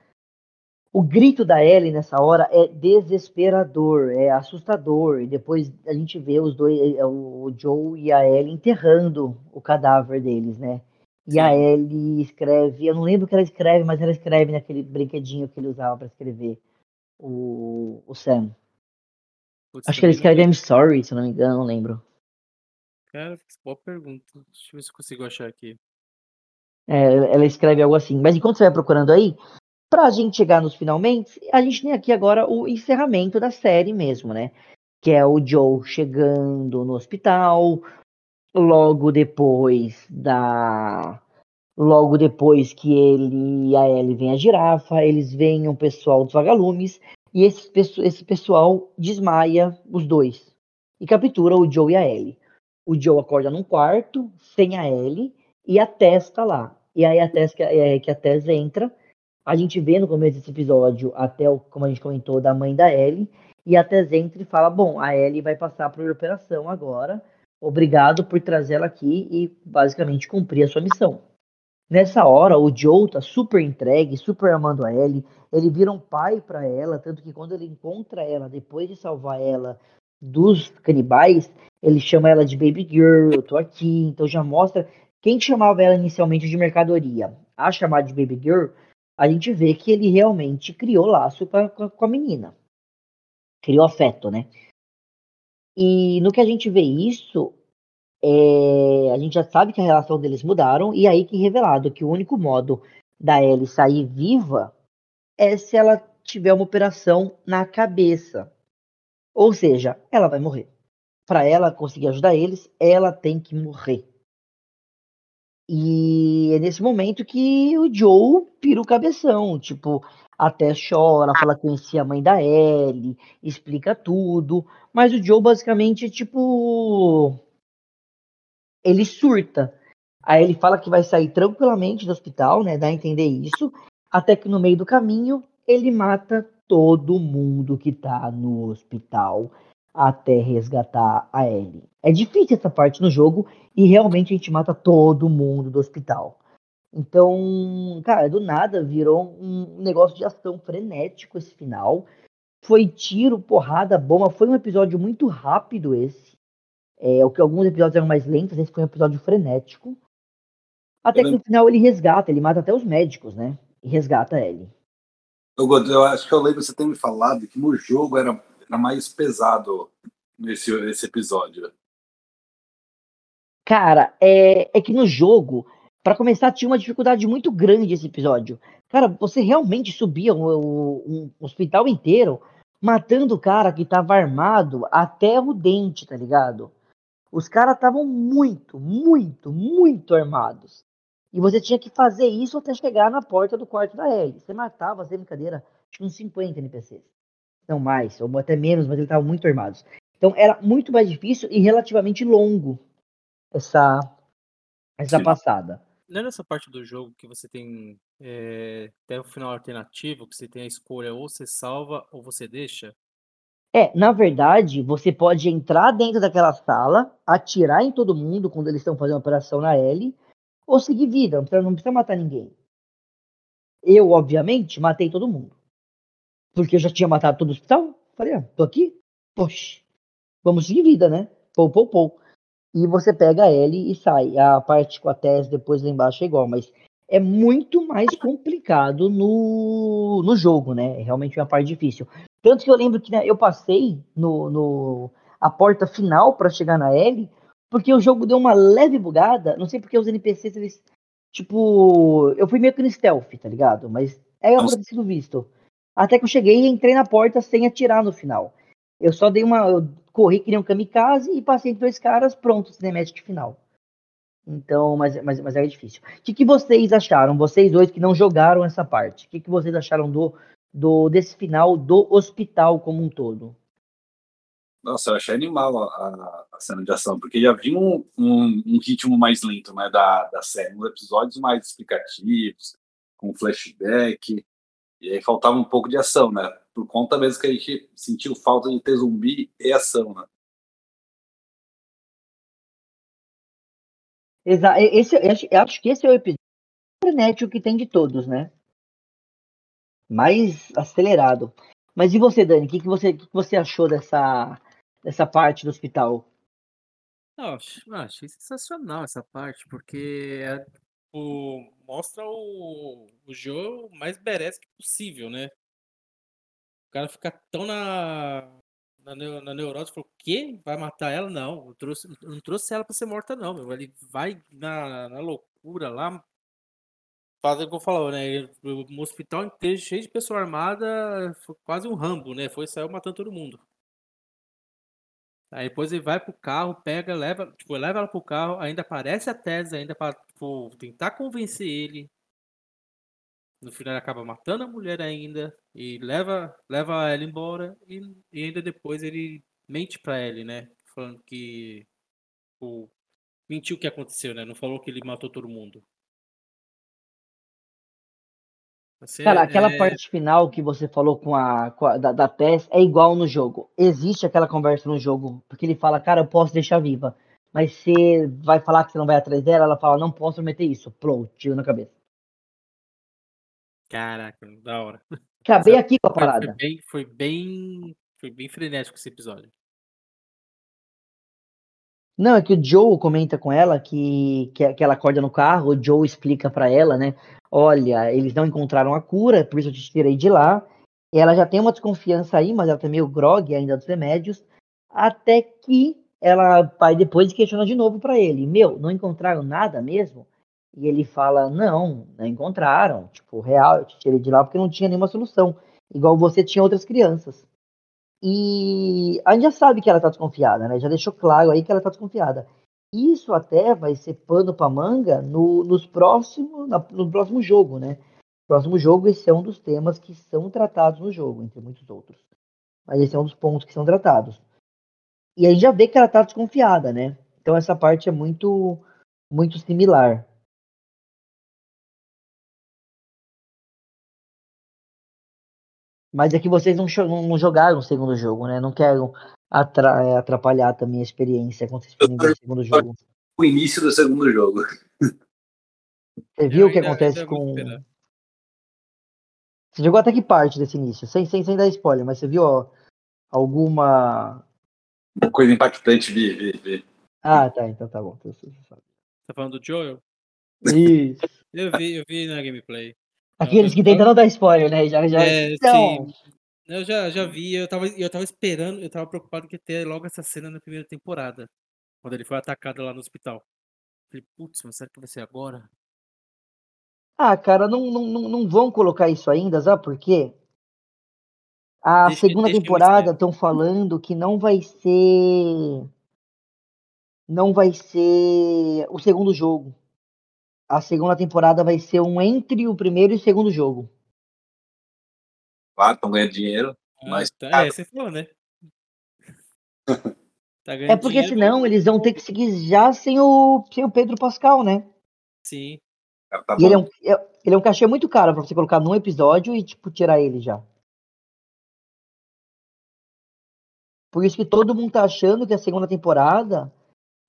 O grito da Ellie nessa hora é desesperador, é assustador. E depois a gente vê os dois, é, o Joe e a Ellie enterrando o cadáver deles, né? E Sim. a Ellie escreve, eu não lembro o que ela escreve, mas ela escreve naquele brinquedinho que ele usava para escrever o, o Sam. Putz, Acho que ele escreve I'm sorry, se não me engano, não lembro.
Cara, boa pergunta. Deixa eu ver se eu consigo achar aqui.
É, ela escreve algo assim. Mas enquanto você vai procurando aí, pra gente chegar nos finalmente, a gente tem aqui agora o encerramento da série mesmo, né? Que é o Joe chegando no hospital, logo depois da. Logo depois que ele e a Ellie vem a girafa, eles veem o pessoal dos vagalumes e esse, esse pessoal desmaia os dois e captura o Joe e a Ellie. O Joe acorda num quarto, sem a Ellie, e a Tess tá lá. E aí a Tess, é, que a Tess entra, a gente vê no começo desse episódio, até o, como a gente comentou, da mãe da Ellie, e a Tess entra e fala, bom, a Ellie vai passar por operação agora, obrigado por trazê-la aqui e basicamente cumprir a sua missão. Nessa hora, o Joe tá super entregue, super amando a Ellie. Ele vira um pai para ela, tanto que quando ele encontra ela, depois de salvar ela dos canibais, ele chama ela de Baby Girl, eu tô aqui. Então já mostra quem chamava ela inicialmente de mercadoria. A chamar de Baby Girl, a gente vê que ele realmente criou laço com a, com a menina. Criou afeto, né? E no que a gente vê isso, é, a gente já sabe que a relação deles mudaram, e aí que revelado que o único modo da Ellie sair viva é se ela tiver uma operação na cabeça. Ou seja, ela vai morrer. Para ela conseguir ajudar eles, ela tem que morrer. E é nesse momento que o Joe pira o cabeção, tipo, até chora, fala que conhecia a mãe da Ellie, explica tudo, mas o Joe basicamente, tipo, ele surta. Aí ele fala que vai sair tranquilamente do hospital, né? Dá a entender isso. Até que no meio do caminho ele mata todo mundo que tá no hospital até resgatar a Ellie. É difícil essa parte no jogo e realmente a gente mata todo mundo do hospital. Então, cara, do nada virou um negócio de ação frenético esse final. Foi tiro, porrada, bomba. Foi um episódio muito rápido esse. É, o que alguns episódios eram mais lentos, esse foi um episódio frenético. Até que no final ele resgata, ele mata até os médicos, né? E resgata ele.
Eu, eu acho que eu lembro você ter me falado que no jogo era, era mais pesado nesse, nesse episódio.
Cara, é, é que no jogo, para começar, tinha uma dificuldade muito grande esse episódio. Cara, você realmente subia um, um, um hospital inteiro matando o cara que tava armado até o dente, tá ligado? Os caras estavam muito, muito, muito armados. E você tinha que fazer isso até chegar na porta do quarto da Ellie. Você matava, sem brincadeira, uns 50 NPCs. Não mais, ou até menos, mas eles estavam muito armados. Então era muito mais difícil e relativamente longo essa, essa passada.
Não é nessa parte do jogo que você tem é, até o final alternativo, que você tem a escolha ou você salva ou você deixa?
É, na verdade, você pode entrar dentro daquela sala, atirar em todo mundo quando eles estão fazendo a operação na L, ou seguir vida, não precisa, não precisa matar ninguém. Eu, obviamente, matei todo mundo. Porque eu já tinha matado todo o hospital. Falei, ah, tô aqui? Poxa, vamos seguir vida, né? Pou, pou, pou. E você pega a L e sai. A parte com a Tess depois lá embaixo é igual, mas é muito mais complicado no, no jogo, né? É realmente uma parte difícil. Tanto que eu lembro que né, eu passei no, no a porta final para chegar na L, porque o jogo deu uma leve bugada. Não sei porque os NPCs, eles. Tipo, eu fui meio que no stealth, tá ligado? Mas é pra ter sido visto. Até que eu cheguei e entrei na porta sem atirar no final. Eu só dei uma. Eu corri que nem um kamikaze e passei entre dois caras, pronto, cinemática final. Então, mas, mas, mas é difícil. O que, que vocês acharam? Vocês dois que não jogaram essa parte. O que, que vocês acharam do, do desse final do hospital como um todo?
Nossa, eu achei animal a, a cena de ação, porque já vinha um, um, um, ritmo mais lento né, da, da série, uns episódios mais explicativos, com flashback, e aí faltava um pouco de ação, né? Por conta mesmo que a gente sentiu falta de ter zumbi e ação, né?
Exato. Esse, eu acho que esse é o episódio frenético que tem de todos, né? Mais acelerado. Mas e você, Dani? O que, que, você, que, que você achou dessa, dessa parte do hospital?
Não, achei sensacional essa parte, porque é, o, mostra o, o Joe mais badass que possível, né? O cara fica tão na, na, na neurose, falou, o quê? Vai matar ela? Não, eu trouxe, não trouxe ela pra ser morta, não, meu. Ele vai na, na loucura lá, faz o que eu falo, né? O hospital inteiro cheio de pessoa armada, foi quase um rambo, né? Foi saiu matando todo mundo. Aí depois ele vai pro carro, pega, leva, tipo, leva ela pro carro, ainda aparece a tese ainda para tipo, tentar convencer ele. No final acaba matando a mulher ainda e leva, leva ela embora e, e ainda depois ele mente para ele, né? Falando que tipo, mentiu o que aconteceu, né? Não falou que ele matou todo mundo.
Você, Cara, aquela é... parte final que você falou com a, com a da, da Tess é igual no jogo. Existe aquela conversa no jogo, porque ele fala, cara, eu posso deixar viva. Mas você vai falar que você não vai atrás dela, ela fala, não posso prometer isso. Pronto, tiro na cabeça.
Caraca, da hora.
Acabei aqui com a parada.
Foi bem, foi bem, foi bem frenético esse episódio.
Não, é que o Joe comenta com ela que, que, que ela acorda no carro, o Joe explica para ela, né? Olha, eles não encontraram a cura, por isso eu te tirei de lá. Ela já tem uma desconfiança aí, mas ela tá meio grog ainda dos remédios. Até que ela vai depois questiona de novo para ele: Meu, não encontraram nada mesmo? E ele fala: Não, não encontraram. Tipo, real, eu te tirei de lá porque não tinha nenhuma solução. Igual você tinha outras crianças. E a gente já sabe que ela tá desconfiada, né? Já deixou claro aí que ela tá desconfiada. Isso até vai ser pano para manga no, nos próximo, na, no próximo jogo, né? Próximo jogo, esse é um dos temas que são tratados no jogo, entre muitos outros. Mas esse é um dos pontos que são tratados. E a gente já vê que ela tá desconfiada, né? Então essa parte é muito, muito similar. Mas é que vocês não, não jogaram o segundo jogo, né? Não quero atra- é, atrapalhar também a experiência quando vocês forem ver o segundo jogo.
O início do segundo jogo.
Você viu o que acontece
vou
com. Você jogou até que parte desse início? Sem, sem, sem dar spoiler, mas você viu ó, alguma.
Coisa impactante, vi, vi, vi.
Ah, tá, então tá bom. então.
Tá falando do Joel?
Isso.
Eu vi, eu vi na gameplay.
Aqueles que tentam não dar spoiler, né? Já, já...
É,
Então,
sim. Eu já, já vi, eu tava, eu tava esperando, eu tava preocupado que ia ter logo essa cena na primeira temporada. Quando ele foi atacado lá no hospital. Falei, putz, mas será que vai ser agora?
Ah, cara, não, não, não, vão colocar isso ainda, sabe por quê? A
Deixa-
segunda
deixa
temporada estão falando que não vai ser. Não vai ser o segundo jogo. A segunda temporada vai ser um entre o primeiro e o segundo jogo.
Claro, estão ganhando dinheiro.
Ah,
Mas,
tá-
cara-
é, você falou, né? (laughs) Tá
É porque
dinheiro,
senão eles vão ter que seguir já sem o, sem o Pedro Pascal, né?
Sim.
Cara, tá
ele é, um, é- ele é um cachê muito caro pra você colocar num episódio e, tipo, tirar ele já. Por isso que todo mundo tá achando que a segunda temporada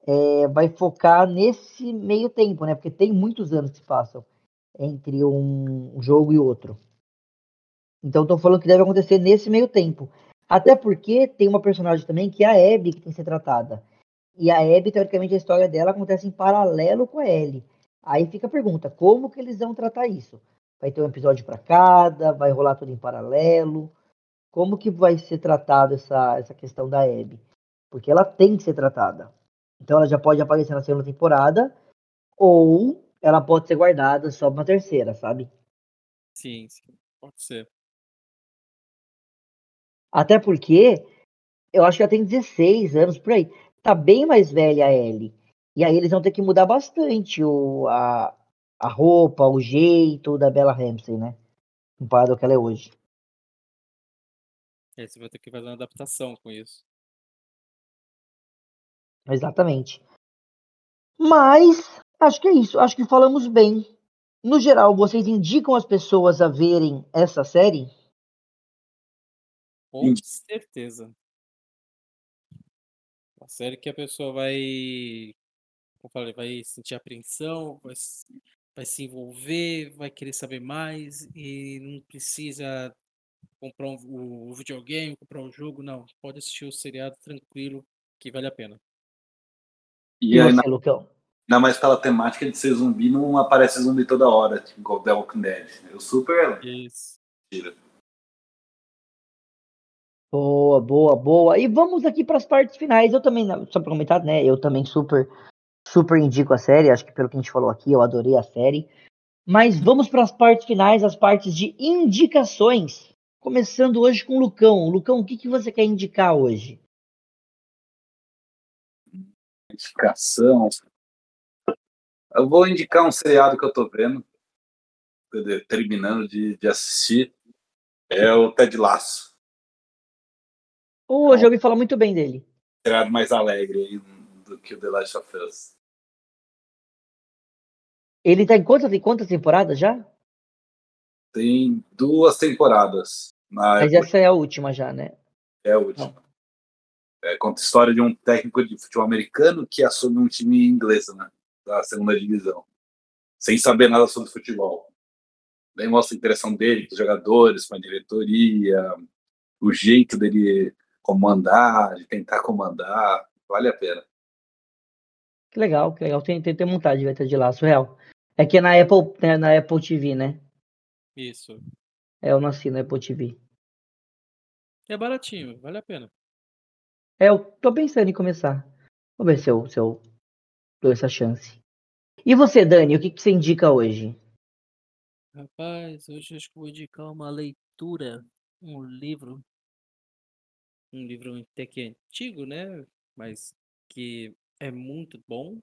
é, vai focar nesse meio tempo, né? Porque tem muitos anos que se passam entre um jogo e outro. Então estão falando que deve acontecer nesse meio tempo. Até porque tem uma personagem também que é a Abby que tem que ser tratada. E a Abby, teoricamente, a história dela acontece em paralelo com a Ellie. Aí fica a pergunta, como que eles vão tratar isso? Vai ter um episódio para cada? Vai rolar tudo em paralelo? Como que vai ser tratada essa, essa questão da Abby? Porque ela tem que ser tratada. Então ela já pode aparecer na segunda temporada, ou ela pode ser guardada só pra terceira, sabe?
Sim, sim. Pode ser.
Até porque eu acho que ela tem 16 anos por aí. Tá bem mais velha a Ellie. E aí eles vão ter que mudar bastante o, a, a roupa, o jeito da Bella Ramsey, né? Comparado ao que ela é hoje.
Aí você vai ter que fazer uma adaptação com isso.
Exatamente. Mas acho que é isso. Acho que falamos bem. No geral, vocês indicam as pessoas a verem essa série?
Com certeza. Uma série que a pessoa vai, como falei, vai sentir apreensão, vai, vai se envolver, vai querer saber mais e não precisa comprar um, o videogame, comprar um jogo, não. Pode assistir o seriado tranquilo, que vale a pena.
E
E ainda,
você, Lucão?
ainda mais pela temática de ser zumbi, não aparece zumbi toda hora, tipo igual The Walking Dead. Eu super
Isso.
tira.
Boa, boa, boa. E vamos aqui para as partes finais. Eu também, só para comentar, né? Eu também super, super indico a série. Acho que pelo que a gente falou aqui, eu adorei a série. Mas vamos para as partes finais, as partes de indicações. Começando hoje com o Lucão. Lucão, o que, que você quer indicar hoje?
Indicação. Eu vou indicar um seriado que eu tô vendo, terminando de, de assistir. É o Ted Lasso.
Hoje eu ouvi falar muito bem dele.
Seriado mais alegre do que o The Last of Us.
Ele tá em quantas, em quantas temporadas já?
Tem duas temporadas.
Mas essa é a última já, né?
É a última. É, conta a história de um técnico de futebol americano que assume um time inglês, né? Da segunda divisão. Sem saber nada sobre futebol. Daí mostra a interação dele com os jogadores, com a diretoria, o jeito dele comandar, de tentar comandar. Vale a pena.
Que legal, que legal. Tem, tem, tem vontade de ver Ted Laço, real. É que é na Apple, é na Apple TV, né?
Isso.
É, eu nasci na Apple TV.
É baratinho, vale a pena.
É, eu tô pensando em começar. Vou ver se eu, se eu dou essa chance. E você, Dani, o que, que você indica hoje?
Rapaz, hoje acho que vou indicar uma leitura, um livro, um livro até que é antigo, né? Mas que é muito bom,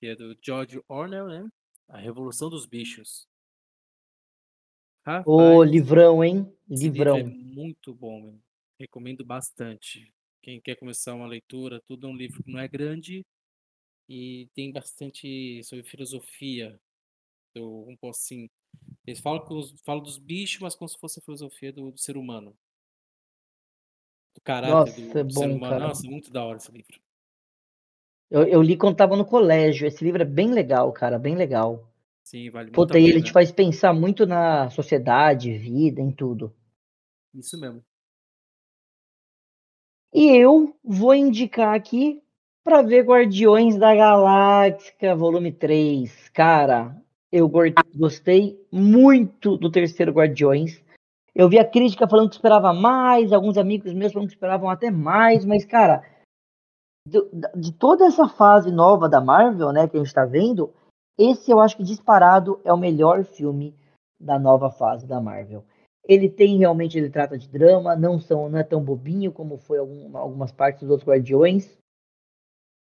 que é do George Orwell, né? A Revolução dos Bichos.
Ô,
Rapaz,
livrão, hein?
livro é
Livrão.
muito bom. Recomendo bastante. Quem quer começar uma leitura, tudo é um livro que não é grande e tem bastante sobre filosofia. Eu, um pouco assim, eles falam, os- falam dos bichos, mas como se fosse a filosofia do, do ser humano. do caráter
Nossa,
do
é
ser
bom,
humano.
cara.
Nossa, muito da hora esse livro.
Eu, eu li quando tava no colégio. Esse livro é bem legal, cara, bem legal.
Sim, vale muito
e
pena.
ele te faz pensar muito na sociedade, vida, em tudo.
Isso mesmo.
E eu vou indicar aqui pra ver Guardiões da Galáxia, volume 3. Cara, eu gostei muito do terceiro Guardiões. Eu vi a crítica falando que esperava mais, alguns amigos meus falando que esperavam até mais, mas, cara, da- de toda essa fase nova da Marvel, né, que a gente tá vendo, esse eu acho que disparado é o melhor filme da nova fase da Marvel. Ele tem realmente, ele trata de drama, não são, não é tão bobinho como foi algum- algumas partes dos outros Guardiões.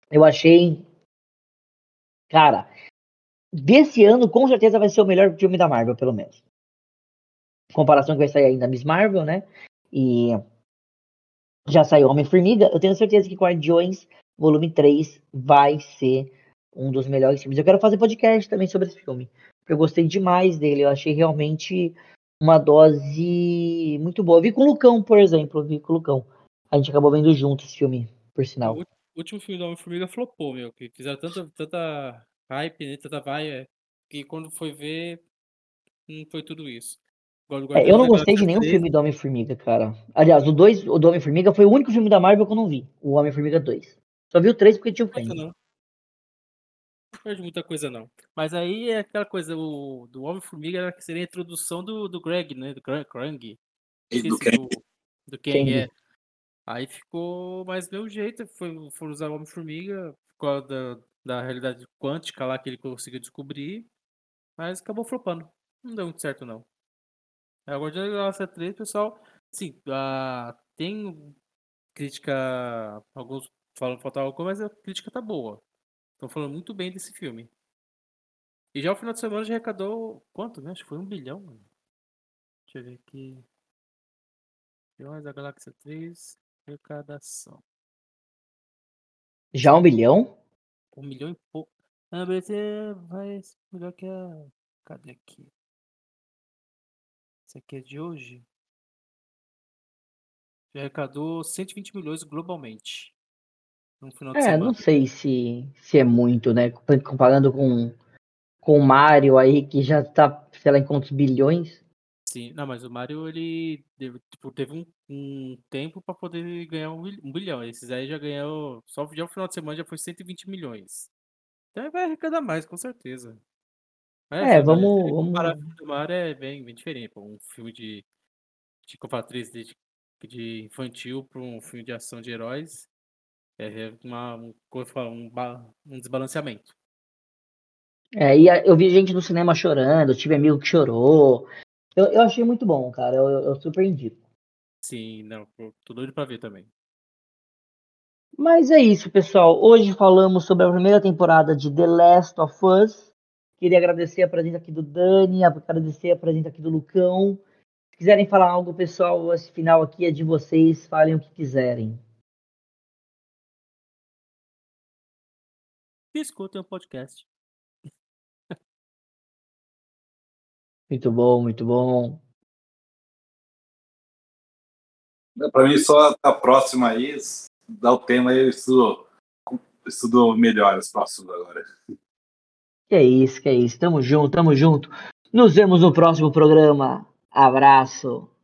Eu achei, cara, desse ano com certeza vai ser o melhor filme da Marvel, pelo menos. Em comparação que vai sair ainda Miss Marvel, né? E já saiu Homem-Formiga, eu tenho certeza que Guardiões Volume 3 vai ser um dos melhores filmes. Eu quero fazer podcast também sobre esse filme, eu gostei demais dele, eu achei realmente uma dose muito boa. Eu vi com o Lucão, por exemplo, eu vi com o Lucão. A gente acabou vendo junto esse filme, por sinal.
O último filme do Homem-Formiga flopou, meu. Que fizeram tanta, tanta hype, né? Tanta vaia, que quando foi ver, não foi tudo isso.
É, eu não gostei de
Galáxia
nenhum
3,
filme do Homem-Formiga, cara. Aliás, o 2, o do Homem-Formiga foi o único filme da Marvel que eu não vi. O Homem-Formiga 2. Só vi o 3 porque tinha o
coisa Perde muita coisa, não. Mas aí é aquela coisa, o do Homem-Formiga era que seria a introdução do, do Greg, né? Do Krang. Krang.
E do
do, do quem é. Aí ficou mais meu jeito, foi, foi usar o Homem-Formiga por causa da, da realidade quântica lá que ele conseguiu descobrir, mas acabou flopando. Não deu muito certo, não. É, Agora de Galáxia 3, pessoal, sim, ah, tem crítica, alguns falam que faltava alguma, mas a crítica tá boa. Estão falando muito bem desse filme. E já o final de semana já arrecadou quanto, né? Acho que foi um bilhão. mano. Deixa eu ver aqui. Bilhões da Galáxia 3, arrecadação.
Já um milhão?
Um milhão e pouco. Ah, mas é vai melhor que a. Cadê aqui? Esse aqui é de hoje? Já arrecadou 120 milhões globalmente. Final de
É,
semana.
não sei se, se é muito, né? Comparando com, com o Mario aí, que já tá, sei lá, em quantos bilhões.
Sim, não, mas o Mario ele teve, tipo, teve um, um tempo pra poder ganhar um, bil- um bilhão. Esses aí já ganhou. Só já o final de semana já foi 120 milhões. Então vai arrecadar mais, com certeza. Mas
É,
assim, mas
vamos- vamos-
filme do Mario é bem, bem diferente. Pô. Um filme de, de Copatriz de, de infantil para um filme de ação de heróis é uma, um, um, ba- um desbalanceamento.
É, e eu vi gente no cinema chorando, tive amigo que chorou. Eu, eu achei muito bom, cara. Eu, eu, eu super indico.
Sim, não, tô doido pra ver também.
Mas é isso, pessoal. Hoje falamos sobre a primeira temporada de The Last of Us. Queria agradecer a presença aqui do Dani, agradecer a presença aqui do Lucão. Se quiserem falar algo, pessoal, esse final aqui é de vocês. Falem o que quiserem.
Escutem o podcast.
Muito bom, muito bom.
Para mim, só a próxima aí, dá o tema aí, eu estudo, estudo melhor as próximas agora.
Que é isso, que é isso. Tamo junto, tamo junto. Nos vemos no próximo programa. Abraço.